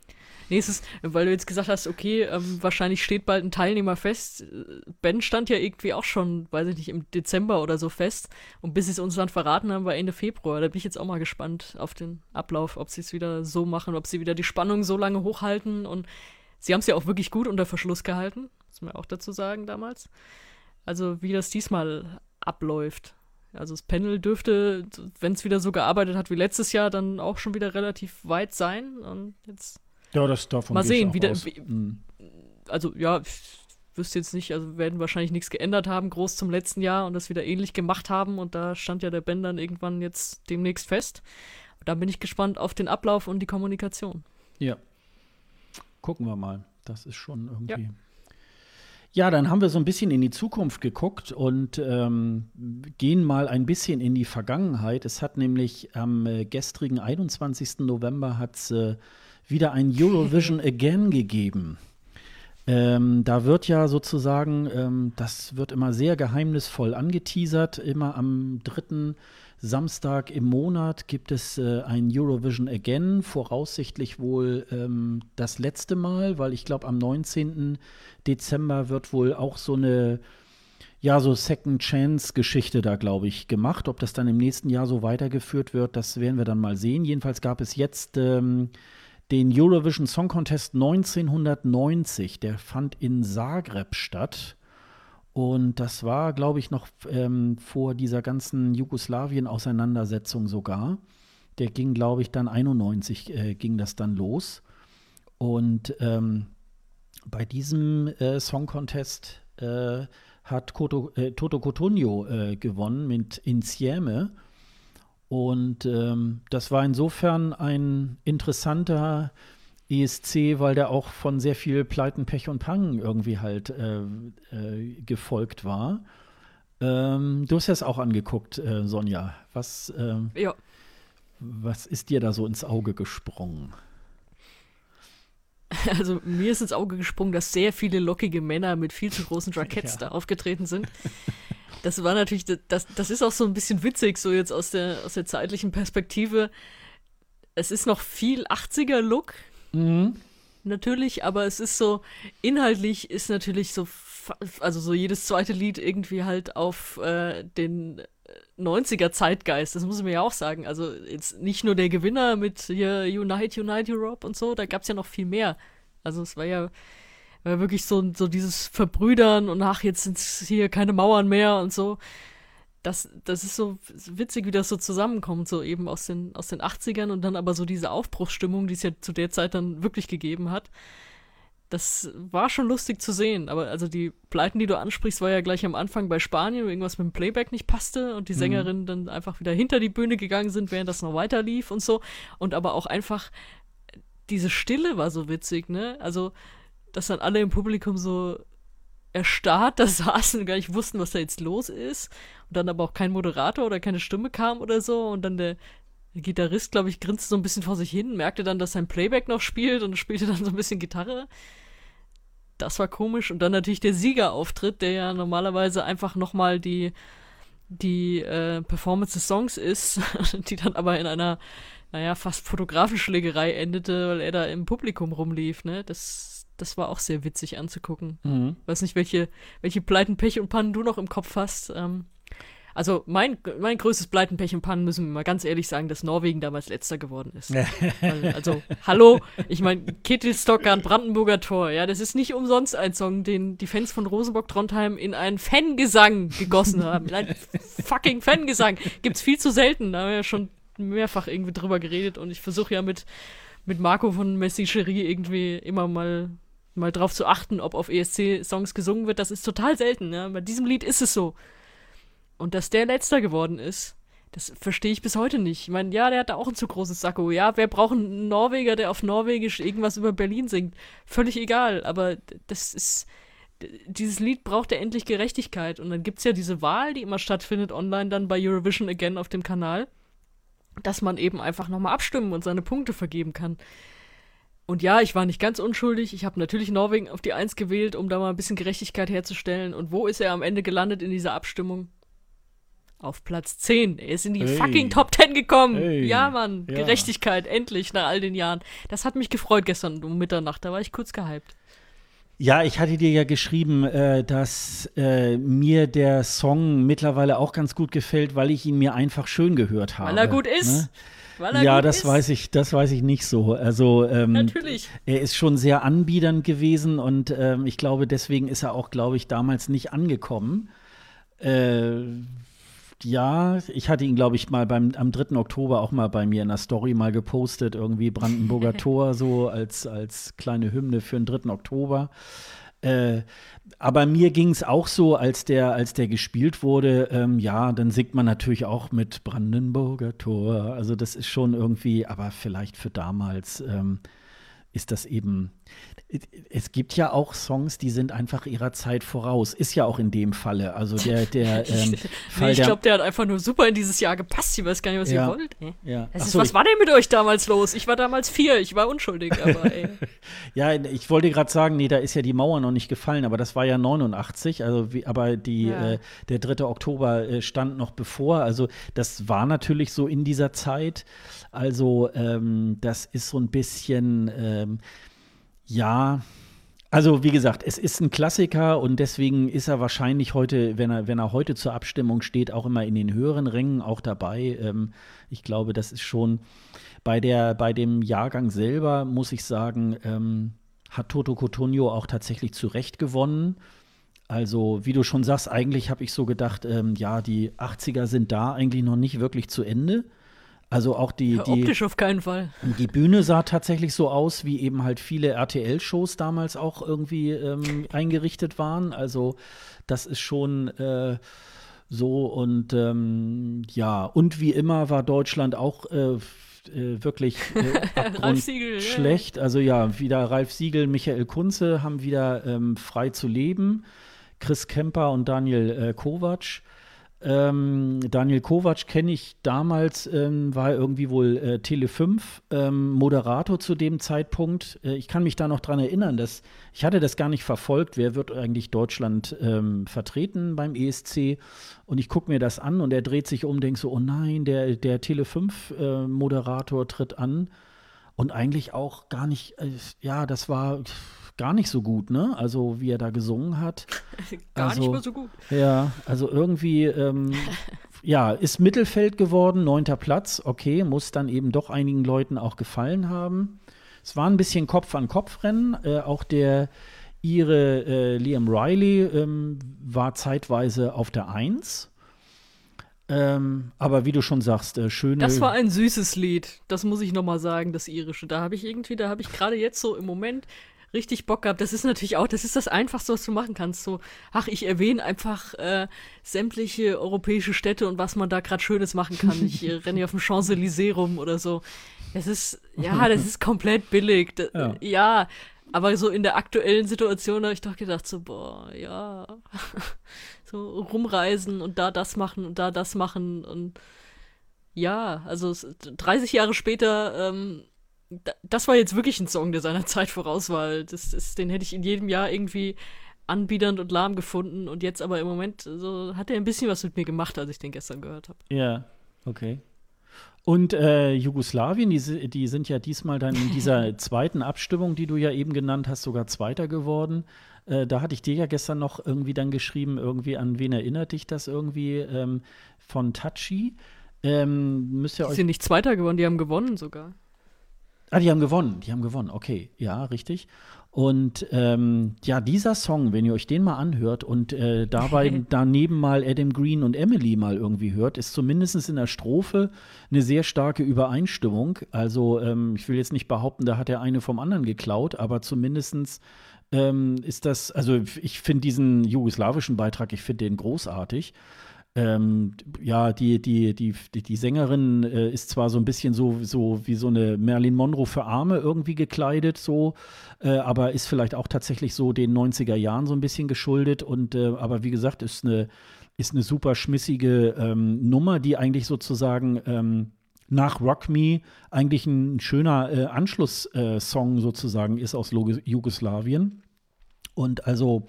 Nächstes, weil du jetzt gesagt hast, okay, ähm, wahrscheinlich steht bald ein Teilnehmer fest. Äh, Ben stand ja irgendwie auch schon, weiß ich nicht, im Dezember oder so fest. Und bis sie es uns dann verraten haben, war Ende Februar. Da bin ich jetzt auch mal gespannt auf den Ablauf, ob sie es wieder so machen, ob sie wieder die Spannung so lange hochhalten. Und sie haben es ja auch wirklich gut unter Verschluss gehalten, muss man auch dazu sagen damals. Also wie das diesmal abläuft. Also das Panel dürfte, wenn es wieder so gearbeitet hat wie letztes Jahr, dann auch schon wieder relativ weit sein. Und jetzt Ja, das davon Mal sehen, wie wie- Mm. also ja, ich wüsste jetzt nicht, also werden wahrscheinlich nichts geändert haben, groß zum letzten Jahr und das wieder ähnlich gemacht haben und da stand ja der Ben dann irgendwann jetzt demnächst fest. Da bin ich gespannt auf den Ablauf und die Kommunikation. Ja. Gucken wir mal. Das ist schon irgendwie. Ja. Dann haben wir so ein bisschen in die Zukunft geguckt und ähm, gehen mal ein bisschen in die Vergangenheit. Es hat nämlich am äh, gestrigen 21. November hat's, äh, wieder ein Eurovision Again gegeben. Ähm, da wird ja sozusagen, ähm, das wird immer sehr geheimnisvoll angeteasert. Immer am dritten Samstag im Monat gibt es äh, ein Eurovision Again, voraussichtlich wohl ähm, das letzte Mal, weil ich glaube, am 19. Dezember wird wohl auch so eine, ja, so Second Chance-Geschichte da, glaube ich, gemacht. Ob das dann im nächsten Jahr so weitergeführt wird, das werden wir dann mal sehen. Jedenfalls gab es jetzt ähm, den Eurovision Song Contest 1990. Der fand in Zagreb statt. Und das war, glaube ich, noch ähm, vor dieser ganzen Jugoslawien-Auseinandersetzung sogar. Der ging, glaube ich, dann 91 äh, ging das dann los. Und ähm, bei diesem äh, Song Contest äh, hat Koto, äh, Toto Cotugno äh, gewonnen mit Insieme. Und ähm, das war insofern ein interessanter ESC, weil der auch von sehr viel Pleiten, Pech und Pangen irgendwie halt äh, äh, gefolgt war. Ähm, du hast es auch angeguckt, äh, Sonja. Was, ähm, Ja. was ist dir da so ins Auge gesprungen? Also mir ist ins Auge gesprungen, dass sehr viele lockige Männer mit viel zu großen Jacketts Ja. da aufgetreten sind. Das war natürlich, das, das ist auch so ein bisschen witzig, so jetzt aus der, aus der zeitlichen Perspektive. Es ist noch viel 80er-Look, natürlich, aber es ist so, inhaltlich ist natürlich so, also so jedes zweite Lied irgendwie halt auf äh, den 90er Zeitgeist, das muss man ja auch sagen. Also jetzt nicht nur der Gewinner mit hier Unite, Unite Europe und so, da gab es ja noch viel mehr. Also es war ja, war wirklich so, so dieses Verbrüdern und ach, jetzt sind hier keine Mauern mehr und so. Das, das ist so witzig, wie das so zusammenkommt, so eben aus den, aus den 80ern und dann aber so diese Aufbruchsstimmung, die es ja zu der Zeit dann wirklich gegeben hat. Das war schon lustig zu sehen, aber also die Pleiten, die du ansprichst, war ja gleich am Anfang bei Spanien, wo irgendwas mit dem Playback nicht passte und die Sängerinnen dann einfach wieder hinter die Bühne gegangen sind, während das noch weiter lief und so. Und aber auch einfach diese Stille war so witzig, ne? Also, dass dann alle im Publikum so erstarrt da saßen und gar nicht wussten, was da jetzt los ist. Und dann aber auch kein Moderator oder keine Stimme kam oder so. Und dann der, der Gitarrist, glaube ich, grinste so ein bisschen vor sich hin, merkte dann, dass sein Playback noch spielt und spielte dann so ein bisschen Gitarre. Das war komisch. Und dann natürlich der Siegerauftritt, der ja normalerweise einfach nochmal die, die äh, Performance des Songs ist, die dann aber in einer, naja, fast Fotografenschlägerei endete, weil er da im Publikum rumlief, ne? Das, das war auch sehr witzig anzugucken. Weiß nicht, welche, welche Pleiten, Pech und Pannen du noch im Kopf hast. Ähm, also mein, mein größtes Pleiten, Pech und Pannen müssen wir mal ganz ehrlich sagen, dass Norwegen damals letzter geworden ist. Weil, also, hallo, ich meine, Kittelstocker und Brandenburger Tor, ja, das ist nicht umsonst ein Song, den die Fans von Rosenborg-Trondheim in einen Fangesang gegossen haben. In einen fucking Fangesang. Gibt's viel zu selten, da haben wir ja schon mehrfach irgendwie drüber geredet und ich versuche ja mit, mit Marco von Messi Cherie irgendwie immer mal mal drauf zu achten, ob auf ESC-Songs gesungen wird, das ist total selten. Ja? Bei diesem Lied ist es so. Und dass der letzter geworden ist, das verstehe ich bis heute nicht. Ich meine, ja, der hat da auch ein zu großes Sakko. Ja, wer braucht einen Norweger, der auf Norwegisch irgendwas über Berlin singt? Völlig egal, aber das ist. Dieses Lied braucht ja endlich Gerechtigkeit. Und dann gibt's ja diese Wahl, die immer stattfindet online dann bei Eurovision Again auf dem Kanal, dass man eben einfach nochmal abstimmen und seine Punkte vergeben kann. Und ja, ich war nicht ganz unschuldig. Ich habe natürlich Norwegen auf die Eins gewählt, um da mal ein bisschen Gerechtigkeit herzustellen. Und wo ist er am Ende gelandet in dieser Abstimmung? Auf Platz 10. Er ist in die Hey. fucking Top 10 gekommen. Hey. Ja, Mann. Ja. Gerechtigkeit, endlich, nach all den Jahren. Das hat mich gefreut gestern um Mitternacht. Da war ich kurz gehypt. Ja, ich hatte dir ja geschrieben, äh, dass äh, mir der Song mittlerweile auch ganz gut gefällt, weil ich ihn mir einfach schön gehört habe. Weil er gut ist. Ne? Ja, das ist. weiß ich, das weiß ich nicht so. Also ähm, Natürlich. er ist schon sehr anbiedernd gewesen und ähm, ich glaube, deswegen ist er auch, glaube ich, damals nicht angekommen. Äh, ja, ich hatte ihn, glaube ich, mal beim am 3. Oktober auch mal bei mir in der Story mal gepostet, irgendwie Brandenburger Tor, so als, als kleine Hymne für den 3. Oktober. Äh, aber mir ging es auch so, als der, als der gespielt wurde, ähm, ja, dann singt man natürlich auch mit Brandenburger Tor. Also das ist schon irgendwie, aber vielleicht für damals ähm, ist das eben. Es gibt ja auch Songs, die sind einfach ihrer Zeit voraus. Ist ja auch in dem Falle. Also der, der ähm, Fall nee, ich glaube, der hat einfach nur super in dieses Jahr gepasst. Ich weiß gar nicht, was Ja. ihr wollt. Ja. Ist, so, was war denn mit euch damals los? Ich war damals vier, ich war unschuldig, aber ey. Ja, ich wollte gerade sagen, nee, da ist ja die Mauer noch nicht gefallen, aber das war ja 89, also wie, aber die, Ja. äh, der 3. Oktober äh, stand noch bevor, also das war natürlich so in dieser Zeit, also ähm, das ist so ein bisschen, ähm, ja, also wie gesagt, es ist ein Klassiker und deswegen ist er wahrscheinlich heute, wenn er, wenn er heute zur Abstimmung steht, auch immer in den höheren Rängen auch dabei. Ähm, ich glaube, das ist schon bei der, bei dem Jahrgang selber, muss ich sagen, ähm, hat Toto Cotugno auch tatsächlich zu Recht gewonnen. Also, wie du schon sagst, eigentlich habe ich so gedacht, ähm, ja, die 80er sind da eigentlich noch nicht wirklich zu Ende. Also auch die, die, Optisch auf keinen Fall. die Bühne sah tatsächlich so aus, wie eben halt viele RTL-Shows damals auch irgendwie ähm, eingerichtet waren. Also das ist schon äh, so und ähm, ja, und wie immer war Deutschland auch äh, äh, wirklich äh, Siegel, ja. schlecht. Also ja, wieder Ralf Siegel, Michael Kunze haben wieder ähm, frei zu leben. Chris Kemper und Daniel äh, Kovac. Ähm, Daniel Kovac kenne ich damals, ähm, war irgendwie wohl äh, Tele 5 ähm, Moderator zu dem Zeitpunkt. Äh, ich kann mich da noch dran erinnern, dass ich hatte das gar nicht verfolgt, wer wird eigentlich Deutschland ähm, vertreten beim ESC. Und ich gucke mir das an und er dreht sich um, denkt so, oh nein, der, der Tele 5 äh, Moderator tritt an. Und eigentlich auch gar nicht, äh, ja, das war gar nicht so gut, ne? Also wie er da gesungen hat. gar also, nicht mehr so gut. Ja, also irgendwie, ähm, ja, ist Mittelfeld geworden, neunter Platz, okay, muss dann eben doch einigen Leuten auch gefallen haben. Es war ein bisschen Kopf-an-Kopf-Rennen, äh, auch der ihre äh, Liam Riley ähm, war zeitweise auf der Eins. Ähm, aber wie du schon sagst, äh, schöne. Das war ein süßes Lied, das muss ich nochmal sagen, das irische. Da habe ich irgendwie, da habe ich gerade jetzt so im Moment richtig Bock gehabt. Das ist natürlich auch, das ist das Einfachste, was du machen kannst. So, ach, ich erwähne einfach äh, sämtliche europäische Städte und was man da gerade Schönes machen kann. Ich äh, renne hier auf dem Champs-Élysées rum oder so. Das ist, ja, das ist komplett billig. D Ja. ja. aber so in der aktuellen Situation habe ich doch gedacht, so, boah, ja. so rumreisen und da das machen und da das machen und ja, also es- 30 Jahre später ähm, das war jetzt wirklich ein Song, der seiner Zeit voraus war. Das ist, den hätte ich in jedem Jahr irgendwie anbiedernd und lahm gefunden. Und jetzt aber im Moment so hat er ein bisschen was mit mir gemacht, als ich den gestern gehört habe. Ja, okay. Und äh, Jugoslawien, die, die sind ja diesmal dann in dieser zweiten Abstimmung, die du ja eben genannt hast, sogar Zweiter geworden. Äh, da hatte ich dir ja gestern noch irgendwie dann geschrieben, irgendwie an wen erinnert dich das irgendwie ähm, von Tachi? Ähm, müsst ihr Die euch sind nicht Zweiter geworden, die haben gewonnen sogar. Ah, die haben gewonnen, die haben gewonnen, okay, ja, richtig. Und ähm, ja, dieser Song, wenn ihr euch den mal anhört und äh, dabei daneben mal Adam Green und Emily mal irgendwie hört, ist zumindest in der Strophe eine sehr starke Übereinstimmung. Also ähm, ich will jetzt nicht behaupten, da hat der eine vom anderen geklaut, aber zumindest ähm, ist das, also ich finde diesen jugoslawischen Beitrag, ich finde den großartig. Ähm, ja, die, die, die, die, Sängerin äh, ist zwar so ein bisschen so, so wie so eine Marilyn Monroe für Arme irgendwie gekleidet, so, äh, aber ist vielleicht auch tatsächlich so den 90er Jahren so ein bisschen geschuldet. Und äh, aber wie gesagt, ist eine, ist eine super schmissige ähm, Nummer, die eigentlich sozusagen ähm, nach Rock Me eigentlich ein schöner äh, Anschlusssong sozusagen ist aus Logo- Jugoslawien. Und also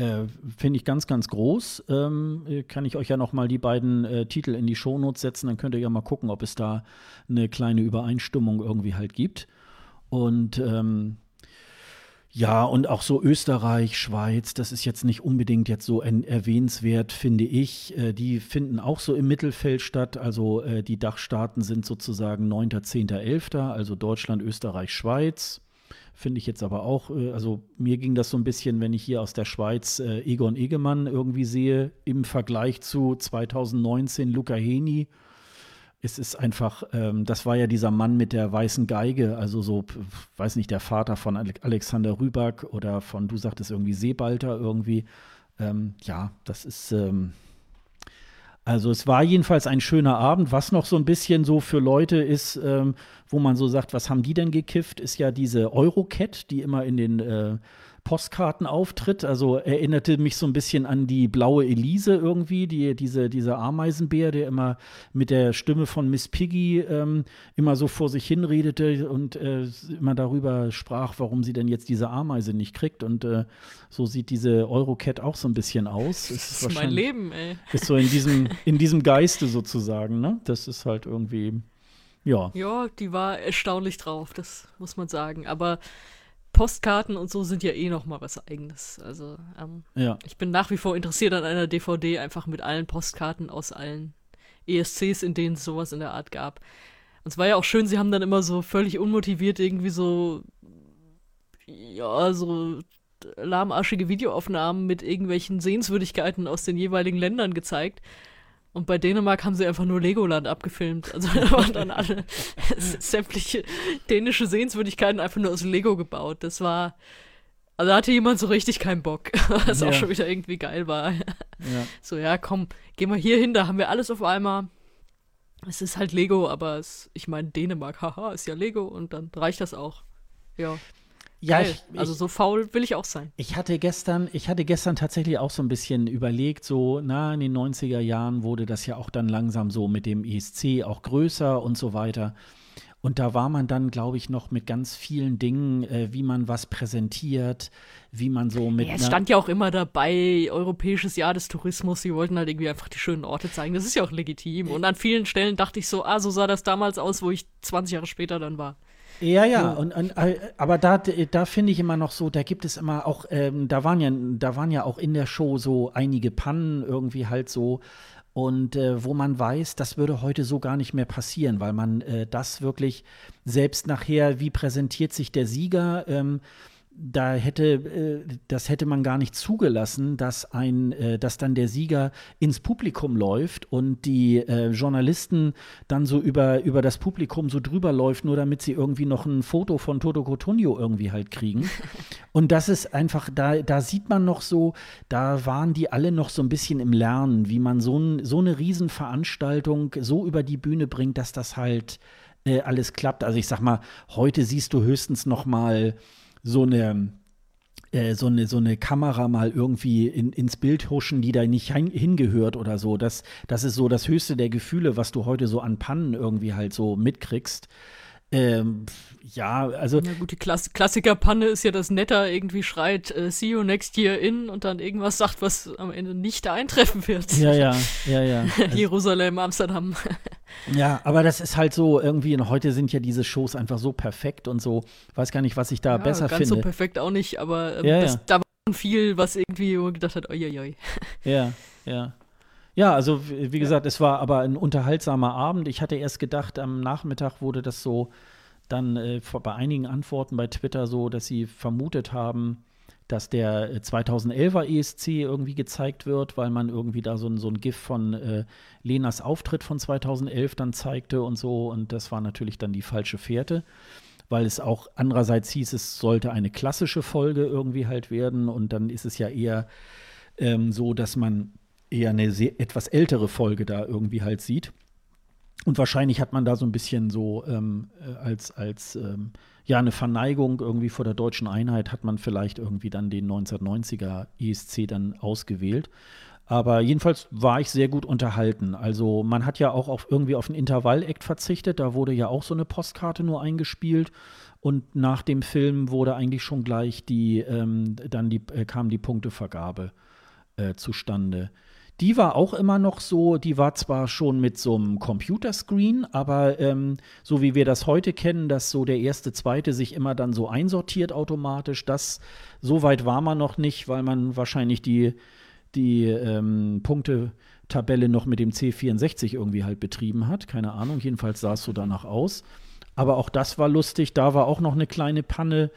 äh, finde ich ganz, ganz groß. Ähm, äh, kann ich euch ja noch mal die beiden äh, Titel in die Shownotes setzen, dann könnt ihr ja mal gucken, ob es da eine kleine Übereinstimmung irgendwie halt gibt. Und ähm, ja, und auch so Österreich, Schweiz, das ist jetzt nicht unbedingt jetzt so en- erwähnenswert, finde ich. Äh, die finden auch so im Mittelfeld statt. Also äh, die Dachstaaten sind sozusagen 9., 10., 11., also Deutschland, Österreich, Schweiz. Finde ich jetzt aber auch, äh, also mir ging das so ein bisschen, wenn ich hier aus der Schweiz äh, Egon Egemann irgendwie sehe, im Vergleich zu 2019 Luca Heni. Es ist einfach, ähm, das war ja dieser Mann mit der weißen Geige, also so, weiß nicht, der Vater von Ale Alexander Rüback oder von, du sagtest irgendwie Seebalter irgendwie. Ähm, ja, das ist, ähm, also es war jedenfalls ein schöner Abend. Was noch so ein bisschen so für Leute ist, ähm, wo man so sagt, was haben die denn gekifft, ist ja diese Eurocat, die immer in den äh, Postkarten auftritt. Also erinnerte mich so ein bisschen an die blaue Elise irgendwie, die, diese, dieser Ameisenbär, der immer mit der Stimme von Miss Piggy ähm, immer so vor sich hin redete und äh, immer darüber sprach, warum sie denn jetzt diese Ameise nicht kriegt. Und äh, so sieht diese Eurocat auch so ein bisschen aus. Das ist mein Leben, ey. ist so in diesem, in diesem Geiste sozusagen, ne? Das ist halt irgendwie, ja. Ja, die war erstaunlich drauf, das muss man sagen. Aber Postkarten und so sind ja eh noch mal was Eigenes. Also ähm, Ja, ich bin nach wie vor interessiert an einer DVD, einfach mit allen Postkarten aus allen ESCs, in denen es sowas in der Art gab. Und es war ja auch schön, sie haben dann immer so völlig unmotiviert irgendwie so, ja, so lahmarschige Videoaufnahmen mit irgendwelchen Sehenswürdigkeiten aus den jeweiligen Ländern gezeigt. Und bei Dänemark haben sie einfach nur Legoland abgefilmt. Also da waren dann alle sämtliche dänische Sehenswürdigkeiten einfach nur aus Lego gebaut. Das war, also da hatte jemand so richtig keinen Bock, was Ja. auch schon wieder irgendwie geil war. ja. So, ja, komm, geh mal hier hin, da haben wir alles auf einmal. Es ist halt Lego, aber es, ich meine, Dänemark, haha, ist ja Lego und dann reicht das auch. Ja. Ja, Geil. ich, also ich, so faul will ich auch sein. ich hatte gestern, ich hatte gestern tatsächlich auch so ein bisschen überlegt, so, na, in den 90er Jahren wurde das ja auch dann langsam so mit dem ESC auch größer und so weiter. Und da war man dann, glaube ich, noch mit ganz vielen Dingen, äh, wie man was präsentiert, wie man so mit. Ja, es stand ja auch immer dabei, Europäisches Jahr des Tourismus, sie wollten halt irgendwie einfach die schönen Orte zeigen. Das ist ja auch legitim. Und an vielen Stellen dachte ich so, ah, so sah das damals aus, wo ich 20 Jahre später dann war. Ja, ja, und, und, äh, aber da, da finde ich immer noch so, da gibt es immer auch, ähm, da waren ja, da waren ja auch in der Show so einige Pannen irgendwie halt so. Und äh, wo man weiß, das würde heute so gar nicht mehr passieren, weil man äh, das wirklich selbst nachher, wie präsentiert sich der Sieger, ähm, da hätte, äh, das hätte man gar nicht zugelassen, dass ein, äh, dass dann der Sieger ins Publikum läuft und die äh, Journalisten dann so über, über das Publikum so drüber läuft, nur damit sie irgendwie noch ein Foto von Toto Cotugno irgendwie halt kriegen. Und das ist einfach, da, da sieht man noch so, da waren die alle noch so ein bisschen im Lernen, wie man so, ein, so eine Riesenveranstaltung so über die Bühne bringt, dass das halt äh, alles klappt. Also ich sag mal, heute siehst du höchstens noch mal so eine äh, so eine, so eine Kamera mal irgendwie in, ins Bild huschen, die da nicht hin, hingehört oder so. Das, das ist so das höchste der Gefühle, was du heute so an Pannen irgendwie halt so mitkriegst. Ähm, ja, also Na gut, die Klass Klassikerpanne ist ja, dass Netter irgendwie schreit, äh, see you next year in und dann irgendwas sagt, was am Ende nicht eintreffen wird. ja, ja, ja, ja. Jerusalem, Amsterdam. Ja, aber das ist halt so irgendwie, und heute sind ja diese Shows einfach so perfekt und so, weiß gar nicht, was ich da besser ganz so finde. perfekt auch nicht, aber ähm, Ja, das, ja. da war schon viel, was irgendwie gedacht hat, oi, Ja, ja. Ja, also wie gesagt, es war aber ein unterhaltsamer Abend. Ich hatte erst gedacht, am Nachmittag wurde das so dann äh, bei einigen Antworten bei Twitter so, dass sie vermutet haben, dass der äh, 2011er ESC irgendwie gezeigt wird, weil man irgendwie da so ein, so ein GIF von äh, Lenas Auftritt von 2011 dann zeigte und so. Und das war natürlich dann die falsche Fährte, weil es auch andererseits hieß, es sollte eine klassische Folge irgendwie halt werden. Und dann ist es ja eher ähm, so, dass man eher eine sehr, etwas ältere Folge da irgendwie halt sieht. Und wahrscheinlich hat man da so ein bisschen so ähm, äh, als, als ähm, ja, eine Verneigung irgendwie vor der deutschen Einheit hat man vielleicht irgendwie dann den 1990er ESC dann ausgewählt. Aber jedenfalls war ich sehr gut unterhalten. Also man hat ja auch auf, irgendwie auf ein Intervall-Act verzichtet. Da wurde ja auch so eine Postkarte nur eingespielt. Und nach dem Film wurde eigentlich schon gleich die, ähm, dann die, äh, kam die Punktevergabe äh, zustande. Die war auch immer noch so, die war zwar schon mit so einem Computerscreen, aber ähm, so wie wir das heute kennen, dass so der erste, zweite sich immer dann so einsortiert automatisch, das so weit war man noch nicht, weil man wahrscheinlich die, die ähm, Punktetabelle noch mit dem C64 irgendwie halt betrieben hat. Keine Ahnung, jedenfalls sah es so danach aus. Aber auch das war lustig, da war auch noch eine kleine Panne.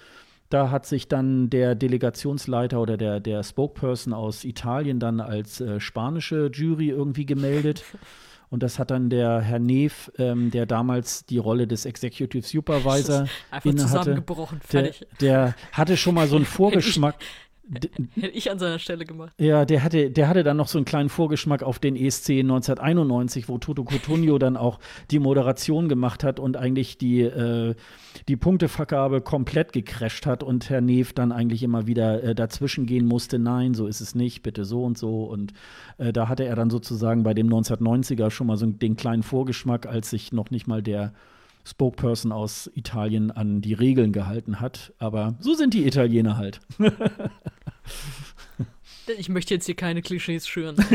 Da hat sich dann der Delegationsleiter oder der, der Spokesperson aus Italien dann als äh, spanische Jury irgendwie gemeldet. Und das hat dann der Herr Neef, ähm, der damals die Rolle des Executive Supervisor Einfach innehatte, zusammengebrochen, der, fertig. der hatte schon mal so einen Vorgeschmack. Hätte ich an seiner Stelle gemacht. ja, der hatte, der hatte dann noch so einen kleinen Vorgeschmack auf den ESC 1991, wo Toto Cotugno dann auch die Moderation gemacht hat und eigentlich die, äh, die Punktevergabe komplett gecrasht hat und Herr Neef dann eigentlich immer wieder äh, dazwischen gehen musste. Nein, so ist es nicht, bitte so und so. Und äh, da hatte er dann sozusagen bei dem 1990er schon mal so den kleinen Vorgeschmack, als sich noch nicht mal der Spokesperson aus Italien an die Regeln gehalten hat. Aber so sind die Italiener halt. Ich möchte jetzt hier keine Klischees schüren.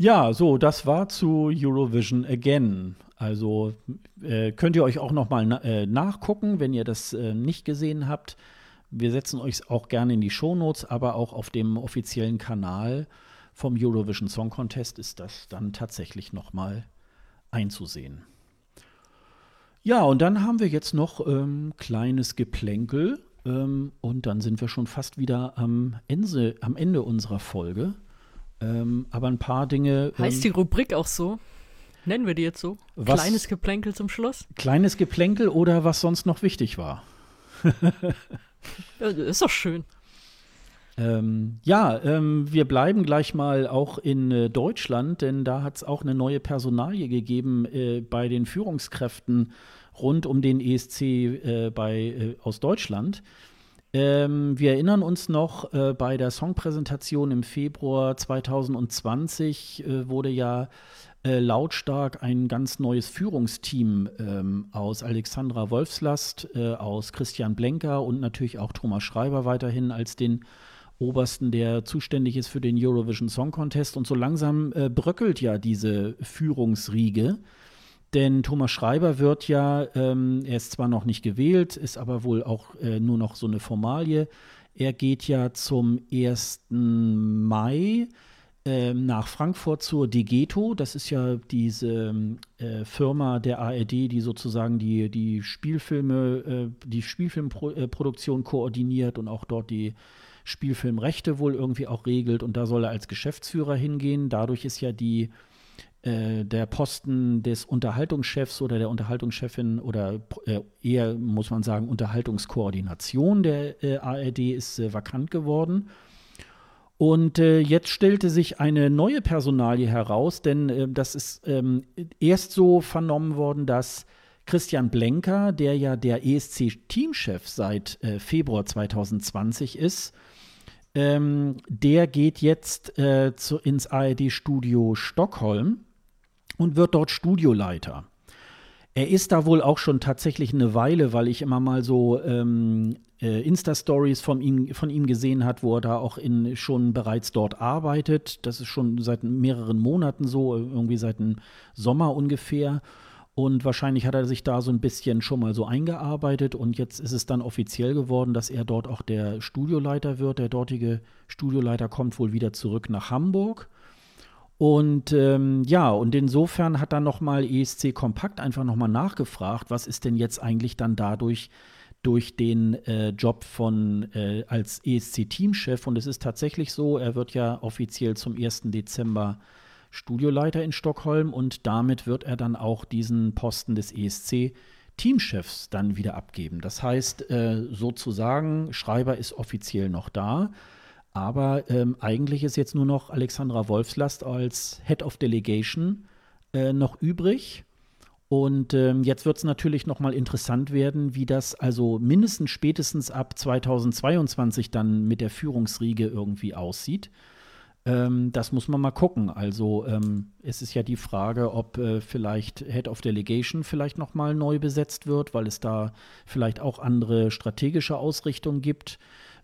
Ja, so, das war zu Eurovision Again. Also äh, könnt ihr euch auch noch mal na äh, nachgucken, wenn ihr das äh, nicht gesehen habt. Wir setzen euch auch gerne in die Shownotes, aber auch auf dem offiziellen Kanal vom Eurovision Song Contest ist das dann tatsächlich noch mal einzusehen. Ja, und dann haben wir jetzt noch ähm, kleines Geplänkel ähm, und dann sind wir schon fast wieder am Ende, am Ende unserer Folge. Ähm, aber ein paar Dinge. ähm, Heißt die Rubrik auch so? Nennen wir die jetzt so? Was- Kleines Geplänkel zum Schluss? Kleines Geplänkel oder was sonst noch wichtig war. Ist doch schön. Ähm, ja, ähm, wir bleiben gleich mal auch in äh, Deutschland, denn da hat es auch eine neue Personalie gegeben äh, bei den Führungskräften rund um den ESC äh, bei, äh, aus Deutschland. Ähm, wir erinnern uns noch, äh, bei der Songpräsentation im Februar 2020 äh, wurde ja äh, lautstark ein ganz neues Führungsteam ähm, aus Alexandra Wolfslast, äh, aus Christian Blenker und natürlich auch Thomas Schreiber weiterhin als den Obersten, der zuständig ist für den Eurovision Song Contest. Und so langsam bröckelt ja diese Führungsriege. Denn Thomas Schreiber wird ja, ähm, er ist zwar noch nicht gewählt, ist aber wohl auch äh, nur noch so eine Formalie. Er geht ja zum 1. Mai äh, nach Frankfurt zur Degeto. Das ist ja diese äh, Firma der ARD, die sozusagen die, die Spielfilme, äh, die Spielfilmproduktion koordiniert und auch dort die Spielfilmrechte wohl irgendwie auch regelt. Und da soll er als Geschäftsführer hingehen. Dadurch ist ja die äh, der Posten des Unterhaltungschefs oder der Unterhaltungschefin oder äh, eher, muss man sagen, Unterhaltungskoordination der äh, ARD ist äh, vakant geworden. Und äh, jetzt stellte sich eine neue Personalie heraus, denn das ist ähm, erst so vernommen worden, dass Christian Blenker, der ja der ESC-Teamchef seit Februar 2020 ist, ähm, der geht jetzt zu, ins ARD-Studio Stockholm und wird dort Studioleiter. Er ist da wohl auch schon tatsächlich eine Weile, weil ich immer mal so ähm, äh, Insta-Stories von ihm, von ihm gesehen hat, wo er da auch in, schon bereits dort arbeitet. Das ist schon seit mehreren Monaten so, irgendwie seit dem Sommer ungefähr. Und wahrscheinlich hat er sich da so ein bisschen schon mal so eingearbeitet und jetzt ist es dann offiziell geworden, dass er dort auch der Studioleiter wird. Der dortige Studioleiter kommt wohl wieder zurück nach Hamburg. Und ähm, ja, und insofern hat dann nochmal ESC Kompakt einfach nochmal nachgefragt, was ist denn jetzt eigentlich dann dadurch durch den äh, Job von äh, als ESC-Teamchef. Und es ist tatsächlich so, er wird ja offiziell zum 1. Dezember Studioleiter in Stockholm und damit wird er dann auch diesen Posten des ESC Teamchefs dann wieder abgeben. Das heißt, äh, sozusagen, Schreiber ist offiziell noch da, aber ähm, eigentlich ist jetzt nur noch Alexandra Wolfslast als Head of Delegation äh, noch übrig. Und ähm, jetzt wird es natürlich noch mal interessant werden, wie das also mindestens spätestens ab 2022 dann mit der Führungsriege irgendwie aussieht. Ähm, das muss man mal gucken. Also ähm, es ist ja die Frage, ob äh, vielleicht Head of Delegation vielleicht noch mal neu besetzt wird, weil es da vielleicht auch andere strategische Ausrichtungen gibt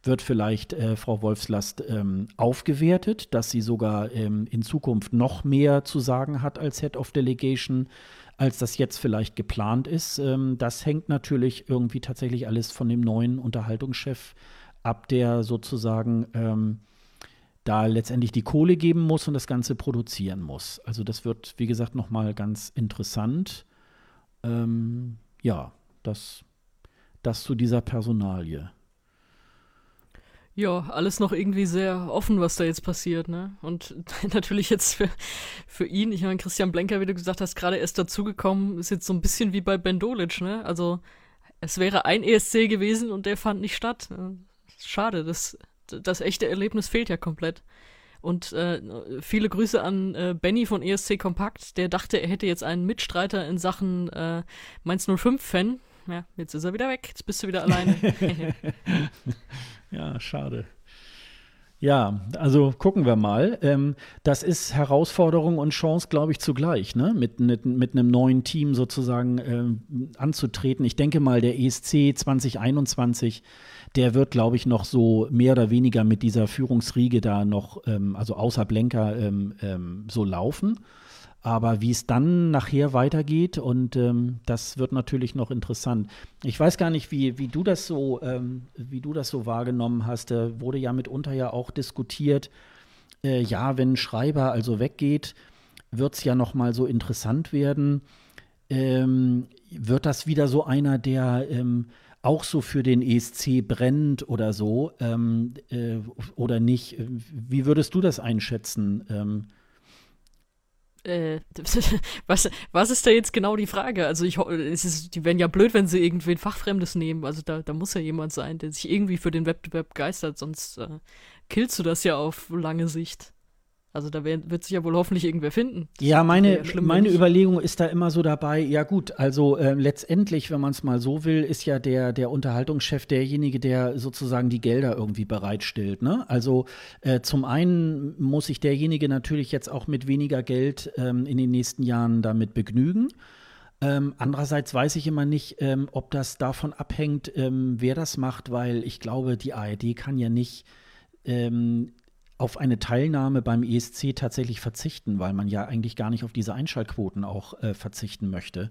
wird vielleicht äh, Frau Wolfslast ähm, aufgewertet, dass sie sogar ähm, in Zukunft noch mehr zu sagen hat als Head of Delegation, als das jetzt vielleicht geplant ist. Ähm, das hängt natürlich irgendwie tatsächlich alles von dem neuen Unterhaltungschef ab, der sozusagen ähm, da letztendlich die Kohle geben muss und das Ganze produzieren muss. Also das wird, wie gesagt, noch mal ganz interessant. Ähm, ja, das, das zu dieser Personalie. Ja, alles noch irgendwie sehr offen, was da jetzt passiert, ne? Und natürlich jetzt für, für ihn, ich meine, Christian Blenker, wie du gesagt hast, gerade erst dazugekommen, ist jetzt so ein bisschen wie bei Ben Dolic, ne? Also, es wäre ein ESC gewesen und der fand nicht statt. Schade, das, das echte Erlebnis fehlt ja komplett. Und äh, viele Grüße an äh, Benny von ESC Kompakt, der dachte, er hätte jetzt einen Mitstreiter in Sachen äh, Mainz 05-Fan ja, jetzt ist er wieder weg. Jetzt bist du wieder alleine. ja, schade. Ja, also gucken wir mal. Ähm, das ist Herausforderung und Chance, glaube ich, zugleich, ne? mit, mit, mit einem neuen Team sozusagen ähm, anzutreten. Ich denke mal, der ESC 2021, der wird, glaube ich, noch so mehr oder weniger mit dieser Führungsriege da noch, ähm, also außer Blenker, ähm, ähm, so laufen. Aber wie es dann nachher weitergeht, und ähm, das wird natürlich noch interessant. Ich weiß gar nicht, wie, wie du das so, ähm, wie du das so wahrgenommen hast. Da wurde ja mitunter ja auch diskutiert, äh, ja, wenn Schreiber also weggeht, wird es ja noch mal so interessant werden. Ähm, wird das wieder so einer, der ähm, auch so für den ESC brennt oder so ähm, äh, oder nicht? Wie würdest du das einschätzen? Äh, was, was ist da jetzt genau die Frage? Also ich es ist, die wären ja blöd, wenn sie irgendwen Fachfremdes nehmen. Also da, da muss ja jemand sein, der sich irgendwie für den Wettbewerb begeistert, sonst äh, killst du das ja auf lange Sicht. Also da wär, wird sich ja wohl hoffentlich irgendwer finden. Ja, meine, ja meine Überlegung ist da immer so dabei, ja gut, also äh, letztendlich, wenn man es mal so will, ist ja der, der Unterhaltungschef derjenige, der sozusagen die Gelder irgendwie bereitstellt. Ne? Also äh, zum einen muss sich derjenige natürlich jetzt auch mit weniger Geld ähm, in den nächsten Jahren damit begnügen. Ähm, andererseits weiß ich immer nicht, ähm, ob das davon abhängt, ähm, wer das macht, weil ich glaube, die ARD kann ja nicht ähm, auf eine Teilnahme beim ESC tatsächlich verzichten, weil man ja eigentlich gar nicht auf diese Einschaltquoten auch äh, verzichten möchte.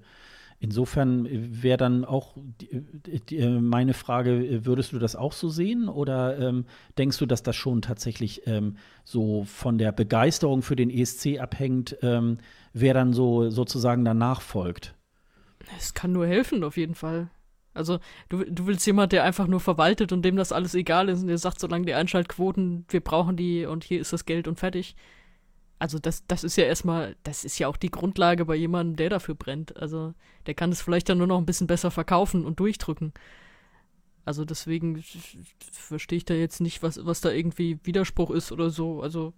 Insofern äh, wäre dann auch die, die, äh, meine Frage, äh, würdest du das auch so sehen oder ähm, denkst du, dass das schon tatsächlich ähm, so von der Begeisterung für den ESC abhängt, ähm, wer dann so sozusagen danach folgt? Es kann nur helfen, auf jeden Fall. Also du, du willst jemand, der einfach nur verwaltet und dem das alles egal ist und der sagt, solange die Einschaltquoten, wir brauchen die und hier ist das Geld und fertig. Also das, das ist ja erstmal, das ist ja auch die Grundlage bei jemandem, der dafür brennt. Also der kann es vielleicht dann nur noch ein bisschen besser verkaufen und durchdrücken. Also deswegen verstehe ich da jetzt nicht, was, was da irgendwie Widerspruch ist oder so. Also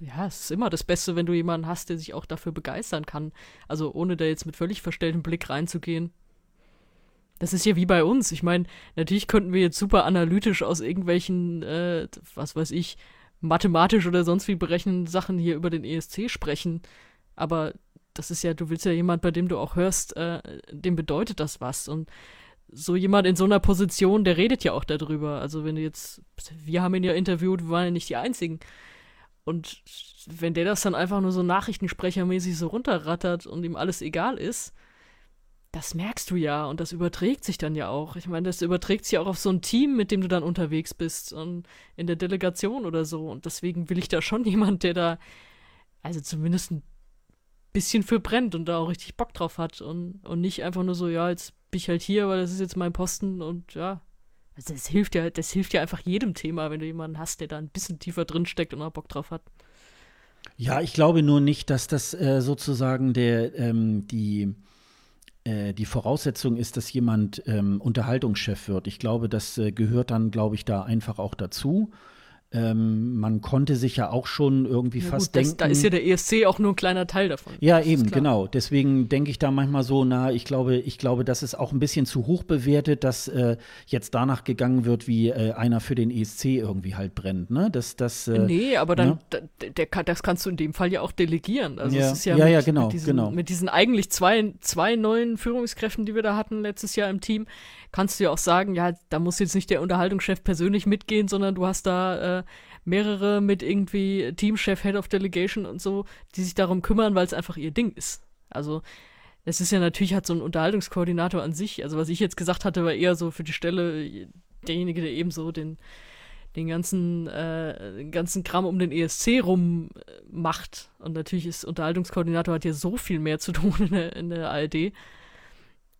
ja, es ist immer das Beste, wenn du jemanden hast, der sich auch dafür begeistern kann. Also ohne da jetzt mit völlig verstelltem Blick reinzugehen. Das ist ja wie bei uns. Ich meine, natürlich könnten wir jetzt super analytisch aus irgendwelchen, äh, was weiß ich, mathematisch oder sonst wie berechnen Sachen hier über den ESC sprechen. Aber das ist ja, du willst ja jemand, bei dem du auch hörst, äh, dem bedeutet das was. Und so jemand in so einer Position, der redet ja auch darüber. Also wenn du jetzt, wir haben ihn ja interviewt, wir waren ja nicht die Einzigen. Und wenn der das dann einfach nur so nachrichtensprechermäßig so runterrattert und ihm alles egal ist, das merkst du ja und das überträgt sich dann ja auch. Ich meine, das überträgt sich auch auf so ein Team, mit dem du dann unterwegs bist und in der Delegation oder so. Und deswegen will ich da schon jemand, der da also zumindest ein bisschen für brennt und da auch richtig Bock drauf hat und, und nicht einfach nur so, ja, jetzt bin ich halt hier, weil das ist jetzt mein Posten und ja. Also das hilft ja, das hilft ja einfach jedem Thema, wenn du jemanden hast, der da ein bisschen tiefer drin steckt und auch Bock drauf hat. Ja, ich glaube nur nicht, dass das äh, sozusagen der ähm, die die Voraussetzung ist, dass jemand ähm, Unterhaltungschef wird. Ich glaube, das äh, gehört dann, glaube ich, da einfach auch dazu. Ähm, man konnte sich ja auch schon irgendwie ja, fast gut, denken. da ist ja der ESC auch nur ein kleiner Teil davon. Ja, eben, genau. Deswegen denke ich da manchmal so, na, ich glaube, ich glaube, das ist auch ein bisschen zu hoch bewertet, dass äh, jetzt danach gegangen wird, wie äh, einer für den ESC irgendwie halt brennt. Ne? Das, das, äh, nee, aber dann, ne? der, der, das kannst du in dem Fall ja auch delegieren. Also ja, es ist ja, ja, mit, ja genau, mit diesen, genau. mit diesen eigentlich zwei, zwei neuen Führungskräften, die wir da hatten letztes Jahr im Team, kannst du ja auch sagen, ja, da muss jetzt nicht der Unterhaltungschef persönlich mitgehen, sondern du hast da äh, mehrere mit irgendwie Teamchef, Head of Delegation und so, die sich darum kümmern, weil es einfach ihr Ding ist. Also, es ist ja natürlich hat so ein Unterhaltungskoordinator an sich, also was ich jetzt gesagt hatte, war eher so für die Stelle derjenige, der eben so den, den ganzen, äh, ganzen Kram um den ESC rum äh, macht. Und natürlich ist Unterhaltungskoordinator hat ja so viel mehr zu tun in der, in der ARD.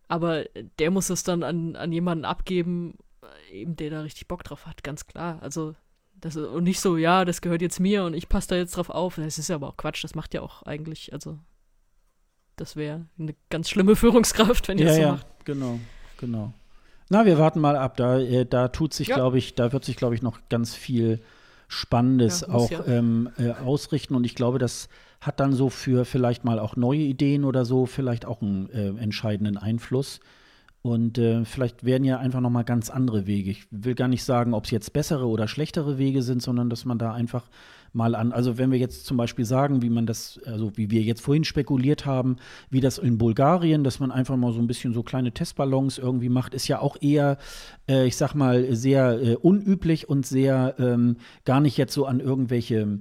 Aber der muss es dann an, an jemanden abgeben, eben der da richtig Bock drauf hat, ganz klar. Also das, und nicht so, ja, das gehört jetzt mir und ich passe da jetzt drauf auf. Das ist ja aber auch Quatsch, das macht ja auch eigentlich, also das wäre eine ganz schlimme Führungskraft, wenn ihr ja, das so ja, macht. Genau, genau. Na, wir warten mal ab. Da, äh, da tut sich, ja. glaube ich, da wird sich, glaube ich, noch ganz viel Spannendes ja, auch ähm, äh, ausrichten. Und ich glaube, das hat dann so für vielleicht mal auch neue Ideen oder so vielleicht auch einen äh, entscheidenden Einfluss. Und äh, vielleicht werden ja einfach noch mal ganz andere Wege. Ich will gar nicht sagen, ob es jetzt bessere oder schlechtere Wege sind, sondern dass man da einfach mal an, also wenn wir jetzt zum Beispiel sagen, wie man das, also wie wir jetzt vorhin spekuliert haben, wie das in Bulgarien, dass man einfach mal so ein bisschen so kleine Testballons irgendwie macht, ist ja auch eher, äh, ich sag mal, sehr äh, unüblich und sehr ähm, gar nicht jetzt so an irgendwelche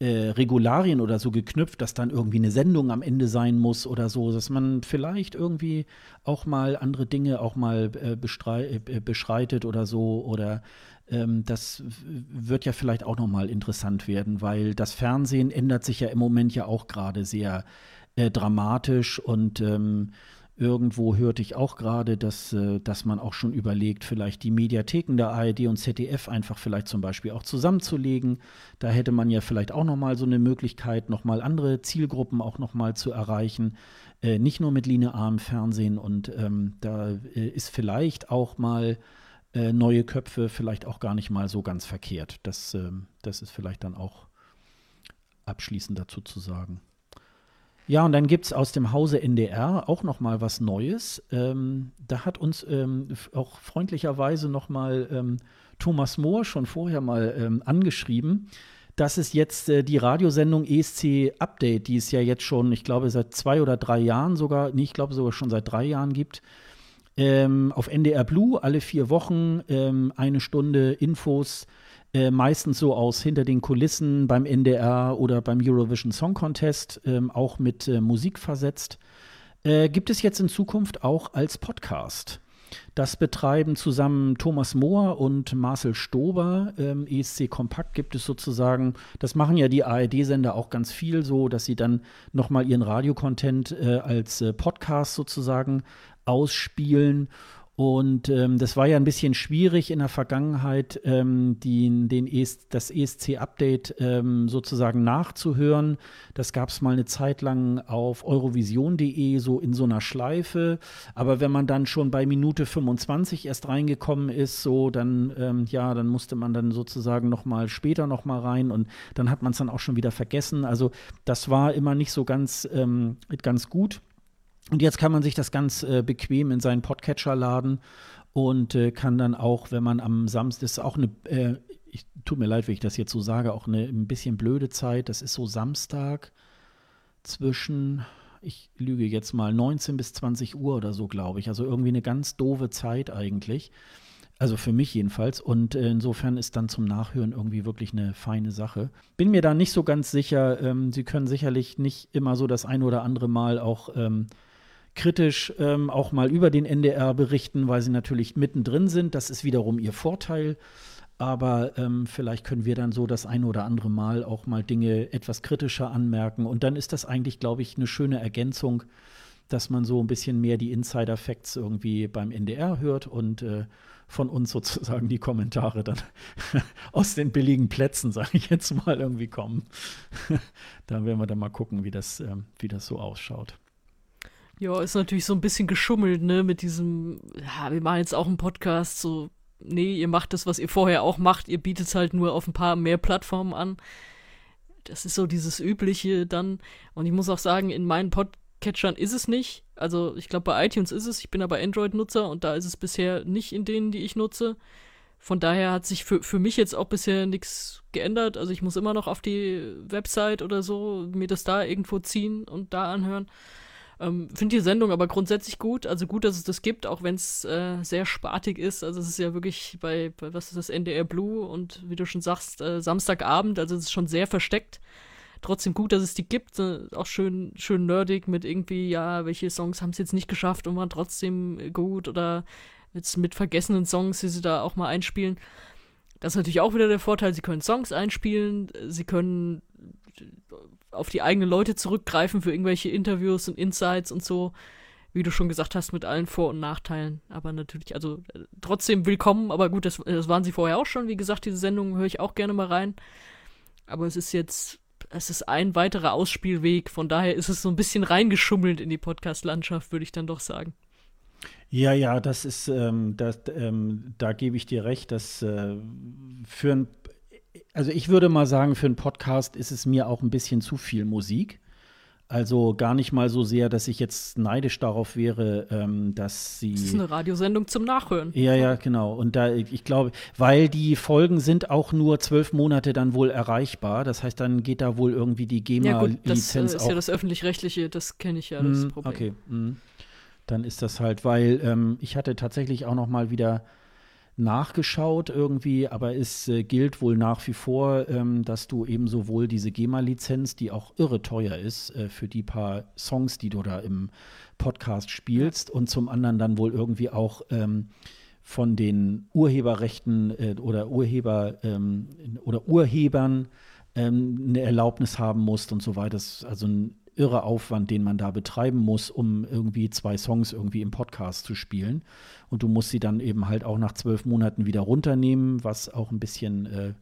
äh, Regularien oder so geknüpft, dass dann irgendwie eine Sendung am Ende sein muss oder so, dass man vielleicht irgendwie auch mal andere Dinge auch mal äh, äh, beschreitet oder so oder ähm, das wird ja vielleicht auch noch mal interessant werden, weil das Fernsehen ändert sich ja im Moment ja auch gerade sehr äh, dramatisch und ähm, Irgendwo hörte ich auch gerade, dass, äh, dass man auch schon überlegt, vielleicht die Mediatheken der ARD und ZDF einfach vielleicht zum Beispiel auch zusammenzulegen. Da hätte man ja vielleicht auch nochmal so eine Möglichkeit, nochmal andere Zielgruppen auch nochmal zu erreichen. Äh, nicht nur mit linearem Fernsehen. Und ähm, da äh, ist vielleicht auch mal äh, neue Köpfe vielleicht auch gar nicht mal so ganz verkehrt. Das, ähm, das ist vielleicht dann auch abschließend dazu zu sagen. Ja, und dann gibt es aus dem Hause NDR auch noch mal was Neues. Ähm, da hat uns ähm, auch freundlicherweise noch mal ähm, Thomas Mohr schon vorher mal ähm, angeschrieben, dass es jetzt äh, die Radiosendung ESC Update, die es ja jetzt schon, ich glaube, seit zwei oder drei Jahren sogar, nee, ich glaube sogar schon seit drei Jahren gibt, ähm, auf NDR Blue alle vier Wochen ähm, eine Stunde Infos äh, meistens so aus hinter den Kulissen beim NDR oder beim Eurovision Song Contest, ähm, auch mit äh, Musik versetzt. Äh, gibt es jetzt in Zukunft auch als Podcast. Das betreiben zusammen Thomas Mohr und Marcel Stober. Ähm, ESC Kompakt gibt es sozusagen, das machen ja die ARD-Sender auch ganz viel so, dass sie dann nochmal ihren Radiocontent äh, als äh, Podcast sozusagen ausspielen. Und ähm, das war ja ein bisschen schwierig in der Vergangenheit, ähm, die, den ES, das ESC-Update ähm, sozusagen nachzuhören. Das gab es mal eine Zeit lang auf eurovision.de, so in so einer Schleife. Aber wenn man dann schon bei Minute 25 erst reingekommen ist, so dann, ähm, ja, dann musste man dann sozusagen noch mal später noch mal rein und dann hat man es dann auch schon wieder vergessen. Also das war immer nicht so ganz, ähm, ganz gut. Und jetzt kann man sich das ganz äh, bequem in seinen Podcatcher laden und äh, kann dann auch, wenn man am Samstag, das ist auch eine, äh, ich, tut mir leid, wenn ich das jetzt so sage, auch eine ein bisschen blöde Zeit. Das ist so Samstag zwischen, ich lüge jetzt mal, 19 bis 20 Uhr oder so, glaube ich. Also irgendwie eine ganz doofe Zeit eigentlich. Also für mich jedenfalls. Und äh, insofern ist dann zum Nachhören irgendwie wirklich eine feine Sache. Bin mir da nicht so ganz sicher. Ähm, Sie können sicherlich nicht immer so das ein oder andere Mal auch ähm, kritisch ähm, auch mal über den NDR berichten, weil sie natürlich mittendrin sind. Das ist wiederum ihr Vorteil. Aber ähm, vielleicht können wir dann so das ein oder andere Mal auch mal Dinge etwas kritischer anmerken. Und dann ist das eigentlich, glaube ich, eine schöne Ergänzung, dass man so ein bisschen mehr die Insider-Facts irgendwie beim NDR hört und äh, von uns sozusagen die Kommentare dann aus den billigen Plätzen, sage ich jetzt mal, irgendwie kommen. da werden wir dann mal gucken, wie das, äh, wie das so ausschaut. Ja, ist natürlich so ein bisschen geschummelt, ne, mit diesem, ja, wir machen jetzt auch einen Podcast, so, nee, ihr macht das, was ihr vorher auch macht, ihr bietet es halt nur auf ein paar mehr Plattformen an. Das ist so dieses Übliche dann. Und ich muss auch sagen, in meinen Podcatchern ist es nicht. Also, ich glaube, bei iTunes ist es. Ich bin aber Android-Nutzer und da ist es bisher nicht in denen, die ich nutze. Von daher hat sich für, für mich jetzt auch bisher nichts geändert. Also, ich muss immer noch auf die Website oder so mir das da irgendwo ziehen und da anhören. Ähm, Finde die Sendung aber grundsätzlich gut. Also gut, dass es das gibt, auch wenn es äh, sehr spartig ist. Also es ist ja wirklich bei, bei, was ist das, NDR Blue und wie du schon sagst, äh, Samstagabend, also es ist schon sehr versteckt. Trotzdem gut, dass es die gibt. Äh, auch schön, schön nerdig mit irgendwie, ja, welche Songs haben es jetzt nicht geschafft und waren trotzdem gut oder jetzt mit vergessenen Songs, die sie da auch mal einspielen. Das ist natürlich auch wieder der Vorteil, sie können Songs einspielen, sie können auf die eigenen Leute zurückgreifen für irgendwelche Interviews und Insights und so. Wie du schon gesagt hast, mit allen Vor- und Nachteilen. Aber natürlich, also äh, trotzdem willkommen. Aber gut, das, das waren sie vorher auch schon. Wie gesagt, diese Sendung höre ich auch gerne mal rein. Aber es ist jetzt, es ist ein weiterer Ausspielweg. Von daher ist es so ein bisschen reingeschummelt in die Podcast-Landschaft, würde ich dann doch sagen. Ja, ja, das ist, ähm, das, ähm, da gebe ich dir recht, dass äh, für ein also ich würde mal sagen, für einen Podcast ist es mir auch ein bisschen zu viel Musik. Also gar nicht mal so sehr, dass ich jetzt neidisch darauf wäre, ähm, dass sie. Das ist eine Radiosendung zum Nachhören. Ja, ja, genau. Und da, ich glaube, weil die Folgen sind auch nur zwölf Monate dann wohl erreichbar. Das heißt, dann geht da wohl irgendwie die GEMA-Lizenz ja, das äh, ist ja das öffentlich-rechtliche, das kenne ich ja, das mm, Problem. Okay, mm. dann ist das halt, weil ähm, ich hatte tatsächlich auch noch mal wieder nachgeschaut irgendwie, aber es äh, gilt wohl nach wie vor, ähm, dass du eben sowohl diese GEMA-Lizenz, die auch irre teuer ist, äh, für die paar Songs, die du da im Podcast spielst, und zum anderen dann wohl irgendwie auch ähm, von den Urheberrechten äh, oder Urheber ähm, oder Urhebern ähm, eine Erlaubnis haben musst und so weiter. Das ist also ein irre Aufwand, den man da betreiben muss, um irgendwie zwei Songs irgendwie im Podcast zu spielen. Und du musst sie dann eben halt auch nach zwölf Monaten wieder runternehmen, was auch ein bisschen äh,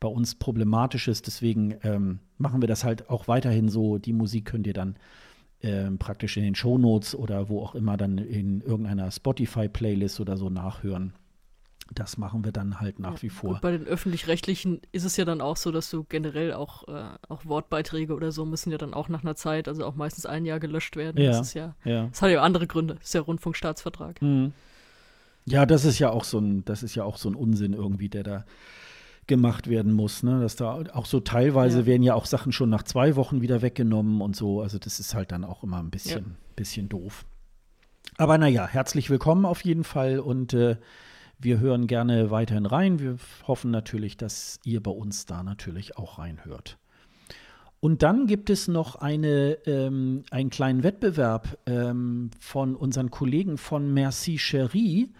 bei uns problematisch ist. Deswegen ähm, machen wir das halt auch weiterhin so. Die Musik könnt ihr dann äh, praktisch in den Shownotes oder wo auch immer dann in irgendeiner Spotify-Playlist oder so nachhören. das machen wir dann halt nach wie vor. Gut, bei den öffentlich-rechtlichen ist es ja dann auch so, dass du generell auch, äh, auch Wortbeiträge oder so müssen ja dann auch nach einer Zeit, also auch meistens ein Jahr gelöscht werden. Ja, das ist ja, ja. das hat ja andere Gründe. Das ist ja Rundfunkstaatsvertrag. Mhm. Ja, das ist ja auch so ein, das ist ja auch so ein Unsinn irgendwie, der da gemacht werden muss, ne? Dass da auch so teilweise Ja. werden ja auch Sachen schon nach zwei Wochen wieder weggenommen und so. Also das ist halt dann auch immer ein bisschen, Ja. bisschen doof. Aber naja, herzlich willkommen auf jeden Fall und äh, wir hören gerne weiterhin rein. Wir hoffen natürlich, dass ihr bei uns da natürlich auch reinhört. Und dann gibt es noch eine, ähm, einen kleinen Wettbewerb ähm, von unseren Kollegen von Merci Cherie.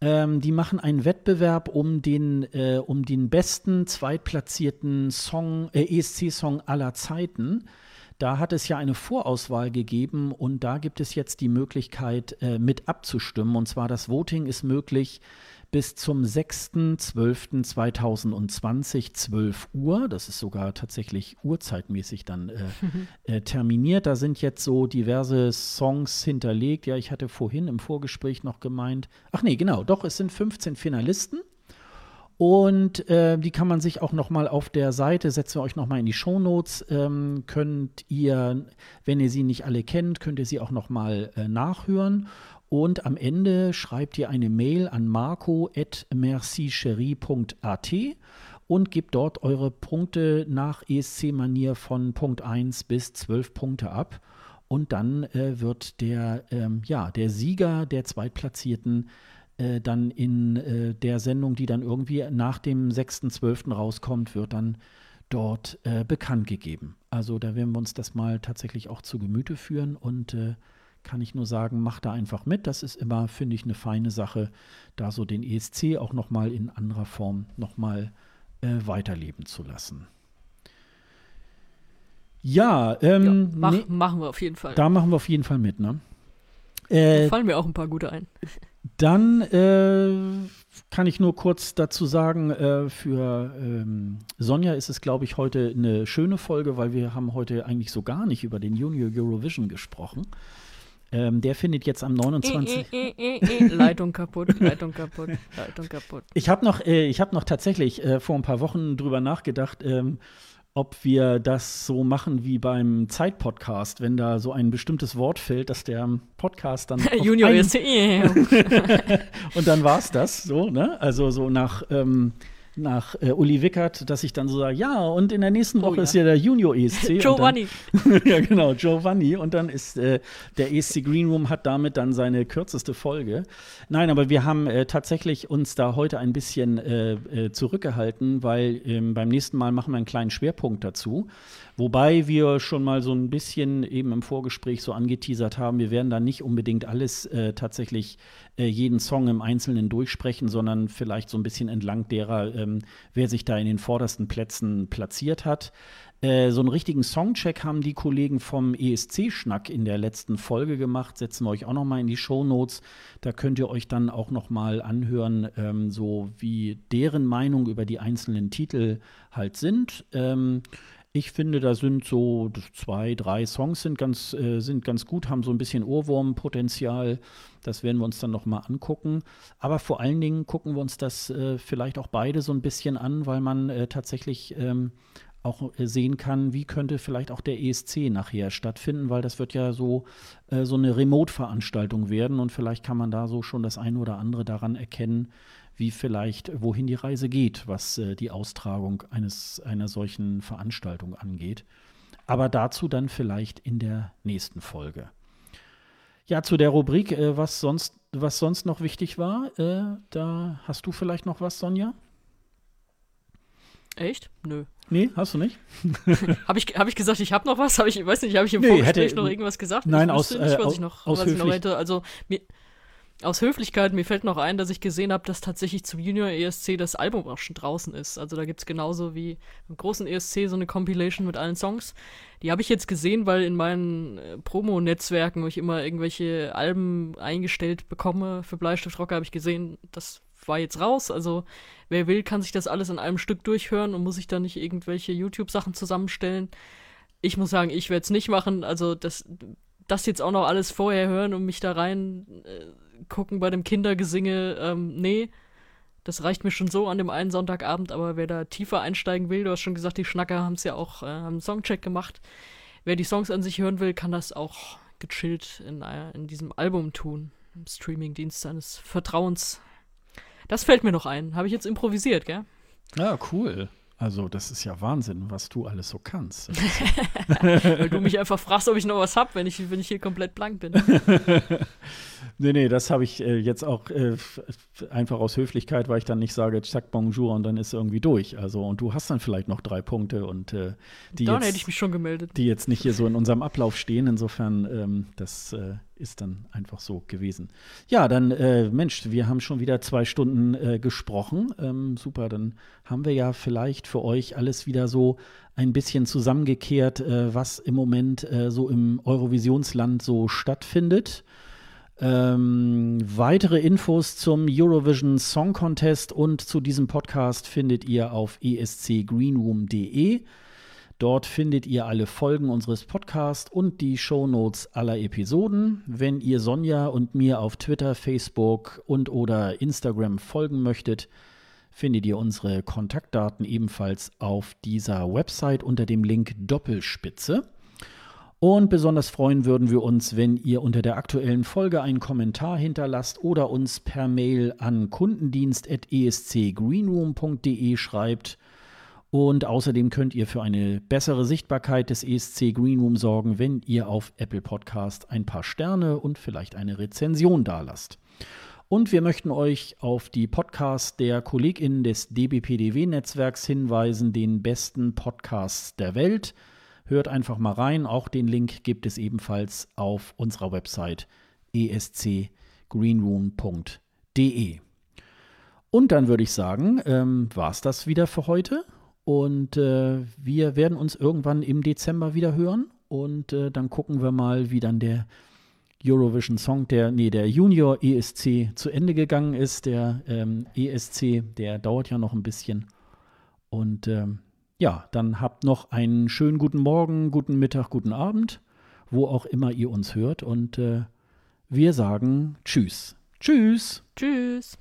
Ähm, die machen einen Wettbewerb um den, äh, um den besten zweitplatzierten Song, äh, ESC-Song aller Zeiten. Da hat es ja eine Vorauswahl gegeben und da gibt es jetzt die Möglichkeit, äh, mit abzustimmen. Und zwar das Voting ist möglich bis zum 6.12.2020, 12 Uhr. Das ist sogar tatsächlich uhrzeitmäßig dann äh, äh, terminiert. Da sind jetzt so diverse Songs hinterlegt. Ja, ich hatte vorhin im Vorgespräch noch gemeint, ach nee, genau, doch, es sind 15 Finalisten. Und äh, die kann man sich auch noch mal auf der Seite, setzen wir euch noch mal in die Shownotes, ähm, könnt ihr, wenn ihr sie nicht alle kennt, könnt ihr sie auch noch mal äh, nachhören. Und am Ende schreibt ihr eine Mail an marco.mercicherie.at und gebt dort eure Punkte nach ESC-Manier von Punkt 1 bis 12 Punkte ab. Und dann äh, wird der, ähm, ja, der Sieger der Zweitplatzierten äh, dann in äh, der Sendung, die dann irgendwie nach dem 6.12. rauskommt, wird dann dort äh, bekannt gegeben. Also da werden wir uns das mal tatsächlich auch zu Gemüte führen und äh, kann ich nur sagen, macht da einfach mit. Das ist immer, finde ich, eine feine Sache, da so den ESC auch noch mal in anderer Form noch mal äh, weiterleben zu lassen. Ja, Ja, ähm, mach, nee, Machen wir auf jeden Fall. da machen wir auf jeden Fall mit, ne? Da Äh, fallen mir auch ein paar gute ein. dann äh, kann ich nur kurz dazu sagen, äh, für ähm, Sonja ist es, glaube ich, heute eine schöne Folge, weil wir haben heute eigentlich so gar nicht über den Junior Eurovision gesprochen. Ähm, der findet jetzt am 29. Äh, äh, äh, äh, Leitung kaputt, Leitung kaputt, Leitung kaputt. Ich habe noch, äh, ich hab noch tatsächlich äh, vor ein paar Wochen drüber nachgedacht, ähm, ob wir das so machen wie beim Zeitpodcast, wenn da so ein bestimmtes Wort fällt, dass der Podcast dann. Junior ist Und dann war es das so, ne? Also so nach, ähm, nach äh, Uli Wickert, dass ich dann so sage, ja, und in der nächsten Oh Woche ja. ist ja der Junior ESC. Giovanni. Ja, genau, Giovanni. Und dann ist äh, der ESC Green Room hat damit dann seine kürzeste Folge. Nein, aber wir haben äh, tatsächlich uns da heute ein bisschen äh, äh, zurückgehalten, weil ähm, beim nächsten Mal machen wir einen kleinen Schwerpunkt dazu. Wobei wir schon mal so ein bisschen eben im Vorgespräch so angeteasert haben, wir werden da nicht unbedingt alles äh, tatsächlich äh, jeden Song im Einzelnen durchsprechen, sondern vielleicht so ein bisschen entlang derer, ähm, wer sich da in den vordersten Plätzen platziert hat. Äh, so einen richtigen Songcheck haben die Kollegen vom ESC-Schnack in der letzten Folge gemacht. Setzen wir euch auch noch mal in die Shownotes. Da könnt ihr euch dann auch noch mal anhören, ähm, so wie deren Meinung über die einzelnen Titel halt sind. Ähm, ich finde, da sind so zwei, drei Songs sind ganz, äh, sind ganz gut, haben so ein bisschen Ohrwurmpotenzial. Das werden wir uns dann noch mal angucken. Aber vor allen Dingen gucken wir uns das äh, vielleicht auch beide so ein bisschen an, weil man äh, tatsächlich ähm, auch äh, sehen kann, wie könnte vielleicht auch der ESC nachher stattfinden, weil das wird ja so, äh, so eine Remote-Veranstaltung werden und vielleicht kann man da so schon das eine oder andere daran erkennen, wie vielleicht, wohin die Reise geht, was äh, die Austragung eines, einer solchen Veranstaltung angeht. Aber dazu dann vielleicht in der nächsten Folge. Ja, zu der Rubrik, äh, was, sonst, was sonst noch wichtig war, äh, da hast du vielleicht noch was, Sonja? Echt? Nö. Nee, hast du nicht? Habe ich, hab ich gesagt, ich habe noch was? Hab ich, weiß nicht, habe ich im Nee, Vorgespräch hätte- noch irgendwas gesagt? Nein, ich aus, nicht, äh, was aus- ich noch, aus was ich noch hätte. Also, mir, aus Höflichkeit, mir fällt noch ein, dass ich gesehen habe, dass tatsächlich zum Junior ESC das Album auch schon draußen ist. Also da gibt es genauso wie im großen ESC so eine Compilation mit allen Songs. Die habe ich jetzt gesehen, weil in meinen äh, Promo-Netzwerken, wo ich immer irgendwelche Alben eingestellt bekomme für Bleistift Rocker, habe ich gesehen, das war jetzt raus. Also wer will, kann sich das alles in einem Stück durchhören und muss sich da nicht irgendwelche YouTube-Sachen zusammenstellen. Ich muss sagen, ich werde es nicht machen. Also das, das jetzt auch noch alles vorher hören und mich da rein äh, gucken bei dem Kindergesinge, ähm, nee, Das reicht mir schon so an dem einen Sonntagabend, aber wer da tiefer einsteigen will, du hast schon gesagt, die Schnacker haben es ja auch äh, einen Songcheck gemacht. Wer die Songs an sich hören will, kann das auch gechillt in, äh, in diesem Album tun, im Streamingdienst seines Vertrauens. Das fällt mir noch ein. Habe ich jetzt improvisiert, gell? Ja, cool. Also, das ist ja Wahnsinn, was du alles so kannst. Weil du mich einfach fragst, ob ich noch was habe, wenn ich, wenn ich hier komplett blank bin. nee, nee, das habe ich äh, jetzt auch äh, einfach aus Höflichkeit, weil ich dann nicht sage, zack, bonjour und dann ist irgendwie durch. Also, und du hast dann vielleicht noch drei Punkte und äh, die dann jetzt, hätte ich mich schon gemeldet. Die jetzt nicht hier so in unserem Ablauf stehen. Insofern, ähm, das äh, ist dann einfach so gewesen. Ja, dann, äh, Mensch, wir haben schon wieder zwei Stunden äh, gesprochen. Ähm, super, dann haben wir ja vielleicht für euch alles wieder so ein bisschen zusammengekehrt, äh, was im Moment äh, so im Eurovisionsland so stattfindet. Ähm, weitere Infos zum Eurovision Song Contest und zu diesem Podcast findet ihr auf escgreenroom.de. Dort findet ihr alle Folgen unseres Podcasts und die Shownotes aller Episoden. Wenn ihr Sonja und mir auf Twitter, Facebook und oder Instagram folgen möchtet, findet ihr unsere Kontaktdaten ebenfalls auf dieser Website unter dem Link Doppelspitze. Und besonders freuen würden wir uns, wenn ihr unter der aktuellen Folge einen Kommentar hinterlasst oder uns per Mail an kundendienst.escgreenroom.de schreibt. Und außerdem könnt ihr für eine bessere Sichtbarkeit des ESC Greenroom sorgen, wenn ihr auf Apple Podcast ein paar Sterne und vielleicht eine Rezension dalasst. Und wir möchten euch auf die Podcasts der KollegInnen des DBPDW-Netzwerks hinweisen, den besten Podcasts der Welt. Hört einfach mal rein. Auch den Link gibt es ebenfalls auf unserer Website escgreenroom.de. Und dann würde ich sagen, ähm, war es das wieder für heute. Und äh, wir werden uns irgendwann im Dezember wieder hören. Und äh, dann gucken wir mal, wie dann der Eurovision Song, der, nee, der Junior ESC zu Ende gegangen ist. Der ähm, ESC, der dauert ja noch ein bisschen. Und ähm, ja, dann habt noch einen schönen guten Morgen, guten Mittag, guten Abend, wo auch immer ihr uns hört. Und äh, wir sagen Tschüss. Tschüss. Tschüss.